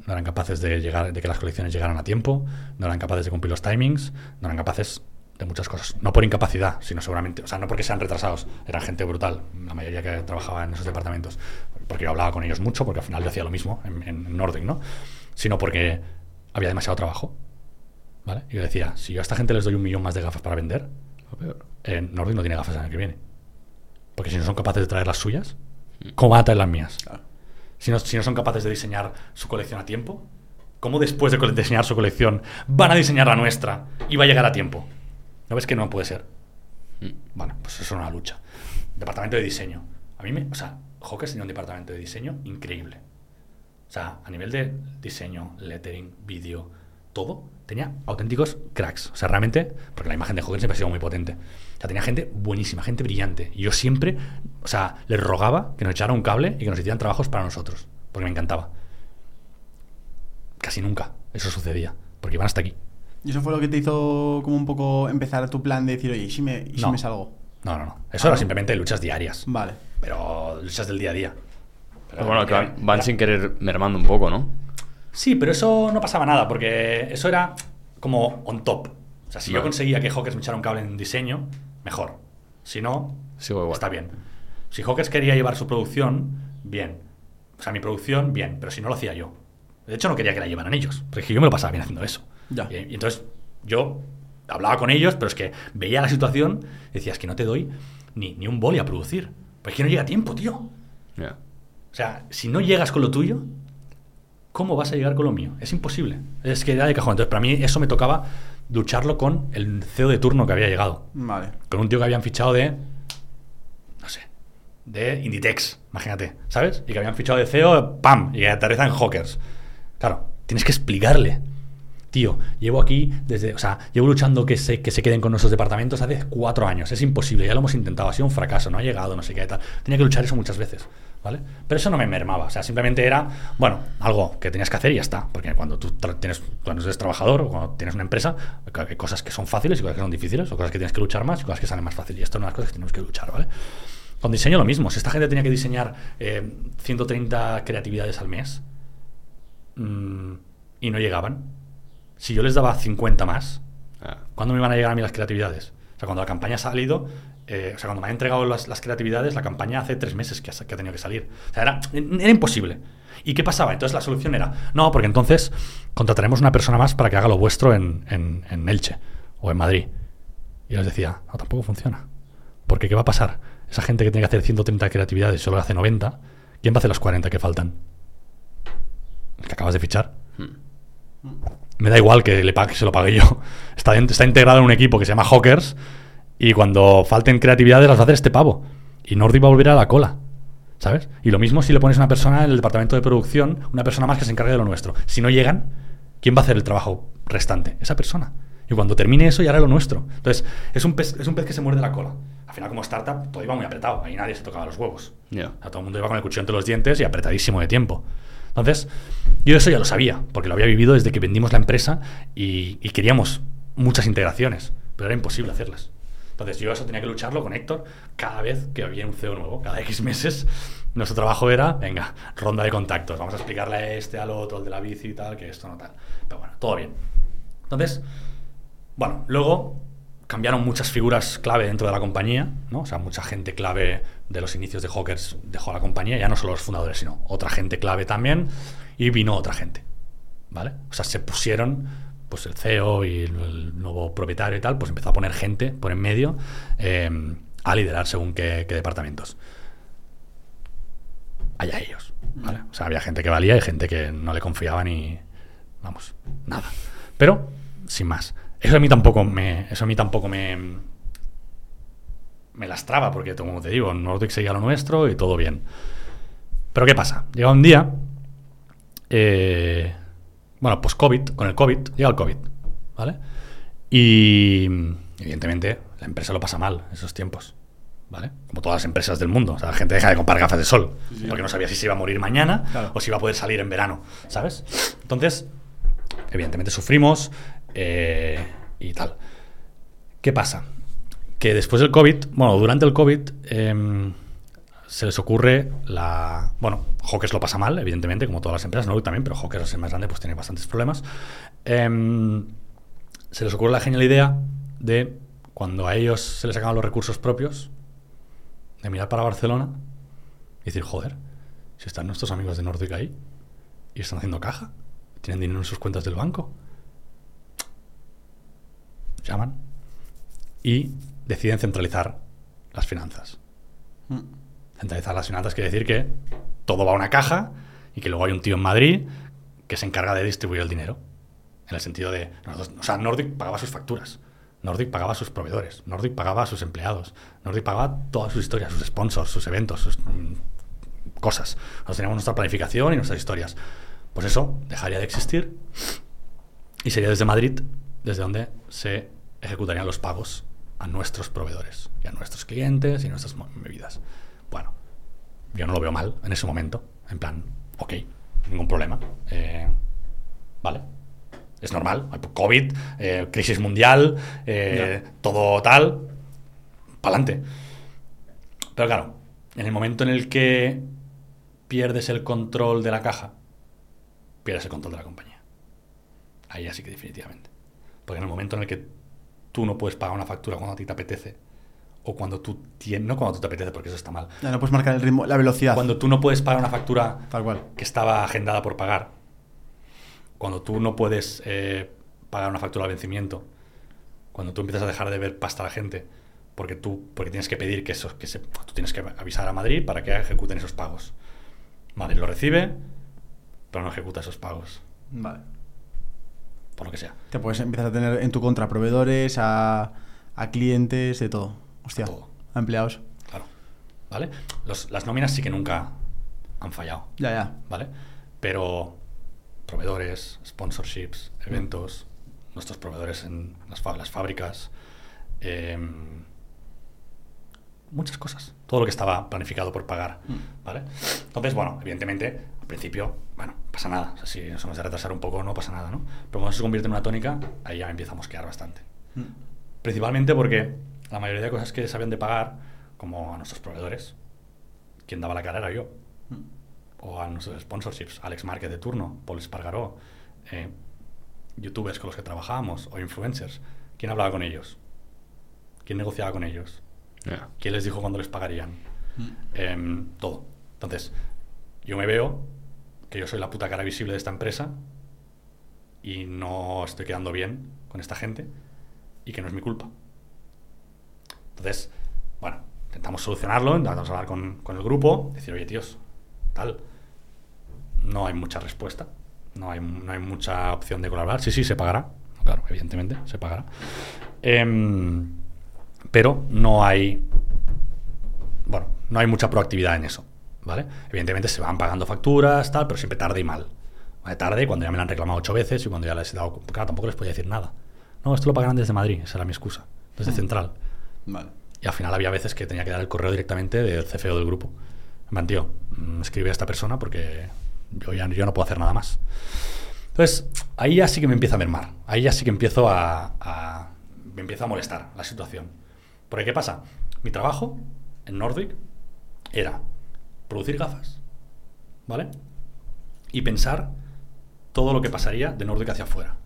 no eran capaces de llegar, de que las colecciones llegaran a tiempo, no eran capaces de cumplir los timings, no eran capaces de muchas cosas. No por incapacidad, sino seguramente, o sea, no porque sean retrasados, eran gente brutal, la mayoría que trabajaba en esos departamentos. porque yo hablaba con ellos mucho, porque al final yo hacía lo mismo en, en ¿no? Sino porque había demasiado trabajo. ¿Vale? Y yo decía, si yo a esta gente les doy un millón más de gafas para vender, eh, Nordic no tiene gafas el año que viene. Porque si no son capaces de traer las suyas, ¿cómo van a traer las mías? Si, no, si no son capaces de diseñar su colección a tiempo, ¿cómo después de diseñar su colección van a diseñar la nuestra y va a llegar a tiempo? ¿No ves que no puede ser? Bueno, pues eso es una lucha. Departamento de diseño. A mí me. O sea, Hawkers tenía un departamento de diseño increíble. O sea, a nivel de diseño, lettering, vídeo, todo, tenía auténticos cracks. O sea, realmente, porque la imagen de Hawkers siempre ha sido muy potente. O sea, tenía gente buenísima, gente brillante. Y yo siempre, o sea, les rogaba que nos echaran un cable y que nos hicieran trabajos para nosotros. Porque me encantaba. Casi nunca eso sucedía. Porque iban hasta aquí. ¿Y eso fue lo que te hizo como un poco empezar tu plan de decir, oye, ¿y si me, y si No. me salgo? No, no, no. Eso Ah, era ¿no? simplemente luchas diarias. Vale. Pero luchas del día a día. Pero Pero bueno, que van, van sin querer mermando un poco, ¿no? Sí, pero eso no pasaba nada, porque eso era como on top. O sea, si yo conseguía que Hawkers me echara un cable en diseño, mejor. Si no, Sigo está bien. Si Hawkers quería llevar su producción, bien. O sea, mi producción, bien, pero si no lo hacía yo. De hecho, no quería que la llevaran ellos, porque es que yo me lo pasaba bien haciendo eso. Ya. Y, y entonces yo hablaba con ellos, pero es que veía la situación y decía, es que no te doy ni, ni un boli a producir. Porque es que no llega tiempo, tío. Ya. O sea, si no llegas con lo tuyo, ¿cómo vas a llegar con lo mío? Es imposible. Es que era de cajón. Entonces, para mí eso me tocaba lucharlo con el CEO de turno que había llegado. Vale. Con un tío que habían fichado de. No sé. De Inditex, imagínate. ¿Sabes? Y que habían fichado de CEO, ¡pam! Y que aterriza en Hawkers. Claro, tienes que explicarle. Tío, llevo aquí desde. O sea, llevo luchando que se, que se queden con nuestros departamentos hace cuatro años. Es imposible, ya lo hemos intentado, ha sido un fracaso, no ha llegado, no sé qué tal. Tenía que luchar eso muchas veces, ¿vale? Pero eso no me mermaba, o sea, simplemente era, bueno, algo que tenías que hacer y ya está. Porque cuando tú tienes, cuando eres trabajador o cuando tienes una empresa, hay cosas que son fáciles y cosas que son difíciles, o cosas que tienes que luchar más y cosas que salen más fácil. Y esto es una de las cosas que tenemos que luchar, ¿vale? Con diseño lo mismo. Si esta gente tenía que diseñar eh, 130 creatividades al mes mm, y no llegaban, si yo les daba 50 más, Ah. ¿cuándo me iban a llegar a mí las creatividades? O sea, cuando la campaña ha salido, eh, o sea, cuando me han entregado las, las creatividades, la campaña hace tres meses que ha, que ha tenido que salir. O sea, era, era imposible. ¿Y qué pasaba? Entonces la solución era, no, porque entonces contrataremos una persona más para que haga lo vuestro en, en- en Elche o en Madrid. Y les decía, no, tampoco funciona. Porque ¿qué va a pasar? Esa gente que tiene que hacer 130 creatividades y solo hace 90, ¿quién va a hacer las 40 que faltan? El que acabas de fichar. Me da igual que, le pague, se lo pague yo. Está, está integrado en un equipo que se llama Hawkers y cuando falten creatividades las va a hacer este pavo. Y Nordi va a volver a la cola. ¿Sabes? Y lo mismo si le pones una persona en el departamento de producción, una persona más que se encargue de lo nuestro. Si no llegan, ¿quién va a hacer el trabajo restante? Esa persona. Y cuando termine eso, ya hará lo nuestro. Entonces, es un pez, es un pez que se muerde la cola. Al final, como startup, todo iba muy apretado. Ahí nadie se tocaba los huevos. Ya. O sea, todo el mundo iba con el cuchillo entre los dientes y apretadísimo de tiempo. Entonces, yo eso ya lo sabía, porque lo había vivido desde que vendimos la empresa y, y queríamos muchas integraciones, pero era imposible hacerlas. Entonces, yo eso tenía que lucharlo con Héctor cada vez que había un CEO nuevo, cada X meses. Nuestro trabajo era, venga, ronda de contactos, vamos a explicarle a este, al otro, al de la bici y tal, que esto no tal. Pero bueno, todo bien. Entonces, bueno, luego cambiaron muchas figuras clave dentro de la compañía, ¿no? O sea, mucha gente clave de los inicios de Hawkers dejó la compañía, ya no solo los fundadores, sino otra gente clave también, y vino otra gente, ¿vale? O sea, se pusieron, pues el CEO y el, nuevo propietario y tal, pues empezó a poner gente por en medio eh, a liderar según qué, qué departamentos. Allá ellos, ¿vale? O sea, había gente que valía y gente que no le confiaba ni, vamos, nada. Pero, sin más. Eso a mí tampoco me. Eso a mí tampoco me. Me lastraba, porque como te digo, Nordic seguía lo nuestro y todo bien. Pero ¿qué pasa? Llega un día. eh, bueno, pues COVID, con el COVID, llega el COVID, ¿vale? Y evidentemente la empresa lo pasa mal en esos tiempos, ¿vale? Como todas las empresas del mundo. O sea, la gente deja de comprar gafas de sol, porque no sabía si se iba a morir mañana Claro. o si iba a poder salir en verano, ¿sabes? Entonces, evidentemente sufrimos eh, y tal. ¿Qué pasa? Que después del COVID, bueno, durante el COVID, em, se les ocurre la. Bueno, Hawkers lo pasa mal, evidentemente, como todas las empresas, no también, pero Hawkers, al ser más grande, pues tiene bastantes problemas. Em, se les ocurre la genial idea de, cuando a ellos se les acaban los recursos propios, de mirar para Barcelona y decir, joder, Si están nuestros amigos de Nordic ahí y están haciendo caja, tienen dinero en sus cuentas del banco, llaman y deciden centralizar las finanzas. Mm. Centralizar las finanzas quiere decir que todo va a una caja y que luego hay un tío en Madrid que se encarga de distribuir el dinero. En el sentido de. O sea, Nordic pagaba sus facturas. Nordic pagaba a sus proveedores. Nordic pagaba a sus empleados. Nordic pagaba todas sus historias, sus sponsors, sus eventos, sus mm, cosas. Nosotros teníamos nuestra planificación y nuestras historias. Pues eso dejaría de existir y sería desde Madrid desde donde se ejecutarían los pagos a nuestros proveedores y a nuestros clientes y nuestras bebidas. Bueno, yo no lo veo mal en ese momento. En plan, ok, ningún problema. Eh, vale. Es normal. Hay COVID, eh, crisis mundial, eh, todo tal. Pa'lante. Pero claro, en el momento en el que pierdes el control de la caja, pierdes el control de la compañía. Ahí ya sí que definitivamente. Porque en el momento en el que tú no puedes pagar una factura cuando a ti te apetece, o cuando tú tienes, no cuando tú te apetece, porque eso está mal, Ya no puedes marcar el ritmo, la velocidad. cuando tú no puedes pagar una factura Tal cual. que estaba agendada por pagar, cuando tú no puedes eh, pagar una factura al vencimiento, cuando tú empiezas a dejar de ver pasta a la gente, porque tú porque tienes que pedir que eso, que se, tú tienes que avisar a Madrid para que ejecuten esos pagos. Madrid lo recibe, pero no ejecuta esos pagos, Vale. por lo que sea. Te puedes empezar a tener en tu contra proveedores, a, a clientes, de todo. Hostia, A todo. a empleados. Claro. ¿Vale? Los- las nóminas sí que nunca han fallado. Ya, ya. ¿vale? Pero proveedores, sponsorships, eventos, nuestros proveedores en las, fábricas, em, muchas cosas. Todo lo que estaba planificado por pagar, ¿vale? Entonces, bueno, evidentemente, al principio, bueno, no pasa nada. O sea, si nos hemos de retrasar un poco, no pasa nada, ¿no? Pero cuando se convierte en una tónica, ahí ya empieza a mosquear bastante. Mm. Principalmente porque la mayoría de cosas que se habían de pagar, como a nuestros proveedores, quien daba la cara era yo. O a nuestros sponsorships, Alex Márquez de turno, Paul Espargaró, eh, youtubers con los que trabajábamos, o influencers. ¿Quién hablaba con ellos? ¿Quién negociaba con ellos? ¿Quién les dijo cuándo les pagarían? Em, todo. Entonces, yo me veo que yo soy la puta cara visible de esta empresa y no estoy quedando bien con esta gente y que no es mi culpa. Entonces, bueno, intentamos solucionarlo, intentamos hablar con, con el grupo, decir, oye, tíos, tal, no hay mucha respuesta, no hay, no hay mucha opción de colaborar. Sí, sí, se pagará, claro, evidentemente, se pagará. Em, pero no hay bueno, no hay mucha proactividad en eso, ¿vale? Evidentemente se van pagando facturas, tal, pero siempre tarde y mal. ¿Vale? Tarde cuando ya me lo han reclamado ocho veces y cuando ya les he dado... Claro, tampoco les podía decir nada. No, esto lo pagarán desde Madrid, esa era mi excusa, desde Central. Y al final había veces que tenía que dar el correo directamente del CFO del grupo. Plan, tío, mm, escribe a esta persona porque yo ya no puedo hacer nada más. Entonces, ahí ya sí que me empieza a mermar. Ahí ya sí que empiezo a, a- me empieza a molestar la situación. Porque, ¿qué pasa? Mi trabajo en Nordic era producir gafas, ¿vale? Y pensar todo lo que pasaría de Nordic hacia afuera.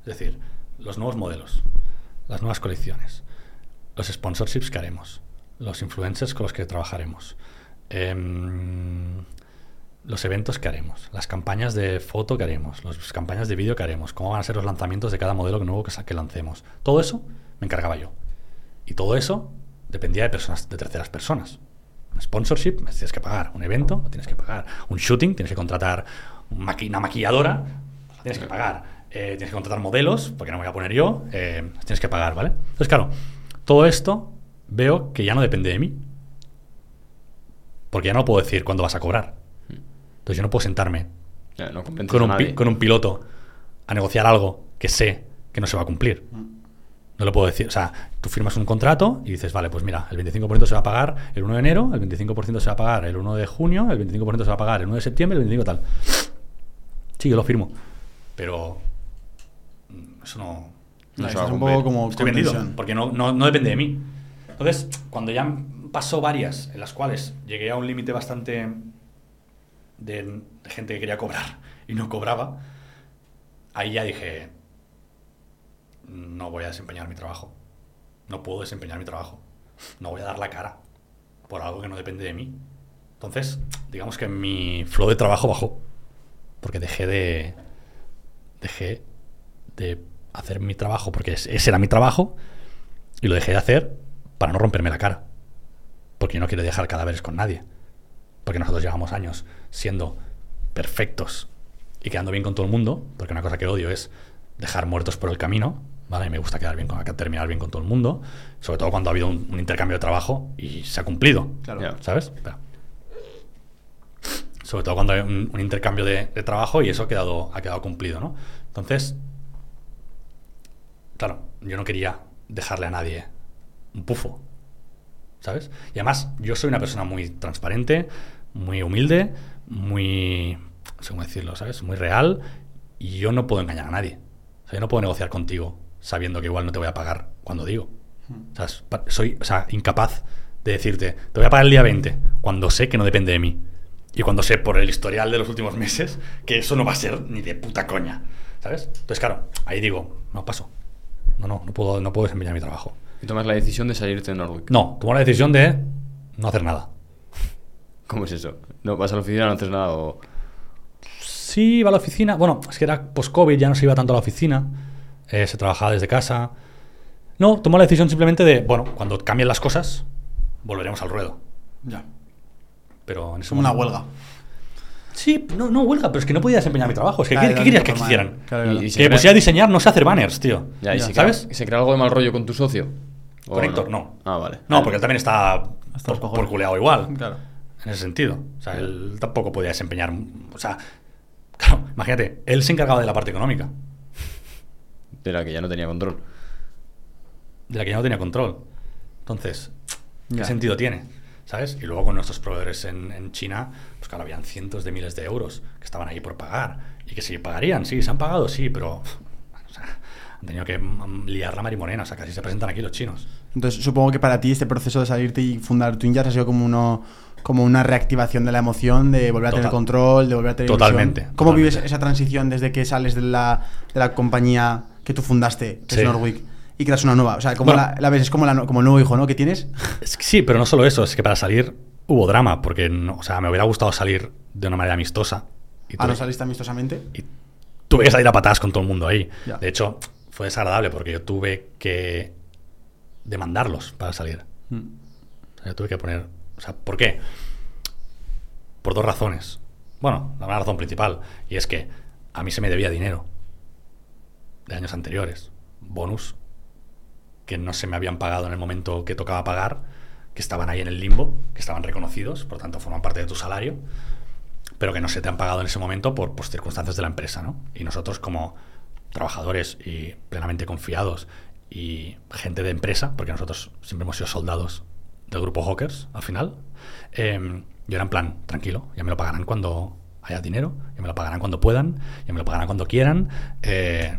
Es decir, los nuevos modelos, las nuevas colecciones, los sponsorships que haremos, los influencers con los que trabajaremos, em, los eventos que haremos, las campañas de foto que haremos, las campañas de vídeo que haremos, cómo van a ser los lanzamientos de cada modelo nuevo que, que lancemos. Todo eso me encargaba yo. Y todo eso dependía de personas, de terceras personas. Un sponsorship, tienes que pagar. Un evento, tienes que pagar. Un shooting, tienes que contratar una maquilladora, la tienes que pagar. Eh, tienes que contratar modelos, porque no me voy a poner yo, eh, tienes que pagar, ¿vale? Entonces, claro, todo esto veo que ya no depende de mí. Porque ya no puedo decir cuándo vas a cobrar. Entonces yo no puedo sentarme no con un, pi- nadie. con un piloto a negociar algo que sé que no se va a cumplir. No lo puedo decir. O sea, tú firmas un contrato y dices, vale, pues mira, el 25% se va a pagar el 1 de enero, el 25% se va a pagar el 1 de junio, el 25% se va a pagar el 1 de septiembre, el 25% tal. Sí, yo lo firmo. Pero eso no... No Ahí se va a estás un poco como Estoy vendido, porque no, no, no depende de mí. Entonces, cuando ya pasó varias en las cuales llegué a un límite bastante de, de gente que quería cobrar y no cobraba, ahí ya dije, no voy a desempeñar mi trabajo. No puedo desempeñar mi trabajo. No voy a dar la cara por algo que no depende de mí. Entonces, digamos que mi flow de trabajo bajó. Porque dejé de. Dejé de hacer mi trabajo, porque ese era mi trabajo, y lo dejé de hacer para no romperme la cara. Porque yo no quiero dejar cadáveres con nadie. Porque nosotros llevamos años siendo perfectos y quedando bien con todo el mundo, porque una cosa que odio es dejar muertos por el camino, ¿vale? Y me gusta quedar bien con, terminar bien con todo el mundo, sobre todo cuando ha habido un, intercambio de trabajo y se ha cumplido, Claro. ¿sabes? Sobre todo cuando hay un, intercambio de, trabajo y eso ha quedado, ha quedado cumplido, ¿no? Entonces, claro, yo no quería dejarle a nadie un pufo, ¿sabes? Y además, yo soy una persona muy transparente, muy humilde, muy, no sé cómo decirlo, ¿sabes? Muy real y yo no puedo engañar a nadie. O sea, yo no puedo negociar contigo sabiendo que igual no te voy a pagar cuando digo. O sea, soy o sea, incapaz de decirte, te voy a pagar el día 20 cuando sé que no depende de mí. Y cuando sé por el historial de los últimos meses que eso no va a ser ni de puta coña. ¿Sabes? Entonces, claro, ahí digo, no paso. No, no, no puedo, no puedo desempeñar mi trabajo. Y tomas la decisión de salirte de Norwick. No, tomo la decisión de no hacer nada. ¿Cómo es eso? ¿No vas a la oficina, no haces nada o...? Sí, iba a la oficina. Bueno, es que era post-COVID, ya no se iba tanto a la oficina. Eh, se trabajaba desde casa. No, tomó la decisión simplemente de, bueno, cuando cambien las cosas, volveremos al ruedo. Ya. Pero en ese Como una huelga. Sí, no, no huelga, pero es que no podía desempeñar mi trabajo. Es que, ¿qué, querías que hicieran? Claro, Y- y se que crea- pusiera a diseñar, no sé hacer banners, tío. Ya, ¿y Ya. se crea- ¿Sabes? ¿Se crea algo de mal rollo con tu socio? ¿O Con Héctor, no. Ah, vale. No, porque él también está Hasta por, por culeado igual. Claro. En ese sentido. O sea, él tampoco podía desempeñar. O sea, claro, imagínate, él se encargaba de la parte económica, De la que ya no tenía control. de la que ya no tenía control. Entonces, ¿qué Ya. sentido tiene? ¿Sabes? Y luego con nuestros proveedores en, en China, pues claro, habían cientos de miles de euros que estaban ahí por pagar. Y que sí, pagarían, sí, se han pagado, sí, pero. bueno, o sea, han tenido que mm, liar la marimorena, o sea, casi se presentan aquí los chinos. Entonces, supongo que para ti este proceso de salirte y fundar Twin Jars ha sido como uno como una reactivación de la emoción, de volver a tener control, de volver a tener Totalmente, ilusión. ¿Cómo totalmente. vives esa transición desde que sales de la, de la compañía que tú fundaste, que Sí. es Norwick, y creas una nueva? O sea, ¿cómo Bueno. la, la ves? Es como, la, como el nuevo hijo, ¿no? Que tienes. Es que sí, pero no solo eso, es que para salir hubo drama, porque no, o sea, me hubiera gustado salir de una manera amistosa. Y Ah, no saliste amistosamente. y tuve que salir a patadas con todo el mundo ahí. Ya. De hecho, fue desagradable porque yo tuve que demandarlos para salir. Mm. O sea, yo tuve que poner. O sea, ¿por qué? Por dos razones. Bueno, la razón principal. Y es que a mí se me debía dinero. De años anteriores. Bonus. Que no se me habían pagado en el momento que tocaba pagar. Que estaban ahí en el limbo. Que estaban reconocidos. Por tanto, forman parte de tu salario. Pero que no se te han pagado en ese momento por circunstancias de la empresa, ¿no? Y nosotros, como trabajadores y plenamente confiados y gente de empresa, porque nosotros siempre hemos sido soldados del grupo Hawkers al final, eh, yo era en plan, tranquilo, ya me lo pagarán cuando haya dinero, ya me lo pagarán cuando puedan, ya me lo pagarán cuando quieran. eh,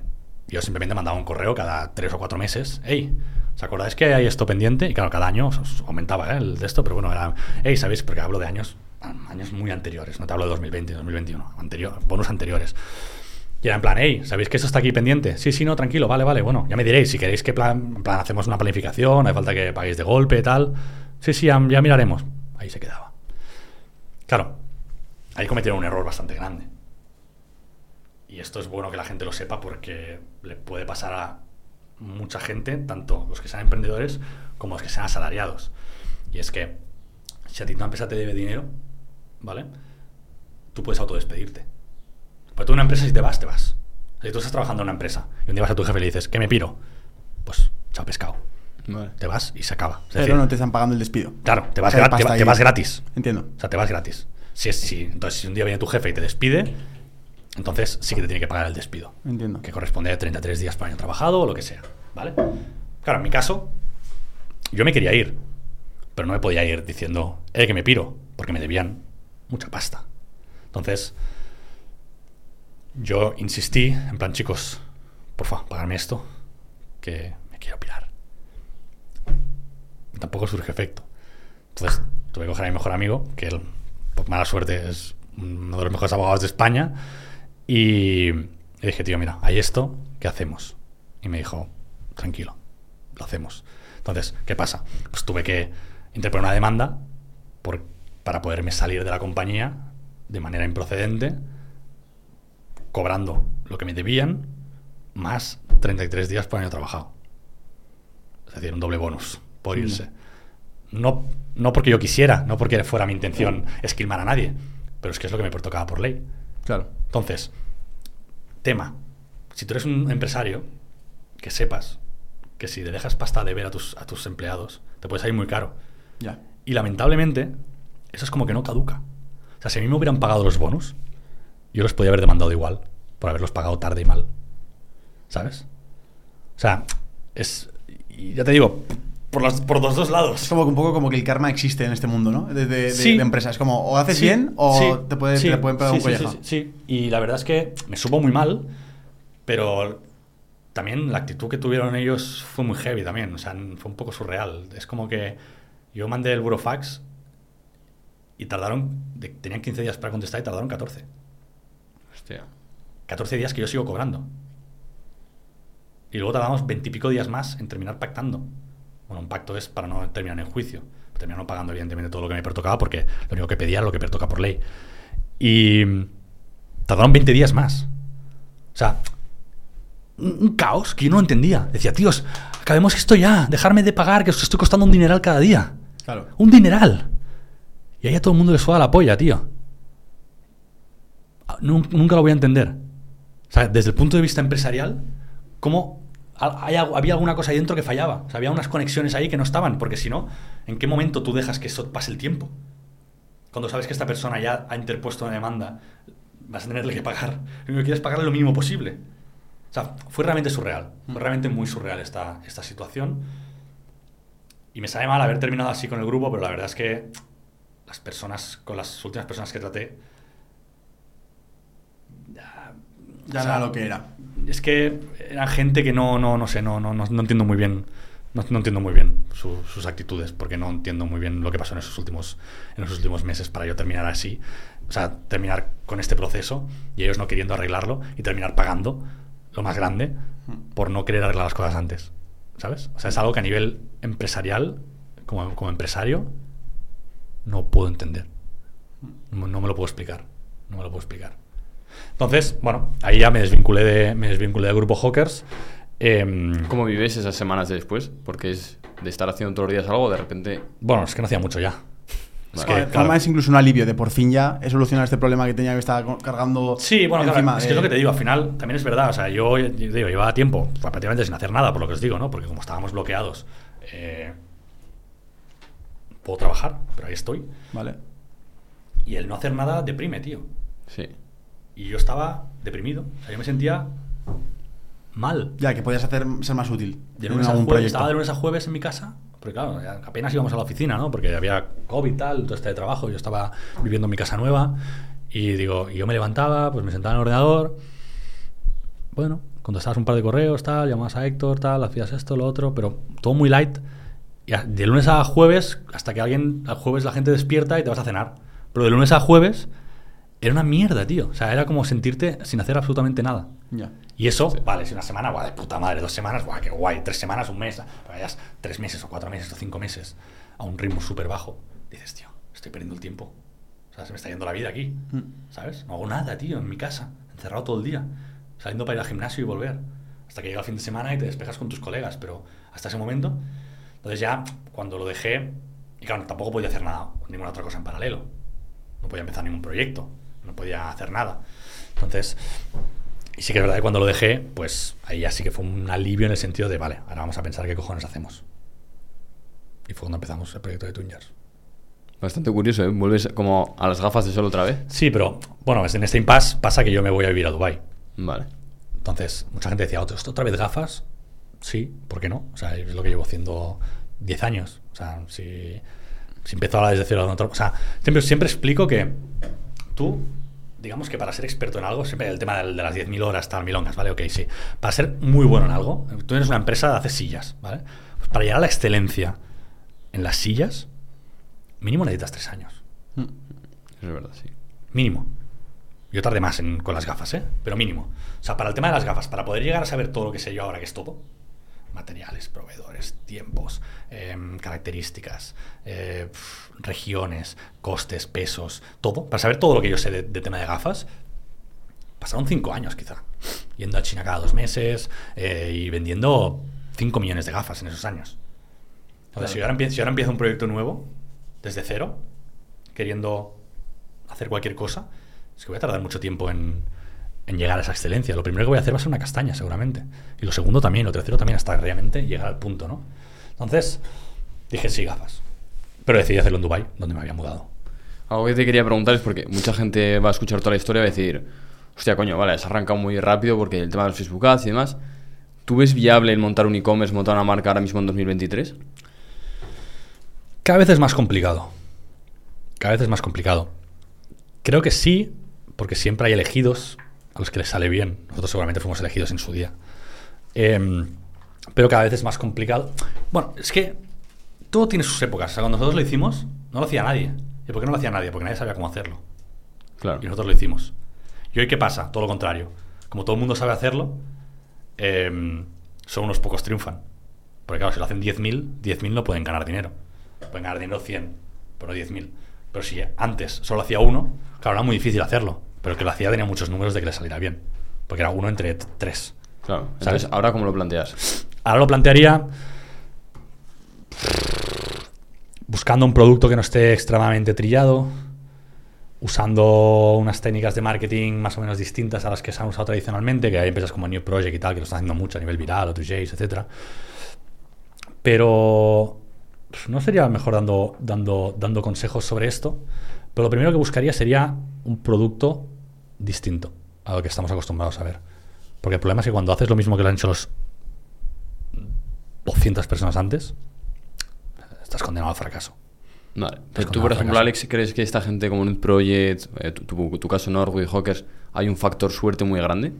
yo simplemente mandaba un correo cada tres o cuatro meses, hey, ¿os acordáis que hay esto pendiente? Y claro, cada año os, aumentaba ¿eh? el de esto, pero bueno, era, hey, ¿sabéis? Porque hablo de años, años muy anteriores, no te hablo de 2020, 2021, anterior, bonus anteriores. Y era en plan, hey, ¿sabéis que eso está aquí pendiente? Sí, sí, no, tranquilo, vale, vale, bueno, ya me diréis, si queréis que plan, plan hacemos una planificación, hay falta que paguéis de golpe, tal. Sí, sí, ya, ya miraremos. Ahí se quedaba. Claro, ahí cometieron un error bastante grande. Y esto es bueno que la gente lo sepa porque le puede pasar a mucha gente, tanto los que sean emprendedores como los que sean asalariados. Y es que si a ti una empresa te debe dinero, ¿vale? Tú puedes autodespedirte. Porque tú en una empresa si te vas, te vas. Si tú estás trabajando en una empresa y un día vas a tu jefe y le dices, que me piro, pues chao pescado. Vale. Te vas y se acaba. Es Pero decir, no te están pagando el despido. Claro, te vas, O sea, te va- te vas gratis. Entiendo. O sea, te vas gratis. Si es, si, entonces, si un día viene tu jefe y te despide, entonces sí que te tiene que pagar el despido. Entiendo. Que corresponde a 33 días por año trabajado o lo que sea. ¿Vale? Claro, en mi caso, yo me quería ir. Pero no me podía ir diciendo, eh, que me piro. Porque me debían mucha pasta. Entonces, yo insistí, en plan, chicos, porfa, pagarme esto. Que me quiero pirar. Y tampoco surge efecto. Entonces tuve que coger a mi mejor amigo, que él, por mala suerte, es uno de los mejores abogados de España. Y le dije, tío, mira, hay esto, ¿qué hacemos? Y me dijo, tranquilo, lo hacemos. Entonces, ¿qué pasa? Pues tuve que interponer una demanda por para poderme salir de la compañía de manera improcedente, cobrando lo que me debían, más 33 días por año trabajado. Es decir, un doble bonus por Sí. irse. No, no porque yo quisiera, no porque fuera mi intención esquilmar a nadie, pero es que es lo que me tocaba por ley. Claro. Entonces, tema. Si tú eres un empresario, que sepas que si le dejas pasta de ver a tus, a tus empleados, te puede salir muy caro. Ya. Y lamentablemente, eso es como que no caduca. O sea, si a mí me hubieran pagado los bonus, yo los podía haber demandado igual, por haberlos pagado tarde y mal. ¿Sabes? O sea, es. Y ya te digo, por los, por los dos lados. Es como que un poco como que el karma existe en este mundo, ¿no? De, de, de- Sí. de empresas. Como o haces Sí, bien o sí, te, puede- sí, te pueden pegar sí, un sí, collejo. sí, sí, sí. Y la verdad es que me supo muy mal, pero también la actitud que tuvieron ellos fue muy heavy también. O sea, fue un poco surreal. Es como que yo mandé el burofax y tardaron, de- tenían 15 días para contestar y tardaron 14. Hostia. 14 días que yo sigo cobrando. Y luego tardamos 20 y pico días más en terminar pactando. Bueno, un pacto es para no terminar en juicio. Terminaron pagando, evidentemente, todo lo que me pertocaba porque lo único que pedía era lo que pertoca por ley. Y tardaron 20 días más. O sea, un, caos que yo no entendía. Decía, tíos, acabemos esto ya. Dejarme de pagar, que os estoy costando un dineral cada día. Claro. Un dineral. Y ahí a todo el mundo le suda la polla, tío. Ah, nun- Nunca lo voy a entender. O sea, desde el punto de vista empresarial, ¿cómo hay había alguna cosa ahí dentro que fallaba? O sea, había unas conexiones ahí que no estaban, porque si no, ¿en qué momento tú dejas que eso pase el tiempo? Cuando sabes que esta persona ya ha interpuesto una demanda, vas a tenerle que pagar. Lo que quieres es pagarle lo mínimo posible. O sea, fue realmente surreal. Fue realmente muy surreal esta, esta situación. Y me sabe mal haber terminado así con el grupo, pero la verdad es que las personas, con las últimas personas que traté, ya, Ya o sea, era lo que era. Es que eran gente que no, no, no sé, no, no, no, no entiendo muy bien. No, no entiendo muy bien su- sus actitudes, porque no entiendo muy bien lo que pasó en esos últimos, en esos últimos meses para yo terminar así. O sea, terminar con este proceso y ellos no queriendo arreglarlo y terminar pagando lo más grande por no querer arreglar las cosas antes. ¿Sabes? O sea, es algo que a nivel empresarial, como, como empresario, no puedo entender. No, no me lo puedo explicar. No me lo puedo explicar. Entonces, bueno, ahí ya me desvinculé de, me desvinculé del grupo Hawkers. Em, ¿Cómo vives esas semanas de después? Porque es de estar haciendo todos los días algo, de repente. bueno, es que no hacía mucho ya. Es que, claro, Calma es incluso un alivio de por fin ya he solucionado este problema que tenía que estar cargando Sí, bueno, claro, encima es que de- es lo que te digo, al final también es verdad, o sea, yo, yo digo, llevaba tiempo pues, prácticamente sin hacer nada, por lo que os digo, ¿no? Porque como estábamos bloqueados, eh, puedo trabajar, pero ahí estoy. Vale. Y el no hacer nada deprime, tío. Sí. Y yo estaba deprimido, o sea, yo me sentía mal. Ya, que podías hacer, ser más útil De en lunes a jueves, estaba de lunes a jueves en mi casa, porque claro, apenas íbamos a la oficina, ¿no? Porque había COVID y tal, todo este de trabajo, yo estaba viviendo en mi casa nueva y digo, y yo me levantaba, pues me sentaba en el ordenador, bueno, contestabas un par de correos, tal, llamabas a Héctor, tal, hacías esto, lo otro, pero todo muy light. Y de lunes a jueves, hasta que alguien, al jueves la gente despierta y te vas a cenar. Pero de lunes a jueves era una mierda, tío. O sea, era como sentirte sin hacer absolutamente nada. Y eso, vale, si una semana, guau, de puta madre, dos semanas, guau, qué guay, tres semanas, un mes, vayas tres meses o cuatro meses o cinco meses a un ritmo súper bajo, dices, tío, estoy perdiendo el tiempo. O sea, se me está yendo la vida aquí, Mm. ¿sabes? No hago nada, tío, en mi casa, encerrado todo el día, saliendo para ir al gimnasio y volver, hasta que llega el fin de semana y te despejas con tus colegas, pero hasta ese momento, entonces ya, cuando lo dejé, y claro, tampoco podía hacer nada, ninguna otra cosa en paralelo, no podía empezar ningún proyecto, no podía hacer nada. Entonces, y sí que es verdad que cuando lo dejé, pues ahí ya sí que fue un alivio en el sentido de, vale, ahora vamos a pensar qué cojones hacemos. Y fue cuando empezamos el proyecto de Twingers. Bastante curioso, ¿eh? Vuelves como a las gafas de sol otra vez. Sí, pero bueno, en este impasse pasa que yo me voy a vivir a Dubai. Vale. Entonces, mucha gente decía, ¿otra, otra vez gafas? Sí, ¿por qué no? O sea, es lo que llevo haciendo 10 años. O sea, si, si empiezo ahora desde cero, o sea, siempre, siempre explico que tú, digamos que para ser experto en algo, siempre el tema del- de las 10.000 horas, tal, milongas, ¿vale? Ok, sí. Para ser muy bueno en algo, tú eres una empresa de hacer sillas, ¿vale? Pues para llegar a la excelencia en las sillas, mínimo necesitas 3 años. Mm. Es verdad, sí. Mínimo. Yo tardé más en- con las gafas, ¿eh? Pero mínimo. O sea, para el tema de las gafas, para poder llegar a saber todo lo que sé yo ahora, que es todo, materiales, proveedores, tiempos, em, características, eh, regiones, costes, pesos, todo. Para saber todo lo que yo sé de, de tema de gafas, pasaron cinco años quizá. Yendo a China cada dos meses eh, y vendiendo 5 millones de gafas en esos años. Entonces, Claro. si, yo ahora empiezo, si ahora empiezo un proyecto nuevo, desde cero, queriendo hacer cualquier cosa, es que voy a tardar mucho tiempo en, en llegar a esa excelencia. Lo primero que voy a hacer va a ser una castaña, seguramente. Y lo segundo también, lo tercero también, hasta realmente llegar al punto, ¿no? Entonces, dije sí, gafas. Pero decidí hacerlo en Dubai, donde me había mudado. Algo que te quería preguntar es porque mucha gente va a escuchar toda la historia y va a decir, hostia, coño, vale, has arrancado muy rápido porque el tema de los Facebook Ads y demás. ¿Tú ves viable el montar un e-commerce, montar una marca ahora mismo en 2023? Cada vez es más complicado. Cada vez es más complicado. Creo que sí, porque siempre hay elegidos a los que les sale bien. Nosotros seguramente fuimos elegidos en su día. Em, pero cada vez es más complicado. Bueno, es que todo tiene sus épocas. O sea, cuando nosotros lo hicimos, no lo hacía nadie. ¿Y por qué no lo hacía nadie? Porque nadie sabía cómo hacerlo. Claro. Y nosotros lo hicimos. ¿Y hoy qué pasa? Todo lo contrario. Como todo el mundo sabe hacerlo, em, solo unos pocos triunfan. Porque claro, si lo hacen 10.000, 10.000 no pueden ganar dinero. Pueden ganar dinero 100, pero no 10.000. Pero si antes solo hacía uno, claro, era muy difícil hacerlo. Pero el que lo hacía tenía muchos números de que le saliera bien. Porque era uno entre tres. Claro. ¿Sabes? Entonces, ¿ahora cómo lo planteas? Ahora lo plantearía buscando un producto que no esté extremadamente trillado, usando unas técnicas de marketing más o menos distintas a las que se han usado tradicionalmente, que hay empresas como New Project y tal, que lo están haciendo mucho a nivel viral, o 2Js, etc. Pero pues, no sería mejor dando, dando, dando consejos sobre esto, pero lo primero que buscaría sería un producto distinto a lo que estamos acostumbrados a ver. Porque el problema es que cuando haces lo mismo que lo han hecho los 200 personas antes, estás condenado al fracaso. Vale. Pues tú, por ejemplo. Alex, ¿crees que esta gente como Nut Project, eh, tu, tu- tu caso Norwood Hawkers, hay un factor suerte muy grande?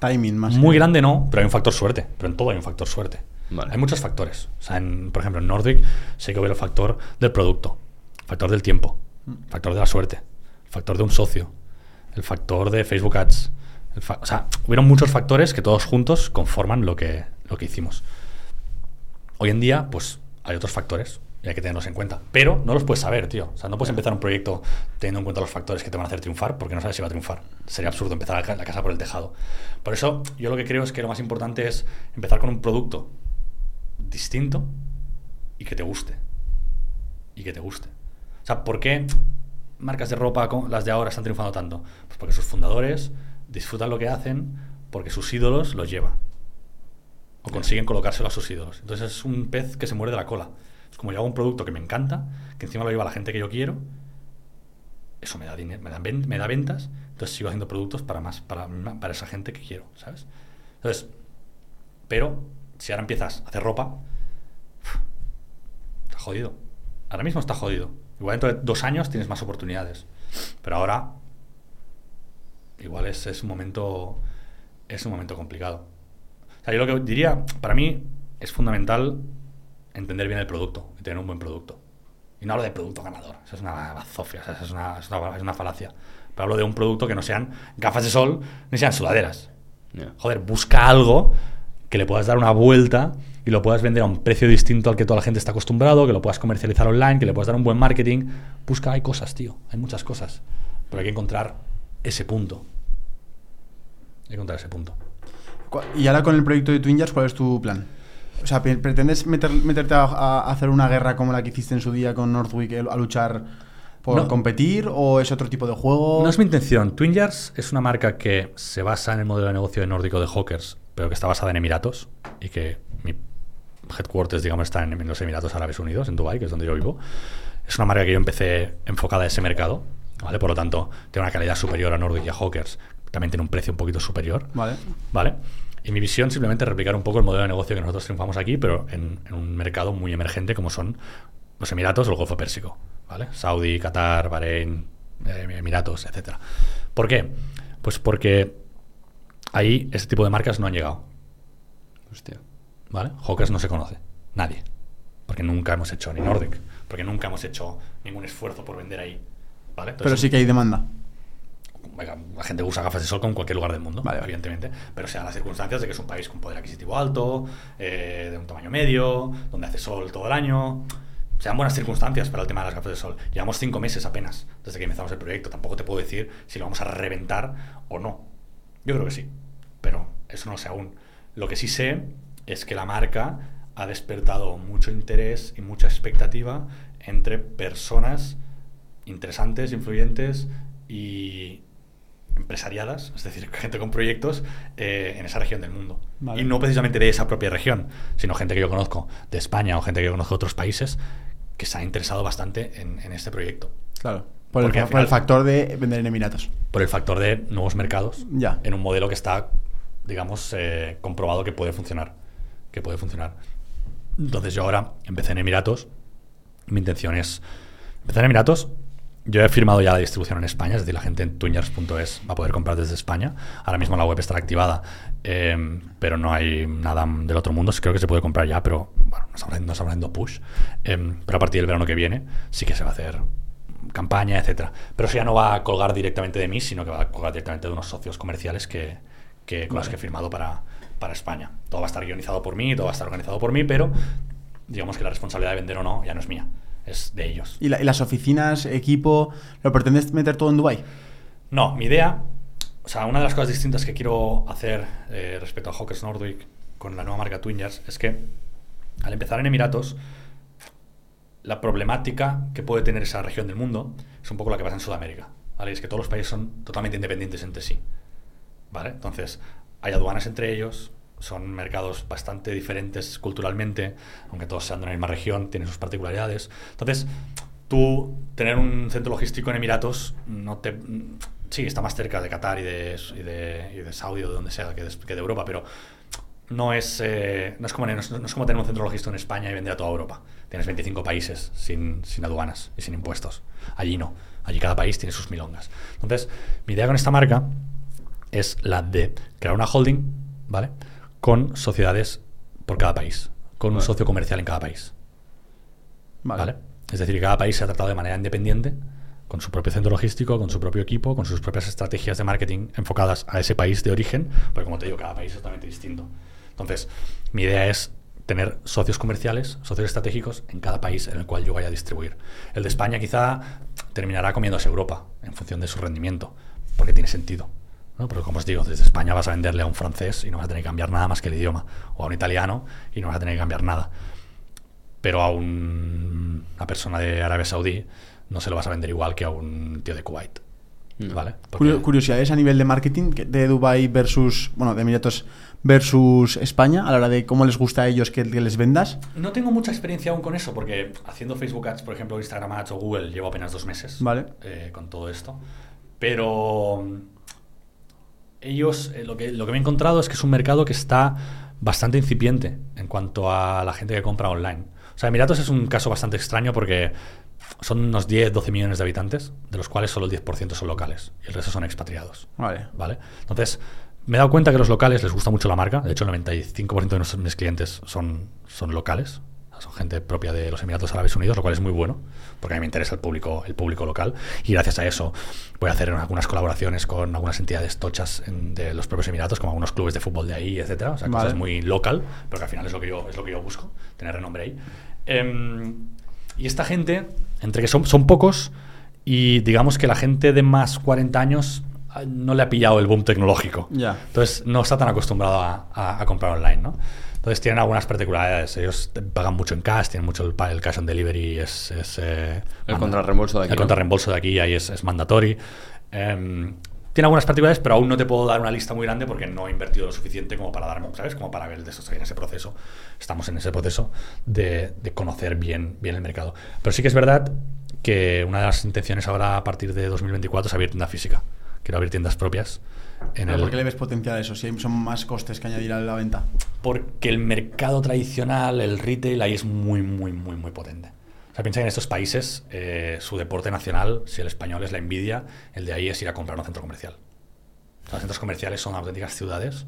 Timing más. Muy que- grande no, pero hay un factor suerte. Pero en todo hay un factor suerte. Vale. Hay muchos factores. O sea, en- por ejemplo, en Nordic sé que hubo el factor del producto, factor del tiempo, el factor de la suerte, factor de un socio, el factor de Facebook Ads. fa- o sea, hubieron muchos factores que todos juntos conforman lo que, lo que hicimos. Hoy en día, pues hay otros factores y hay que tenerlos en cuenta. Pero no los puedes saber, tío. O sea, no puedes empezar un proyecto teniendo en cuenta los factores que te van a hacer triunfar porque no sabes si va a triunfar. Sería absurdo empezar la casa por el tejado. Por eso, yo lo que creo es que lo más importante es empezar con un producto distinto y que te guste. Y que te guste. O sea, ¿por qué marcas de ropa, como las de ahora, están triunfando tanto? Pues porque sus fundadores disfrutan lo que hacen porque sus ídolos los llevan o consiguen colocárselo a sus ídolos. Entonces es un pez que se muerde la cola. Es como yo hago un producto que me encanta, que encima lo lleva la gente que yo quiero, eso me da dinero, me da, ven- me da ventas, entonces sigo haciendo productos para más, para, para esa gente que quiero, ¿sabes? Entonces, pero si ahora empiezas a hacer ropa, está jodido. Ahora mismo está jodido. Igual dentro de dos años tienes más oportunidades. Pero ahora, igual es, es un momento. Es un momento complicado. O sea, yo lo que diría, para mí, es fundamental entender bien el producto y tener un buen producto. Y no hablo de producto ganador, eso es una bazofia, o sea, eso es una, es una, es una falacia. Pero hablo de un producto que no sean gafas de sol ni sean sudaderas. Ya. Joder, busca algo que le puedas dar una vuelta y lo puedas vender a un precio distinto al que toda la gente está acostumbrado, que lo puedas comercializar online, que le puedas dar un buen marketing. Busca, hay cosas, tío, hay muchas cosas. Pero hay que encontrar ese punto. Hay que encontrar ese punto. Y ahora con el proyecto de Twin Jars, ¿cuál es tu plan? O sea, ¿pre- ¿pretendes meter- meterte a, a hacer una guerra como la que hiciste en su día con Northwick a luchar por No. competir o es otro tipo de juego? No es mi intención. Twin Jars es una marca que se basa en el modelo de negocio de nórdico de Hawkers, pero que está basada en Emiratos y que mi headquarters, digamos, está en, en los Emiratos Árabes Unidos, en Dubai, que es donde yo vivo. Es una marca que yo empecé enfocada a ese mercado, ¿vale? Por lo tanto, tiene una calidad superior a Nordic y a Hawkers. También tiene un precio un poquito superior. Vale. ¿Vale? Y mi visión simplemente es replicar un poco el modelo de negocio que nosotros triunfamos aquí, pero en, en un mercado muy emergente como son los Emiratos o el Golfo Pérsico, ¿vale? Saudi, Qatar, Bahrein, eh, Emiratos, etc. ¿Por qué? Pues porque ahí ese tipo de marcas no han llegado, Hostia. ¿vale? Hawkers no se conoce, nadie, porque nunca hemos hecho ni Nordic, porque nunca hemos hecho ningún esfuerzo por vender ahí, ¿vale? Pero sí que hay demanda. la gente usa gafas de sol con cualquier lugar del mundo, Vale, evidentemente, pero sean las circunstancias de que es un país con poder adquisitivo alto, eh, de un tamaño medio, donde hace sol todo el año. Sean buenas circunstancias para el tema de las gafas de sol. Llevamos cinco meses apenas desde que empezamos el proyecto. Tampoco te puedo decir si lo vamos a reventar o no. Yo creo que sí, pero eso no lo sé aún. Lo que sí sé es que la marca ha despertado mucho interés y mucha expectativa entre personas interesantes, influyentes y empresariadas, es decir, gente con proyectos eh, en esa región del mundo. Vale. Y no precisamente de esa propia región, sino gente que yo conozco de España o gente que yo conozco de otros países que se ha interesado bastante en, en este proyecto. Claro. Por el, por el factor de vender en Emiratos. Por el factor de nuevos mercados Ya. en un modelo que está, digamos, eh, comprobado que puede funcionar. Que puede funcionar. Entonces yo ahora empecé en Emiratos. Mi intención es empezar en Emiratos. Yo he firmado ya la distribución en España, es decir, la gente en twingers.es va a poder comprar desde España. Ahora mismo la web está activada, eh, pero no hay nada del otro mundo. Creo que se puede comprar ya, pero bueno, no estamos haciendo, no estamos haciendo push. Eh, pero a partir del verano que viene sí que se va a hacer campaña, etcétera. Pero eso ya no va a colgar directamente de mí, sino que va a colgar directamente de unos socios comerciales que, que- con Vale. que he firmado para, para España. Todo va a estar guionizado por mí, todo va a estar organizado por mí, pero digamos que la responsabilidad de vender o no ya no es mía, es de ellos. ¿Y, la- y las oficinas, equipo, lo pretendes meter todo en Dubai? No, mi idea, o sea, una de las cosas distintas que quiero hacer eh, respecto a Hawkers Nordic con la nueva marca Twingers es que al empezar en Emiratos, la problemática que puede tener esa región del mundo es un poco la que pasa en Sudamérica. ¿vale? Es que todos los países son totalmente independientes entre sí. Entonces, hay aduanas entre ellos, son mercados bastante diferentes culturalmente, aunque todos sean de la misma región, tienen sus particularidades. Entonces, tú tener un centro logístico en Emiratos no te... Sí, está más cerca de Qatar y de, y de, Saudi o de donde sea que de, de Europa, pero no es, eh, no, es como, no, es, no es como tener un centro logístico en España y vender a toda Europa. Tienes 25 países sin, sin aduanas y sin impuestos. Allí no. Allí cada país tiene sus milongas. Entonces, mi idea con esta marca es la de crear una holding, ¿vale? Con sociedades por cada país, con un socio comercial en cada país, Vale. ¿vale? Es decir, cada país se ha tratado de manera independiente, con su propio centro logístico, con su propio equipo, con sus propias estrategias de marketing enfocadas a ese país de origen, porque como te digo, cada país es totalmente distinto. Entonces, mi idea es tener socios comerciales, socios estratégicos en cada país en el cual yo vaya a distribuir. El de España quizá terminará comiéndose Europa en función de su rendimiento, porque tiene sentido. ¿No? Porque como os digo, desde España vas a venderle a un francés y no vas a tener que cambiar nada más que el idioma, o a un italiano y no vas a tener que cambiar nada. Pero a un- una persona de Arabia Saudí no se lo vas a vender igual que a un tío de Kuwait. No. ¿Vale? Porque- Curiosidades a nivel de marketing de Dubai versus, bueno, de Emiratos versus España, a la hora de cómo les gusta a ellos que, que les vendas. No tengo mucha experiencia aún con eso, porque haciendo Facebook Ads, por ejemplo, Instagram Ads o Google, llevo apenas dos meses Vale. eh, con todo esto. Pero ellos, eh, lo, que, lo que me he encontrado es que es un mercado que está bastante incipiente en cuanto a la gente que compra online. O sea, Emiratos es un caso bastante extraño porque son unos 10, 12 millones de habitantes, de los cuales solo el 10% son locales y el resto son expatriados. Vale. ¿Vale? Entonces, me he dado cuenta que a los locales les gusta mucho la marca. De hecho, el 95% de nuestros, mis clientes son, son locales. Son gente propia de los Emiratos Árabes Unidos, lo cual es muy bueno, porque a mí me interesa el público, el público local. Y gracias a eso voy a hacer algunas colaboraciones con algunas entidades tochas en- de los propios Emiratos, como algunos clubes de fútbol de ahí, etcétera. O sea, Vale. cosas muy local, pero que al final es lo que yo, es lo que yo busco, tener renombre ahí. Em, y esta gente, entre que son, son pocos, y digamos que la gente de más 40 años ah, no le ha pillado el boom tecnológico. Ya. Entonces no está tan acostumbrado a, a- a comprar online, ¿no? Entonces tienen algunas particularidades. Ellos pagan mucho en cash, tienen mucho el, cash on delivery, es... es, eh, El contrarreembolso de aquí, El ¿no? contrarreembolso de aquí ahí es, es mandatory. Em, tiene algunas particularidades, pero aún no te puedo dar una lista muy grande porque no he invertido lo suficiente como para darme, ¿sabes? Como para ver de eso, estoy en ese proceso. Estamos en ese proceso de, de conocer bien, bien el mercado. Pero sí que es verdad que una de las intenciones ahora a partir de 2024 es abrir tienda física. Quiero abrir tiendas propias. En el, ¿Por qué le ves potencial a eso? Si hay- son más costes que añadir a la venta. porque el mercado tradicional, el retail, ahí es muy, muy, muy, muy potente. O sea, piensa que en estos países eh, su deporte nacional, si el español es la envidia, el de ahí es ir a comprar a un centro comercial. O sea, los centros comerciales son auténticas ciudades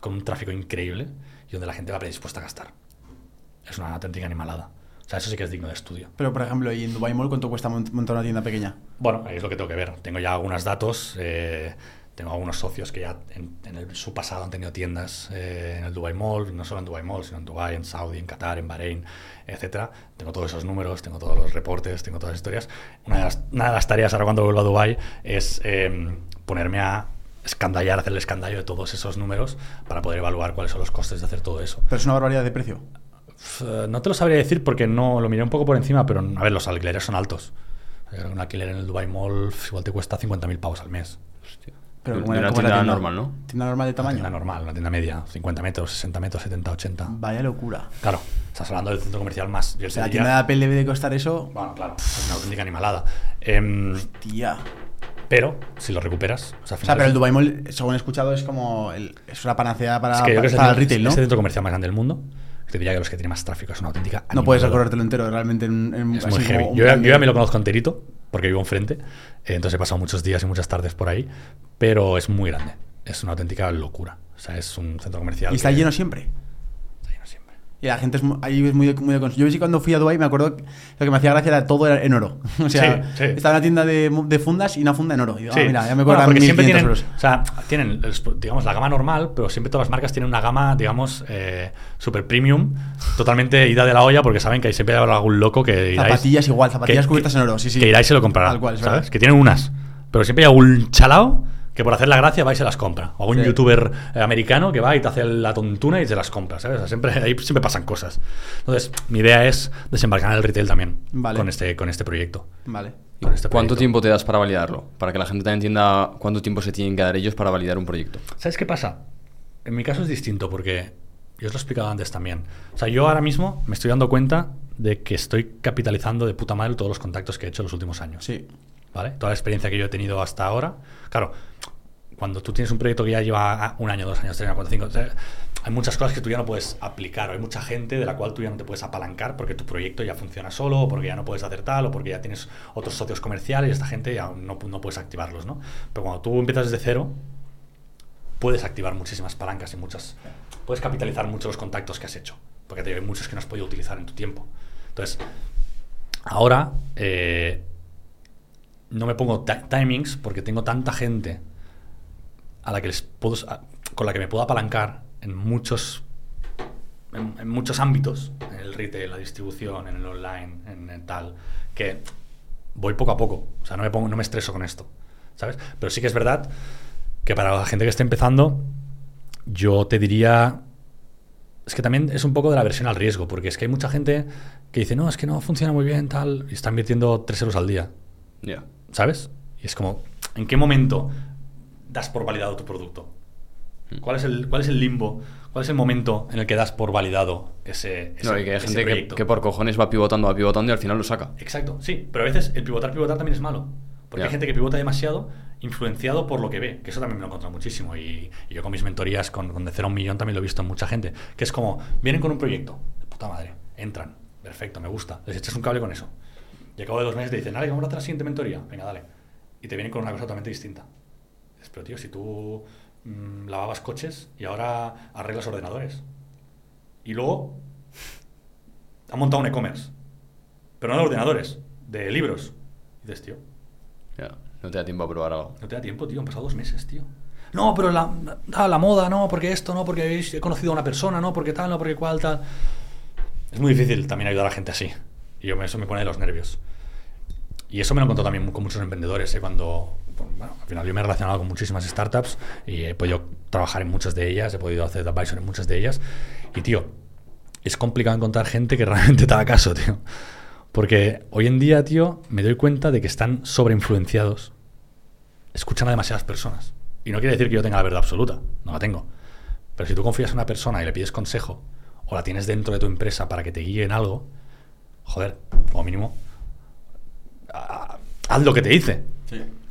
con un tráfico increíble y donde la gente va predispuesta a gastar. Es una auténtica animalada. O sea, eso sí que es digno de estudio. Pero, por ejemplo, ¿y en Dubai Mall cuánto cuesta mont- montar una tienda pequeña? Bueno, ahí es lo que tengo que ver. Tengo ya algunos datos. eh, tengo algunos socios que ya en, en el- su pasado han tenido tiendas eh, en el Dubai Mall, no solo en Dubai Mall, sino en Dubai, en Saudi, en Qatar, en Bahrein, etcétera. Tengo todos esos números, tengo todos los reportes, tengo todas las historias. Una de las, una de las tareas ahora cuando vuelvo a Dubai es eh, ponerme a escandallar, hacer el escandallo de todos esos números para poder evaluar cuáles son los costes de hacer todo eso. Pero es una barbaridad de precio. F- No te lo sabría decir porque no lo miré un poco por encima, pero a ver, los alquileres son altos. Sea, Un alquiler en el Dubai Mall igual te cuesta 50.000 pavos al mes. Pero De ¿cómo una era- era tienda la normal, ¿no? Tienda normal de Una tamaño. tienda normal, una tienda media, 50 metros, 60 metros, 70, 80. Vaya locura. Claro, estás hablando del centro comercial más. Yo la tienda de Apple debe de costar eso. Bueno, claro, es una auténtica animalada. Em, Tía. pero si lo recuperas, o sea, O sea, pero el Dubai Mall, según he escuchado, es como. el- es una panacea para, es que es para el, el retail, ¿no? es el centro comercial más grande del mundo. Te diría que los que tienen más tráfico es una auténtica No puedes animalada. recorrértelo entero, realmente. En, en- Es muy como heavy. un Yo, ya- yo ya me lo conozco enterito, porque vivo enfrente. eh, entonces he pasado muchos días y muchas tardes por ahí. Pero es muy grande. Es una auténtica locura. O sea, es un centro comercial. Y está que- lleno siempre. Y la gente es ahí es muy de, muy de cons- Yo sí cuando fui a Dubai me acuerdo que lo que me hacía gracia era todo era en oro. O sea, Sí, sí. estaba una tienda de, de fundas y una funda en oro. Y ah, mira, ya me Bueno, siempre 1.500 tienen, euros. o sea, tienen, digamos, la gama normal, pero siempre todas las marcas tienen una gama, digamos, eh, super premium, totalmente ida de la olla, porque saben que ahí siempre habrá algún loco que iráis- Zapatillas igual, zapatillas que- cubiertas que- en oro, sí, sí. Que irá y se lo comprará, Tal cual, es ¿sabes? Que tienen unas, pero siempre hay algún chalao que por hacer la gracia va y se las compra. O algún Sí. youtuber eh, americano que va y te hace la tontuna y se las compra, ¿sabes? O sea, siempre, ahí siempre pasan cosas. Entonces, mi idea es desembarcar en el retail también Vale. con, este, con este proyecto. Vale. Con este ¿Cuánto proyecto. tiempo te das para validarlo? Para que la gente también entienda cuánto tiempo se tienen que dar ellos para validar un proyecto. ¿Sabes qué pasa? En mi caso es distinto porque yo os lo he explicado antes también. O sea, yo ahora mismo me estoy dando cuenta de que estoy capitalizando de puta madre todos los contactos que he hecho en los últimos años. Sí. ¿Vale? Toda la experiencia que yo he tenido hasta ahora. Claro, cuando tú tienes un proyecto que ya lleva un año, dos años, tres años, cuatro, cinco, sea, hay muchas cosas que tú ya no puedes aplicar. o Hay mucha gente de la cual tú ya no te puedes apalancar porque tu proyecto ya funciona solo, o porque ya no puedes hacer tal, o porque ya tienes otros socios comerciales y esta gente ya no, no puedes activarlos, ¿no? Pero cuando tú empiezas desde cero, puedes activar muchísimas palancas y muchas. Puedes capitalizar mucho los contactos que has hecho. Porque hay muchos que no has podido utilizar en tu tiempo. Entonces, ahora eh, no me pongo ti- timings porque tengo tanta gente a la que les puedo, a- con la que me puedo apalancar en muchos en, en muchos ámbitos, en el retail, la distribución, en el online, en, el tal, que voy poco a poco. O sea, no me pongo, no me estreso con esto, ¿sabes? Pero sí que es verdad que para la gente que esté empezando, yo te diría. Es que también es un poco de la versión al riesgo, porque es que hay mucha gente que dice, no, es que no funciona muy bien, tal, y está invirtiendo 3 euros al día, Ya. ¿sabes? Y es como, ¿en qué momento das por validado tu producto? ¿Cuál es el, cuál es el limbo? ¿Cuál es el momento en el que das por validado ese, ese No, y que hay gente que, por cojones va pivotando, va pivotando y al final lo saca. Exacto, sí, pero a veces el pivotar, pivotar también es malo. Porque hay gente que pivota demasiado influenciado por lo que ve, que eso también me lo he encontrado muchísimo. Y, y yo con mis mentorías, con, con de cero a un millón, también lo he visto en mucha gente. Que es como, vienen con un proyecto, de puta madre, entran, perfecto, me gusta, les echas un cable con eso. Y al cabo de dos meses te dicen, dale, vamos a hacer la siguiente mentoría, venga, dale. Y te vienen con una cosa totalmente distinta. Pero tío, si tú mm, lavabas coches y ahora arreglas ordenadores. Y luego han montado un e-commerce. Pero no de ordenadores, de libros. Y dices, tío, Ya. No te da tiempo a probar algo. no te da tiempo, tío, han pasado dos meses, tío. No, pero la, ah, la moda, no, porque esto, no, porque he conocido a una persona, no, porque tal, no, porque cual, tal. Es muy difícil también ayudar a la gente así. Y yo, me- eso me pone de los nervios. Y eso me lo encontrado también con muchos emprendedores, ¿eh? cuando, bueno, al final yo me he relacionado con muchísimas startups y he podido trabajar en muchas de ellas, he podido hacer advisor en muchas de ellas. Y, tío, es complicado encontrar gente que realmente te haga caso, tío. Porque hoy en día, tío, me doy cuenta de que están sobreinfluenciados. Escuchan a demasiadas personas. Y no quiere decir que yo tenga la verdad absoluta, no la tengo. Pero si tú confías en una persona y le pides consejo, o la tienes dentro de tu empresa para que te guíe en algo, joder, como mínimo, haz lo que te dice.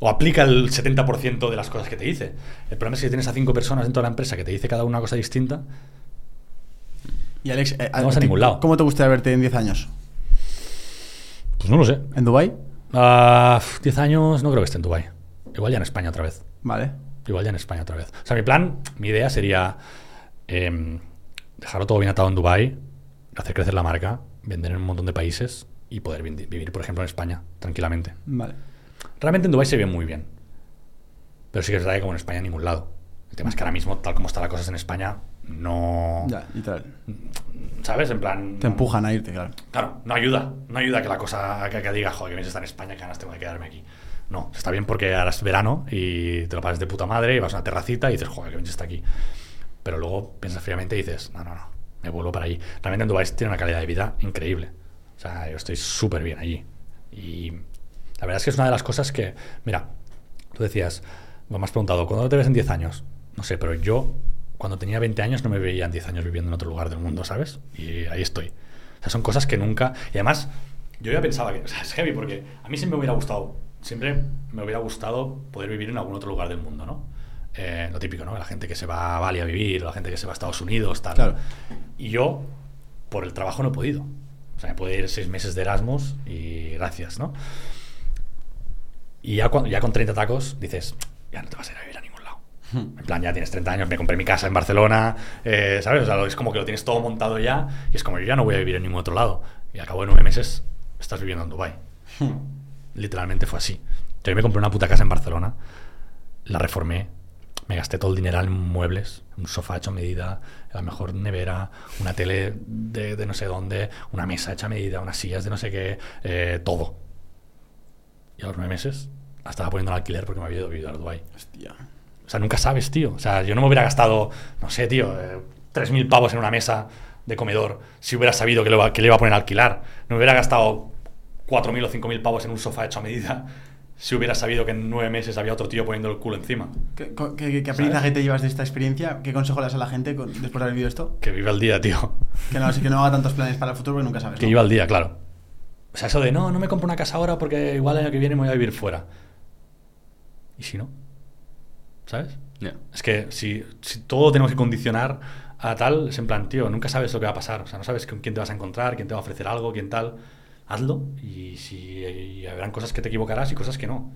O aplica el 70% de las cosas que te dice. El problema es que si tienes a cinco personas dentro de la empresa que te dice cada una una cosa distinta, Y Alex, eh, No vas a ningún lado. ¿cómo te gustaría verte en 10 años? pues no lo sé. ¿En Dubai? Ah, 10 años no creo que esté en Dubái. Igual ya en España otra vez. Vale. Igual ya en España otra vez. O sea, mi plan, mi idea sería em, dejarlo todo bien atado en Dubai, hacer crecer la marca vender en un montón de países y poder vi- vivir, por ejemplo, en España, tranquilamente. Vale. Realmente en Dubái se ve muy bien. Pero sí que es verdad que como en España en ningún lado. El tema es que ahora mismo, tal como están las cosas en España, no... Ya, literal. ¿Sabes? En plan... Te empujan a irte, claro. Claro, no ayuda. No ayuda que la cosa que, que diga, joder, que vienes a estar en España, que ganas tengo de quedarme aquí. No, está bien porque ahora es verano y te lo pasas de puta madre y vas a una terracita y dices, joder, que vienes a estar aquí. Pero luego piensas fríamente y dices, no, no, no, me vuelvo para allí. Realmente en Dubái tiene una calidad de vida increíble. O sea, yo estoy súper bien allí. Y la verdad es que es una de las cosas que, mira, tú decías, me has preguntado, ¿cuándo te ves en 10 años? No sé, pero yo cuando tenía 20 años no me veía en 10 años viviendo en otro lugar del mundo, ¿sabes? Y ahí estoy. O sea, son cosas que nunca... Y además, yo ya pensaba que... O sea, es heavy porque a mí siempre me hubiera gustado, siempre me hubiera gustado poder vivir en algún otro lugar del mundo, ¿no? Eh, lo típico, ¿no? La gente que se va a Bali a vivir, la gente que se va a Estados Unidos, tal. Claro. Y yo, por el trabajo, no he podido. O sea, me puedo ir seis meses de Erasmus y gracias, ¿no? Y ya, cuando, ya con 30 tacos dices, ya no te vas a ir a vivir a ningún lado. En plan, ya tienes 30 años, me compré mi casa en Barcelona, eh, ¿sabes? O sea, es como que lo tienes todo montado ya y es como yo ya no voy a vivir en ningún otro lado. Y al cabo de nueve meses estás viviendo en Dubai Literalmente fue así. Yo me compré una puta casa en Barcelona, la reformé, me gasté todo el dinero en muebles, un sofá hecho a medida, la mejor nevera, una tele de, de no sé dónde, una mesa hecha a medida, unas sillas de no sé qué, eh, todo. Y a los nueve meses la estaba poniendo al alquiler porque me había ido a vivir a Dubái. Hostia. O sea, nunca sabes, tío. O sea, yo no me hubiera gastado, no sé, tío, eh, 3.000 pavos en una mesa de comedor si hubiera sabido que le, iba- que le iba a poner a alquilar. No me hubiera gastado 4.000 o 5.000 pavos en un sofá hecho a medida si hubiera sabido que en nueve meses había otro tío poniendo el culo encima. ¿Qué, qué- qué aprendizaje te llevas de esta experiencia? ¿Qué consejo le das a la gente con- después de haber vivido esto? Que viva el día, tío. Que no, así que no haga tantos planes para el futuro porque nunca sabes. Que ¿no? viva el día, claro. O sea, eso de no, no me compro una casa ahora porque igual el año que viene me voy a vivir fuera. ¿Y si no? ¿Sabes? Es que si, si todo tenemos que condicionar a tal, es en plan, tío, nunca sabes lo que va a pasar. O sea, no sabes con quién te vas a encontrar, quién te va a ofrecer algo, quién tal. Hazlo y si y habrán cosas que te equivocarás y cosas que no.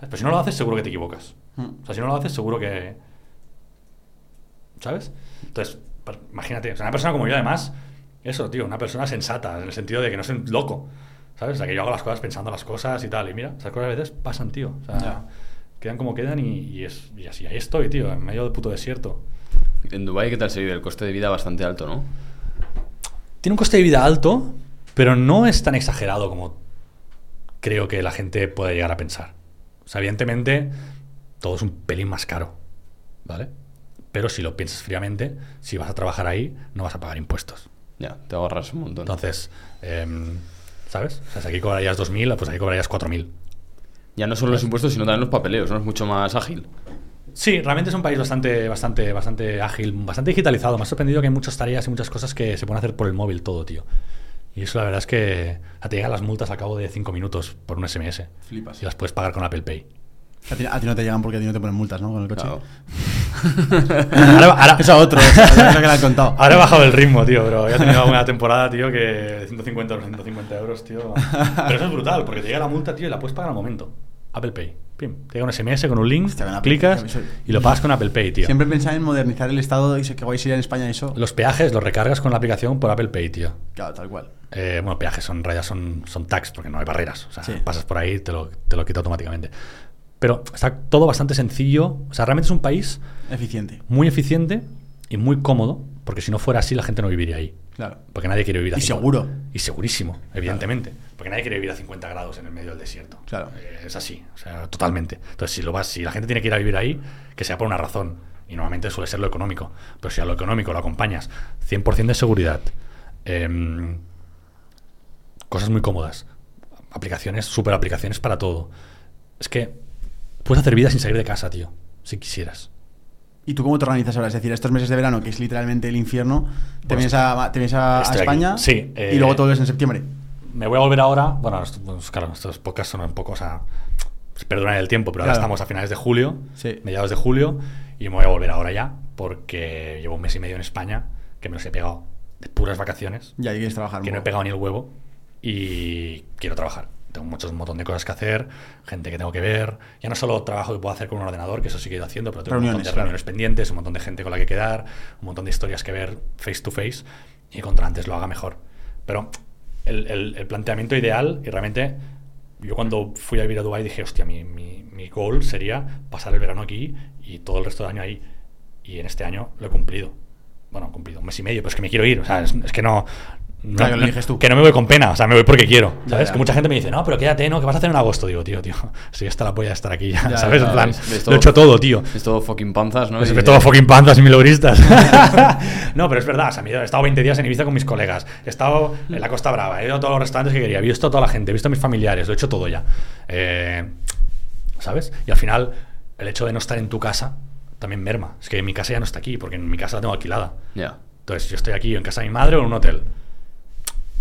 Pero si no lo haces, seguro que te equivocas. Mm. O sea, si no lo haces, seguro que. ¿Sabes? Entonces, imagínate, o sea, una persona como yo, además, eso, tío, una persona sensata, en el sentido de que no un loco. ¿Sabes? O sea, que yo hago las cosas pensando las cosas y tal. Y mira, esas cosas a veces pasan, tío. O sea, quedan como quedan y, y es, y así ahí estoy, tío, en medio del puto desierto. En Dubái, ¿qué tal se vive? El coste de vida bastante alto, ¿no? Tiene un coste de vida alto, pero no es tan exagerado como creo que la gente puede llegar a pensar. O sea, evidentemente, todo es un pelín más caro, ¿vale? Pero si lo piensas fríamente, si vas a trabajar ahí, no vas a pagar impuestos. Ya, te ahorras un montón. Entonces, em, ¿sabes? O sea, si aquí cobrarías 2.000, pues aquí cobrarías 4.000. Ya no solo los impuestos, sino también los papeleos, ¿no? Es mucho más ágil. Sí, realmente es un país bastante, bastante, bastante ágil, bastante digitalizado. Me ha sorprendido que hay muchas tareas y muchas cosas que se pueden hacer por el móvil todo, tío. Y eso la verdad es que te llegan las multas a cabo de 5 minutos por un SMS. Flipas. Y las puedes pagar con Apple Pay. A ti, a ti no te llegan porque a ti no te ponen multas, ¿no? Con el coche. Claro. Ahora, ahora- Eso a otro, es lo que le han contado. ahora he bajado el ritmo, tío, pero ya he tenido alguna temporada, tío, que de 150 o 150 euros, tío. Pero eso es brutal, porque te llega la multa, tío, y la puedes pagar al momento. Apple Pay. Pim. Te llega un SMS con un link, Hostia, clicas Pay, eso- y lo pagas con Apple Pay, tío. Siempre pensaba en modernizar el Estado y que vais a ir en España y eso. Los peajes los recargas con la aplicación por Apple Pay, tío. Claro, tal cual. Eh, bueno, peajes son realidad son, son tags porque no hay barreras. O sea, Sí. pasas por ahí y te lo, te lo quita automáticamente. Pero está todo bastante sencillo. O sea, realmente es un país Eficiente. muy eficiente y muy cómodo. Porque si no fuera así, la gente no viviría ahí. Claro. Porque nadie quiere vivir a Y 50 seguro. Y segurísimo, evidentemente. Porque nadie quiere vivir a 50 grados en el medio del desierto. Claro. Eh, es así, o sea, totalmente. Entonces, si, lo vas, si la gente tiene que ir a vivir ahí, que sea por una razón. Y normalmente suele ser lo económico. Pero si a lo económico lo acompañas 100% de seguridad, em, cosas muy cómodas, aplicaciones, super aplicaciones para todo. Es que puedes hacer vida sin salir de casa, tío. Si quisieras. ¿Y tú cómo te organizas ahora? Es decir, estos meses de verano, que es literalmente el infierno, te Bueno, vienes a, te vienes a, a estoy aquí. España Sí, eh, y luego todo es en septiembre. Me voy a volver ahora. Bueno, pues, claro, estos podcasts son un poco, o sea, se perdonan el tiempo, pero ahora Claro. estamos a finales de julio, Sí. mediados de julio, y me voy a volver ahora ya, porque llevo un mes y medio en España, que me los he pegado de puras vacaciones, Ya, y quieres trabajar. que no he pegado ni el huevo, y quiero trabajar. Tengo muchos, un montón de cosas que hacer, gente que tengo que ver. Ya no solo trabajo que puedo hacer con un ordenador, que eso sí que he ido haciendo, pero tengo un montón Reuniones, de reuniones pendientes, un montón de gente con la que quedar, un montón de historias que ver face to face, y contra antes lo haga mejor. Pero el, el- el planteamiento ideal y realmente yo cuando fui a vivir a Dubái dije, hostia, mi, mi, mi goal sería pasar el verano aquí y todo el resto del año ahí. Y en este año lo he cumplido. Bueno, he cumplido un mes y medio, pero es que me quiero ir. O sea, es, es que no... no- no- eliges tú. Que no me voy con pena, o sea, me voy porque quiero. Ya, ¿Sabes? ya. Que mucha gente me dice, no, pero quédate, ¿no? ¿Qué vas a hacer en agosto? Digo, tío, tío, estoy hasta la polla de estar aquí ya, Ya, ¿sabes? ya, en plan, ves lo todo. he hecho todo, tío. Es todo fucking panzas, ¿no? Es Y- todo fucking panzas y milogristas. no, pero es verdad. o sea, he estado 20 días en Ibiza con mis colegas. He estado en la Costa Brava. He ido a todos los restaurantes que quería. He visto a toda la gente. He visto a mis familiares. Lo he hecho todo ya. Eh, ¿Sabes? Y al final, el hecho de no estar en tu casa también merma. Es que mi casa ya no está aquí, porque en mi casa la tengo alquilada. Ya. Entonces, yo estoy aquí en casa de mi madre o en un hotel.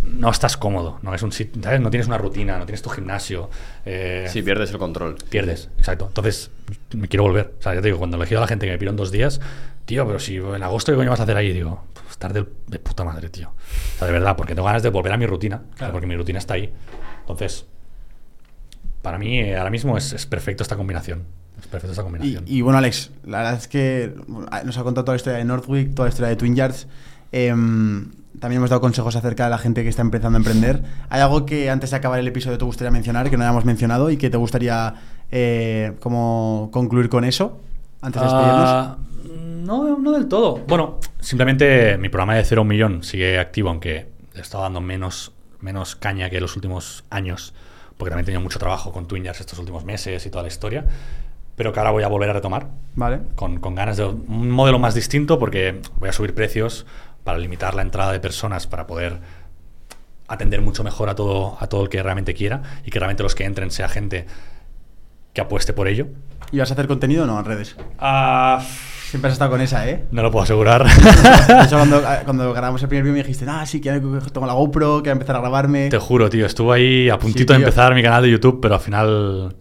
No estás cómodo, no es un ¿sabes? No tienes una rutina, no tienes tu gimnasio. eh, Sí, pierdes el control. pierdes, exacto. Entonces, me quiero volver. O sea, ya te digo, cuando elegí a la gente que me pidieron dos días, tío, pero si en agosto, ¿qué coño vas a hacer ahí? Digo, pues, estar de, puta madre, tío. O sea, de verdad, porque tengo ganas de volver a mi rutina. Claro. porque mi rutina está ahí. Entonces, para mí, eh, ahora mismo es, es perfecto esta combinación. Es perfecto esta Y, combinación. y bueno, Alex, la verdad es que nos ha contado toda la historia de Northwick, toda la historia de Twin Yards. Em, también hemos dado consejos acerca de la gente que está empezando a emprender. ¿Hay algo que antes de acabar el episodio te gustaría mencionar, que no hayamos mencionado y que te gustaría eh, como concluir con eso? Antes de despedirnos. Ah, no, no del todo. Bueno, simplemente mi programa de cero a un millón sigue activo, aunque le he estado dando menos, menos caña que los últimos años, porque también he tenido mucho trabajo con Twin Yards estos últimos meses y toda la historia, pero que ahora voy a volver a retomar Vale. con, con ganas de un modelo más distinto, porque voy a subir precios para limitar la entrada de personas para poder atender mucho mejor a todo, a todo el que realmente quiera y que realmente los que entren sea gente que apueste por ello. ¿Y vas a hacer contenido o no en redes? Ah, Siempre has estado con esa, ¿eh? no lo puedo asegurar. De hecho, cuando, cuando grabamos el primer vídeo me dijiste, ah, sí, que tengo la GoPro, que voy a empezar a grabarme. Te juro, tío, estuve ahí a puntito Sí, de empezar mi canal de YouTube, pero al final...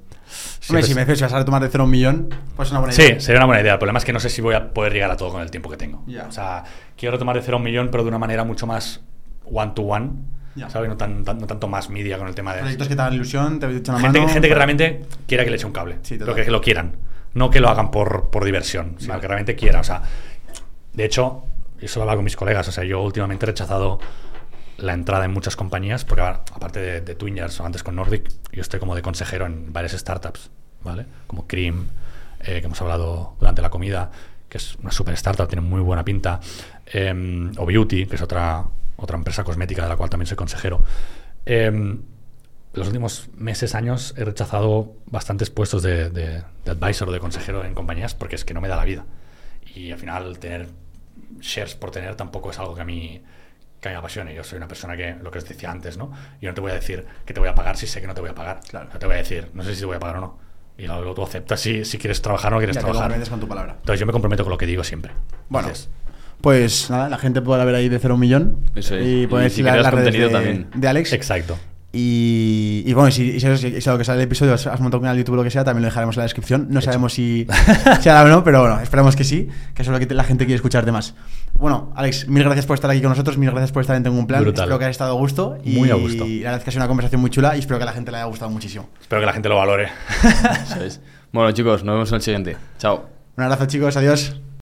Hombre, si me dices si vas a tomar de cero a un millón, pues es una buena Sí, idea. sería una buena idea. El problema es que no sé si voy a poder llegar a todo con el tiempo que tengo. Ya. O sea, quiero retomar de cero un millón, pero de una manera mucho más one-to-one, Ya. ¿sabes? No, tan, tan- no tanto más media con el tema de... Proyectos que te hagan ilusión, te echan la gente, mano. gente que realmente quiera que le eche un cable. Sí, pero total. que lo quieran. No que lo hagan por, por diversión, sino Vale. que realmente quiera. O sea, de hecho, eso lo hablaba con mis colegas. O sea, yo últimamente he rechazado la entrada en muchas compañías, porque aparte de, de Twin Yards o antes con Nordic, yo estoy como de consejero en varias startups, ¿vale? Como Cream, eh, que hemos hablado durante la comida, que es una super startup, tiene muy buena pinta, em, o Beauty, que es otra, otra empresa cosmética de la cual también soy consejero. Em, los últimos meses, años, he rechazado bastantes puestos de, de, de advisor o de consejero en compañías porque es que no me da la vida. Y al final tener shares por tener tampoco es algo que a mí que me apasione. Yo soy una persona que, lo que os decía antes, ¿no? Yo no te voy a decir que te voy a pagar si sé que no te voy a pagar. Claro. No te voy a decir, no sé si te voy a pagar o no. Y luego tú aceptas si, si quieres trabajar o no quieres Ya te trabajar. comprometes con tu palabra. Entonces yo me comprometo con lo que digo siempre. Bueno, Entonces, pues nada, la gente podrá ver ahí de cero a un millón. Eso es. Y decir si la- de, también. de Alex. exacto. Y, y bueno, si, si, si, si- si a lo que sale el episodio has has montado un canal de YouTube o lo que sea, también lo dejaremos en la descripción. No sabemos si, si hará o no, pero bueno, esperamos que sí, que eso es lo que la gente quiere escucharte más. Bueno, Alex, mil gracias por estar aquí con nosotros, mil gracias por estar en Tengo un Plan. Brutal. Espero que hayas estado a gusto. Y Muy a gusto. Y la verdad es que ha sido una conversación muy chula y espero que a la gente le haya gustado muchísimo. Espero que la gente lo valore. Eso. Bueno, chicos, nos vemos en el siguiente. Chao. Un abrazo, chicos, adiós.